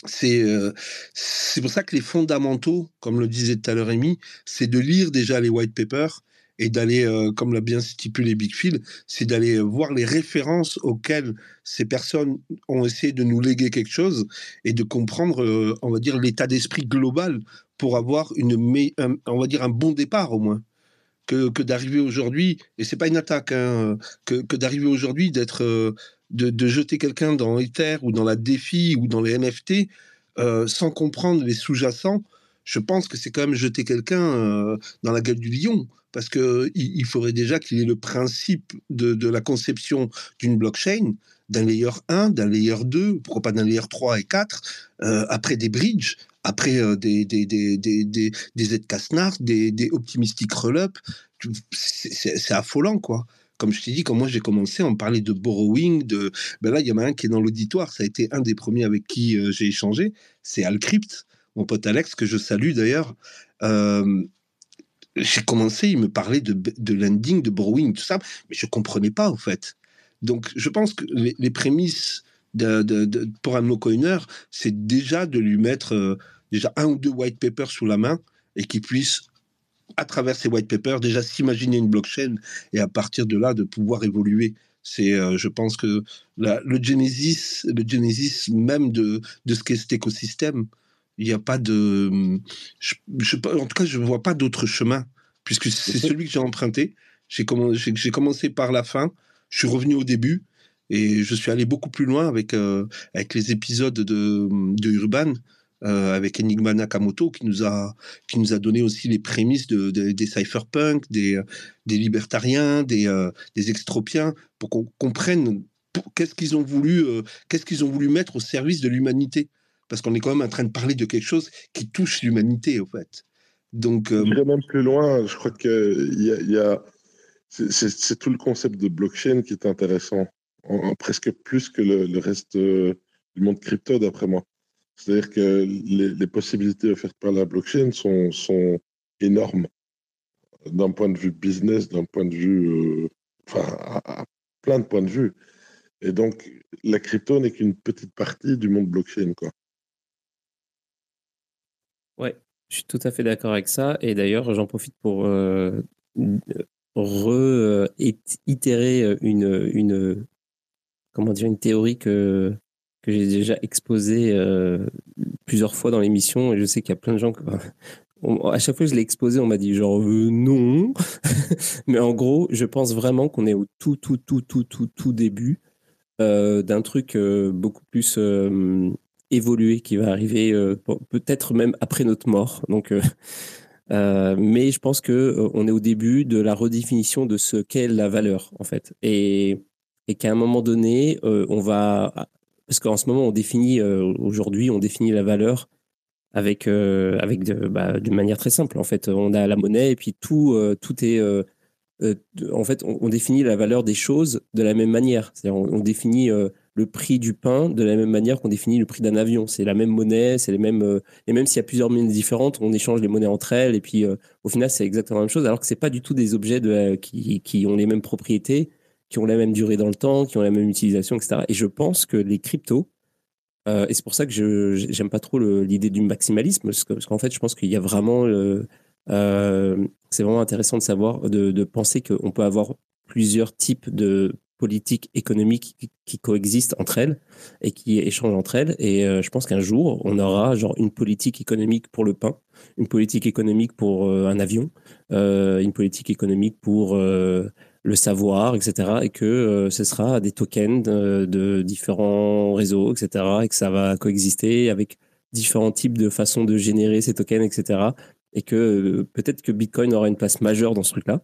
c'est euh, c'est pour ça que les fondamentaux, comme le disait tout à l'heure Rémi, c'est de lire déjà les white papers et d'aller, euh, comme l'a bien stipulé Big Phil, c'est d'aller voir les références auxquelles ces personnes ont essayé de nous léguer quelque chose et de comprendre, euh, on va dire, l'état d'esprit global pour avoir une, un, on va dire, un bon départ au moins. Que, que d'arriver aujourd'hui, et c'est pas une attaque, hein, que, que d'arriver aujourd'hui d'être euh, de, jeter quelqu'un dans Ether ou dans la défi ou dans les NFT euh, sans comprendre les sous-jacents, je pense que c'est quand même jeter quelqu'un euh, dans la gueule du lion. Parce qu'il il faudrait déjà qu'il ait le principe de, la conception d'une blockchain, d'un layer 1, d'un layer 2, pourquoi pas d'un layer 3 et 4, euh, après des bridges, après des, des, des, des, des, des des, des Optimistic Rollup. C'est affolant, quoi comme je t'ai dit, quand moi j'ai commencé, on parlait de borrowing, de ben là il y en a un qui est dans l'auditoire, ça a été un des premiers avec qui euh, j'ai échangé, c'est Alcrypt, mon pote Alex que je salue d'ailleurs. Euh, j'ai commencé, il me parlait de, de lending, de borrowing, tout ça, mais je comprenais pas en fait. Donc je pense que les, les prémices pour un no-coiner, c'est déjà de lui mettre euh, déjà un ou deux white papers sous la main et qu'il puisse à travers ces white papers, déjà s'imaginer une blockchain et à partir de là de pouvoir évoluer. C'est, euh, je pense que la, le genesis, le genesis même de, de ce qu'est cet écosystème, il n'y a pas de, je, je, en tout cas, je ne vois pas d'autre chemin puisque c'est celui que j'ai emprunté. J'ai commencé, j'ai commencé par la fin, je suis revenu au début et je suis allé beaucoup plus loin avec, euh, avec les épisodes de, de Urban avec Enigma Nakamoto qui nous a qui nous a donné aussi les prémices de, des cypherpunk, des des libertariens, des des extropiens, pour qu'on comprenne qu'est-ce qu'ils ont voulu qu'est-ce qu'ils ont voulu mettre au service de l'humanité, parce qu'on est quand même en train de parler de quelque chose qui touche l'humanité en fait. Donc, je même plus loin. Je crois que a, y a c'est tout le concept de blockchain qui est intéressant, presque plus que le, reste du monde crypto, d'après moi. C'est-à-dire que les, possibilités offertes par la blockchain sont, sont énormes d'un point de vue business, d'un point de vue, euh, enfin, à, plein de points de vue. Et donc, la crypto n'est qu'une petite partie du monde blockchain, quoi. Ouais, je suis tout à fait d'accord avec ça. Et d'ailleurs, j'en profite pour euh, re-itérer euh, une, une, comment dire, une théorie que, que j'ai déjà exposée euh, plusieurs fois dans l'émission. Et je sais qu'il y a plein de gens à chaque fois que je l'ai exposé, on m'a dit genre euh, non. <laughs> Mais en gros, je pense vraiment qu'on est au tout, tout, tout, tout, tout, tout début d'un truc beaucoup plus évolué qui va arriver peut-être même après notre mort. Donc, <laughs> euh, mais je pense que euh, on est au début de la redéfinition de ce qu'est la valeur, en fait. Et, qu'à un moment donné, euh, on va. Parce qu'en ce moment, définit, aujourd'hui, on définit la valeur avec, avec bah, d'une manière très simple. En fait, on a la monnaie et puis tout, tout est. en fait, on, définit la valeur des choses de la même manière. C'est-à-dire, on, définit le prix du pain de la même manière qu'on définit le prix d'un avion. C'est la même monnaie, c'est les mêmes. Euh, et même s'il y a plusieurs monnaies différentes, on échange les monnaies entre elles. Et puis, euh, au final, c'est exactement la même chose, alors que c'est pas du tout des objets de, qui, ont les mêmes propriétés, qui ont la même durée dans le temps, qui ont la même utilisation, etc. Et je pense que les cryptos, euh, et c'est pour ça que je j'aime pas trop l'idée du maximalisme, parce qu'en fait, je pense qu'il y a vraiment. c'est vraiment intéressant de savoir, de, de penser qu'on peut avoir plusieurs types de politiques économiques qui, coexistent entre elles et qui échangent entre elles. Et euh, je pense qu'un jour, on aura genre une politique économique pour le pain, une politique économique pour euh, un avion, euh, une politique économique pour le savoir, etc. Et que ce sera des tokens de, de, différents réseaux, etc. Et que ça va coexister avec différents types de façons de générer ces tokens, etc. Et que peut-être que Bitcoin aura une place majeure dans ce truc-là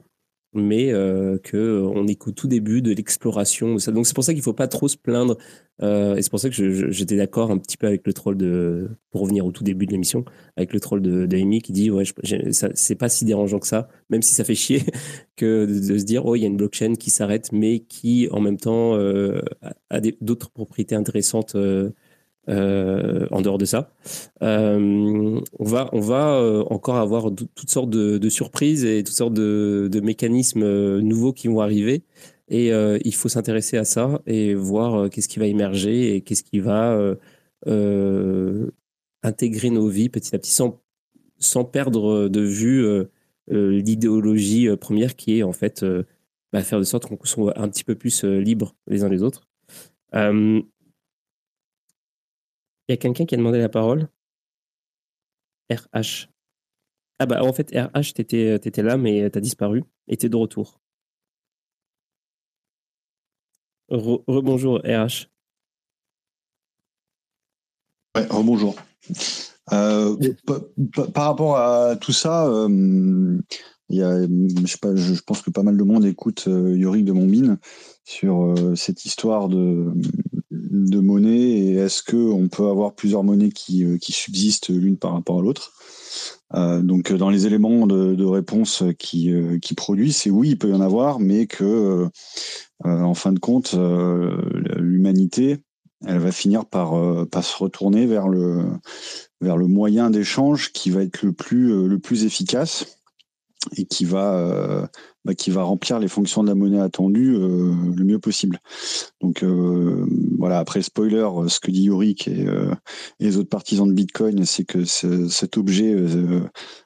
mais euh, que euh, on est qu'au tout début de l'exploration de ça. Donc c'est pour ça qu'il faut pas trop se plaindre. Euh, et c'est pour ça que j'étais d'accord un petit peu avec le troll de, pour revenir au tout début de l'émission, avec le troll de, d'Amy qui dit ouais, c'est pas si dérangeant que ça, même si ça fait chier <laughs> que de, se dire oh il y a une blockchain qui s'arrête, mais qui en même temps euh, a d'autres propriétés intéressantes. Euh, en dehors de ça. Euh, on va, on va euh, encore avoir toutes sortes de, surprises et toutes sortes de, mécanismes nouveaux qui vont arriver. Et il faut s'intéresser à ça et voir qu'est-ce qui va émerger et qu'est-ce qui va intégrer nos vies petit à petit sans, sans perdre de vue l'idéologie première qui est en fait bah, faire de sorte qu'on soit un petit peu plus libres les uns les autres. Il y a quelqu'un qui a demandé la parole RH. Ah bah en fait, RH, t'étais euh, étais là, mais t'as disparu et t'es de retour. rebonjour RH. Ouais, rebonjour. Euh, par rapport à tout ça, euh, il y a, je, sais pas, je, pense que pas mal de monde écoute Yorick de Montmine sur cette histoire de, de monnaie et est-ce qu'on peut avoir plusieurs monnaies qui, euh, qui subsistent l'une par rapport à l'autre? Euh, donc dans les éléments de, réponse qui, euh, qui produit, c'est oui, il peut y en avoir, mais que en fin de compte, l'humanité, elle va finir par, par se retourner vers le, vers le moyen d'échange qui va être le plus, le plus efficace et qui va bah, qui va remplir les fonctions de la monnaie attendue euh, le mieux possible. Donc euh, voilà, après spoiler, euh, ce que dit Yorick et, les autres partisans de Bitcoin, c'est que cet objet,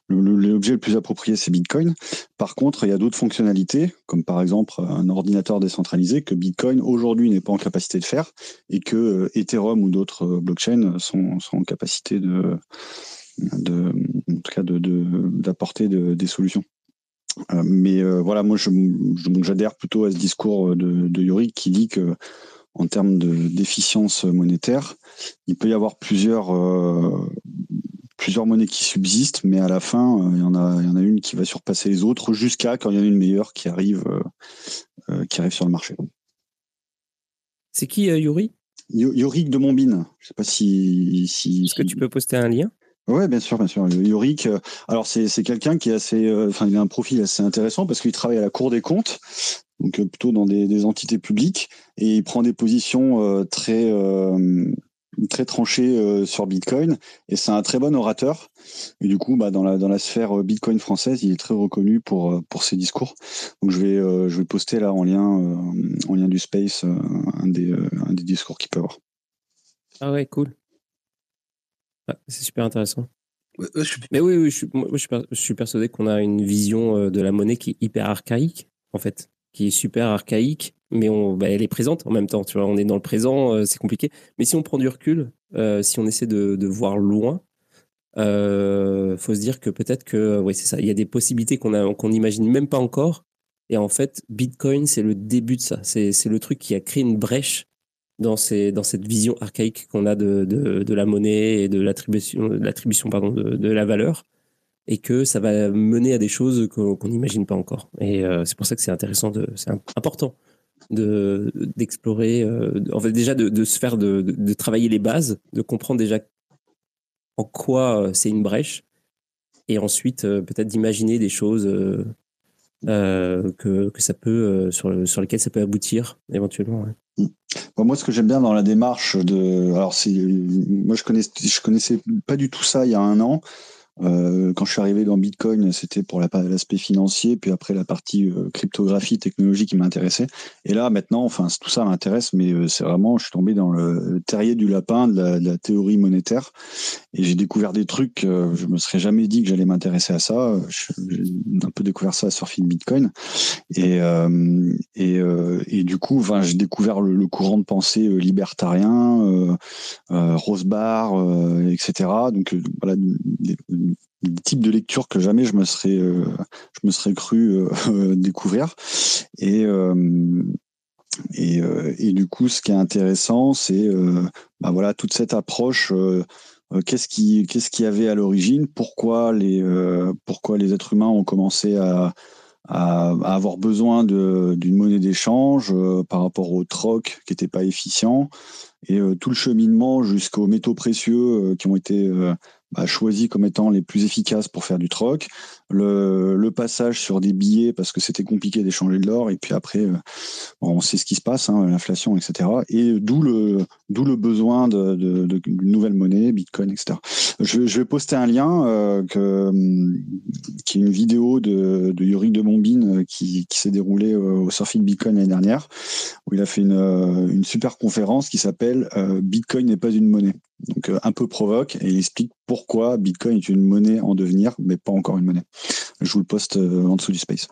l'objet le plus approprié, c'est Bitcoin. Par contre, il y a d'autres fonctionnalités, comme par exemple un ordinateur décentralisé, que Bitcoin aujourd'hui n'est pas en capacité de faire, et que Ethereum ou d'autres blockchains sont, en capacité de, de, en tout cas, d'apporter des solutions. Euh, mais euh, voilà, moi, j'adhère plutôt à ce discours de, de Yuri qui dit que en termes d'efficience monétaire. Il peut y avoir plusieurs, plusieurs monnaies qui subsistent, mais à la fin, il y, en a, il y en a une qui va surpasser les autres jusqu'à quand il y en a une meilleure qui arrive, qui arrive sur le marché. C'est qui, Yuri? Yorick de Montbine. Je sais pas si. si Est-ce que tu peux poster un lien? Ouais, bien sûr, bien sûr. Yorick, euh, alors c'est quelqu'un qui est assez, euh, enfin, il a un profil assez intéressant parce qu'il travaille à la Cour des comptes, donc euh, plutôt dans des, entités publiques, et il prend des positions très très tranchées sur Bitcoin. Et c'est un très bon orateur. Et du coup, bah, dans la dans la sphère Bitcoin française, il est très reconnu pour pour ses discours. Donc je vais je vais poster là en lien en lien du space un des un des discours qu'il peut avoir. Ah ouais, cool c'est super intéressant. Mais oui, oui je, suis, moi, je, suis, persuadé qu'on a une vision euh, de la monnaie qui est hyper archaïque, en fait, qui est super archaïque, mais on, bah, elle est présente en même temps. Tu vois, on est dans le présent, euh, c'est compliqué. Mais si on prend du recul, euh, si on essaie de, de voir loin, euh, faut se dire que peut-être que, oui, c'est ça. Il y a des possibilités qu'on qu'on n'imagine même pas encore. Et en fait, Bitcoin, c'est le début de ça. C'est le truc qui a créé une brèche dans, cette vision archaïque qu'on a de, la monnaie et de l'attribution, de, la valeur, et que ça va mener à des choses qu'on n'imagine pas encore. Et euh, c'est pour ça que c'est intéressant, c'est important de, d'explorer, euh, en fait déjà de, se faire, de, travailler les bases, de comprendre déjà en quoi euh, c'est une brèche, et ensuite peut-être d'imaginer des choses que, ça peut, sur, sur lesquelles ça peut aboutir éventuellement. Moi, ce que j'aime bien dans la démarche de, alors c'est, moi je connais, je connaissais pas du tout ça il y a un an. Euh, quand je suis arrivé dans Bitcoin, c'était pour l'aspect financier, puis après la partie euh, cryptographie, technologie qui m'intéressait. Et là, maintenant, enfin, tout ça m'intéresse, mais euh, c'est vraiment, je suis tombé dans le terrier du lapin de la, théorie monétaire, et j'ai découvert des trucs. Je me serais jamais dit que j'allais m'intéresser à ça. J'ai un peu découvert ça sur Film Bitcoin, et du coup, enfin, j'ai découvert le, courant de pensée libertarien, Rosebar, etc. Donc voilà. Des types de lectures que jamais je me serais, euh, cru euh, <laughs> découvrir. Et, euh, et, et, du coup, ce qui est intéressant, c'est bah voilà, toute cette approche. qu'est-ce qui, qu'il y avait à l'origine Pourquoi les, pourquoi les êtres humains ont commencé à, avoir besoin d'une monnaie d'échange par rapport au troc qui n'était pas efficient et tout le cheminement jusqu'aux métaux précieux qui ont été bah, choisis comme étant les plus efficaces pour faire du troc, le, le passage sur des billets parce que c'était compliqué d'échanger de l'or, et puis après, euh, on sait ce qui se passe, hein, l'inflation, etc. Et d'où le, le besoin de, de, de, nouvelles monnaies, Bitcoin, etc. Je, je vais poster un lien euh, que, hum, qui est une vidéo de, de Yuri de Bombine euh, qui, qui s'est déroulée au Surfing Bitcoin l'année dernière, où il a fait une, une super conférence qui s'appelle Bitcoin n'est pas une monnaie donc euh, un peu provoque, et il explique pourquoi Bitcoin est une monnaie en devenir, mais pas encore une monnaie. Je vous le poste euh, en dessous du space.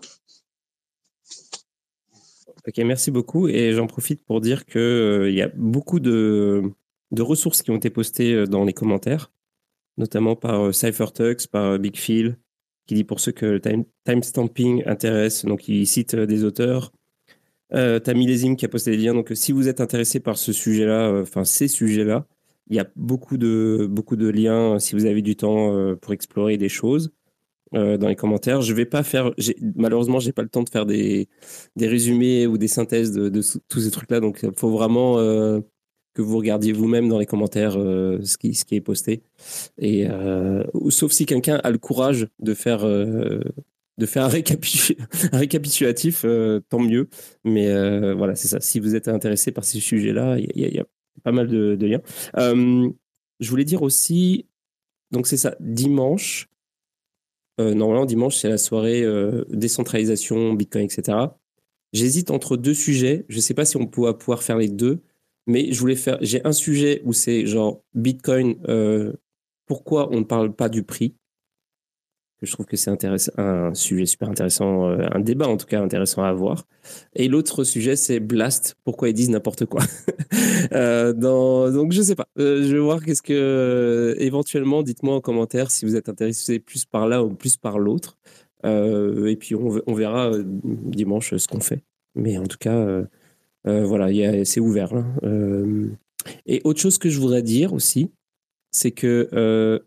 Ok, merci beaucoup. Et j'en profite pour dire qu'il euh, y a beaucoup de, de, ressources qui ont été postées dans les commentaires, notamment par CypherTux, par Big qui dit pour ceux que le time, timestamping intéresse, donc il cite des auteurs. Euh, T'as qui a posté des liens. Donc, si vous êtes intéressé par ce sujet-là, enfin ces sujets-là, il y a beaucoup de, beaucoup de liens si vous avez du temps euh, pour explorer des choses euh, dans les commentaires. Je vais pas faire, malheureusement, j'ai pas le temps de faire des, des résumés ou des synthèses de, tous ces trucs-là. Donc, il faut vraiment euh, que vous regardiez vous-même dans les commentaires ce, qui, est posté. Et, sauf si quelqu'un a le courage de faire de faire un, récapitulatif, tant mieux. Mais voilà, c'est ça. Si vous êtes intéressé par ces sujets-là, il y, a pas mal de, liens. Euh, je voulais dire aussi, donc c'est ça, dimanche, euh, normalement dimanche c'est la soirée euh, décentralisation, Bitcoin, etc. J'hésite entre deux sujets, je ne sais pas si on pourra pouvoir faire les deux, mais je voulais faire, j'ai un sujet où c'est genre Bitcoin, pourquoi on ne parle pas du prix? Je trouve que c'est un sujet super intéressant, euh, un débat en tout cas intéressant à avoir. Et l'autre sujet, c'est Blast, pourquoi ils disent n'importe quoi? <laughs> euh, donc je sais pas, euh, je vais voir qu'est-ce que, éventuellement, dites-moi en commentaire si vous êtes intéressé plus par là ou plus par l'autre. Et puis on, on, verra dimanche ce qu'on fait. Mais en tout cas, voilà, c'est ouvert. et autre chose que je voudrais dire aussi, c'est que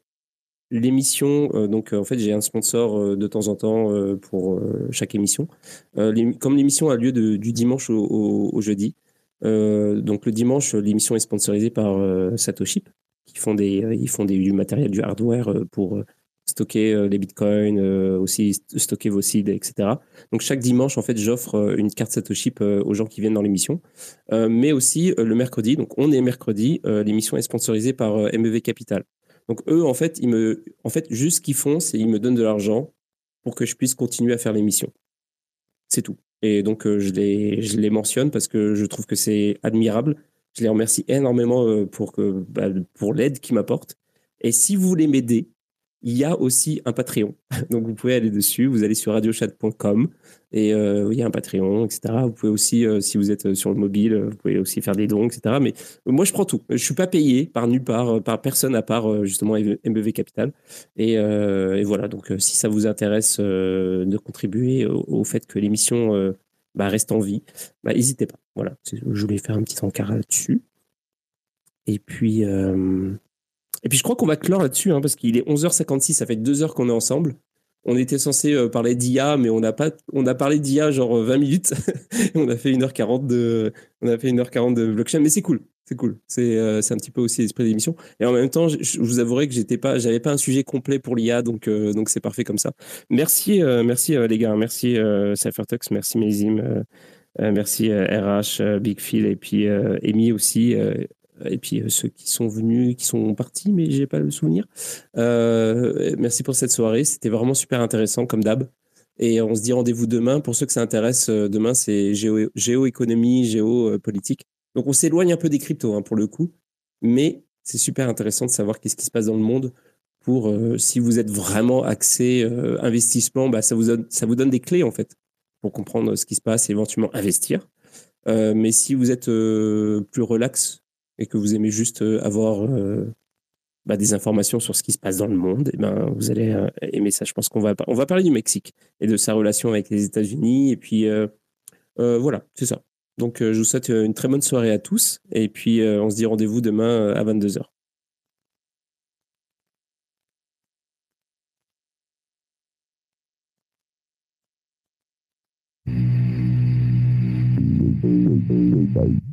l'émission, donc en fait j'ai un sponsor de temps en temps pour chaque émission. comme l'émission a lieu du dimanche au, jeudi, donc le dimanche l'émission est sponsorisée par Satoshi, qui font des, ils font du matériel, du hardware pour stocker les bitcoins, aussi stocker vos seeds, etc. Donc chaque dimanche, en fait, j'offre une carte Satoshi aux gens qui viennent dans l'émission. mais aussi le mercredi, donc on est mercredi, l'émission est sponsorisée par MEV Capital. Donc eux, en fait, ils me, en fait, juste ce qu'ils font, c'est ils me donnent de l'argent pour que je puisse continuer à faire l'émission. C'est tout. Et donc je les, je les mentionne parce que je trouve que c'est admirable. Je les remercie énormément pour que, bah, pour l'aide qu'ils m'apportent. Et si vous voulez m'aider, il y a aussi un Patreon. <laughs> Donc vous pouvez aller dessus, vous allez sur radiochat.com et euh, il y a un Patreon, etc. Vous pouvez aussi, euh, si vous êtes euh, sur le mobile, vous pouvez aussi faire des dons, etc. Mais moi, je prends tout. Je suis pas payé par nulle par personne à part justement MBV Capital. Et, voilà, donc si ça vous intéresse de contribuer au, fait que l'émission bah, reste en vie, bah, n'hésitez pas. Voilà, je voulais faire un petit encart là-dessus. Et puis, et puis je crois qu'on va clore là-dessus, hein, parce qu'il est 11h56, ça fait deux heures qu'on est ensemble. On était censé euh, parler d'IA, mais on a, pas, on a parlé d'IA genre 20 euh, minutes. <laughs> on a fait 1h40 de, on a fait 1h40 de blockchain, mais c'est cool. C'est cool. C'est euh, un petit peu aussi l'esprit d'émission. Et en même temps, je, vous avouerai que j'étais pas, pas un sujet complet pour l'IA, donc donc c'est parfait comme ça. Merci, merci les gars, merci Cyphertux, merci Mézim, merci RH, Big Phil et puis Amy aussi et puis euh, ceux qui sont venus, qui sont partis, mais j'ai pas le souvenir. Euh, merci pour cette soirée, c'était vraiment super intéressant comme d'hab. Et on se dit rendez-vous demain. Pour ceux que ça intéresse, euh, demain c'est géo, géoéconomie, géopolitique. Donc on s'éloigne un peu des cryptos hein, pour le coup, mais c'est super intéressant de savoir qu'est-ce qui se passe dans le monde. Pour si vous êtes vraiment axé investissement, bah, ça, vous donne, ça vous donne des clés en fait pour comprendre ce qui se passe et éventuellement investir. mais si vous êtes plus relax et que vous aimez juste euh, avoir euh, bah, des informations sur ce qui se passe dans le monde, eh ben, vous allez euh, aimer ça. Je pense qu'on va, on va parler du Mexique et de sa relation avec les États-Unis. Et puis, voilà, c'est ça. Donc, je vous souhaite une très bonne soirée à tous. Et puis, on se dit rendez-vous demain à 22h. Watch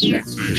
Yes.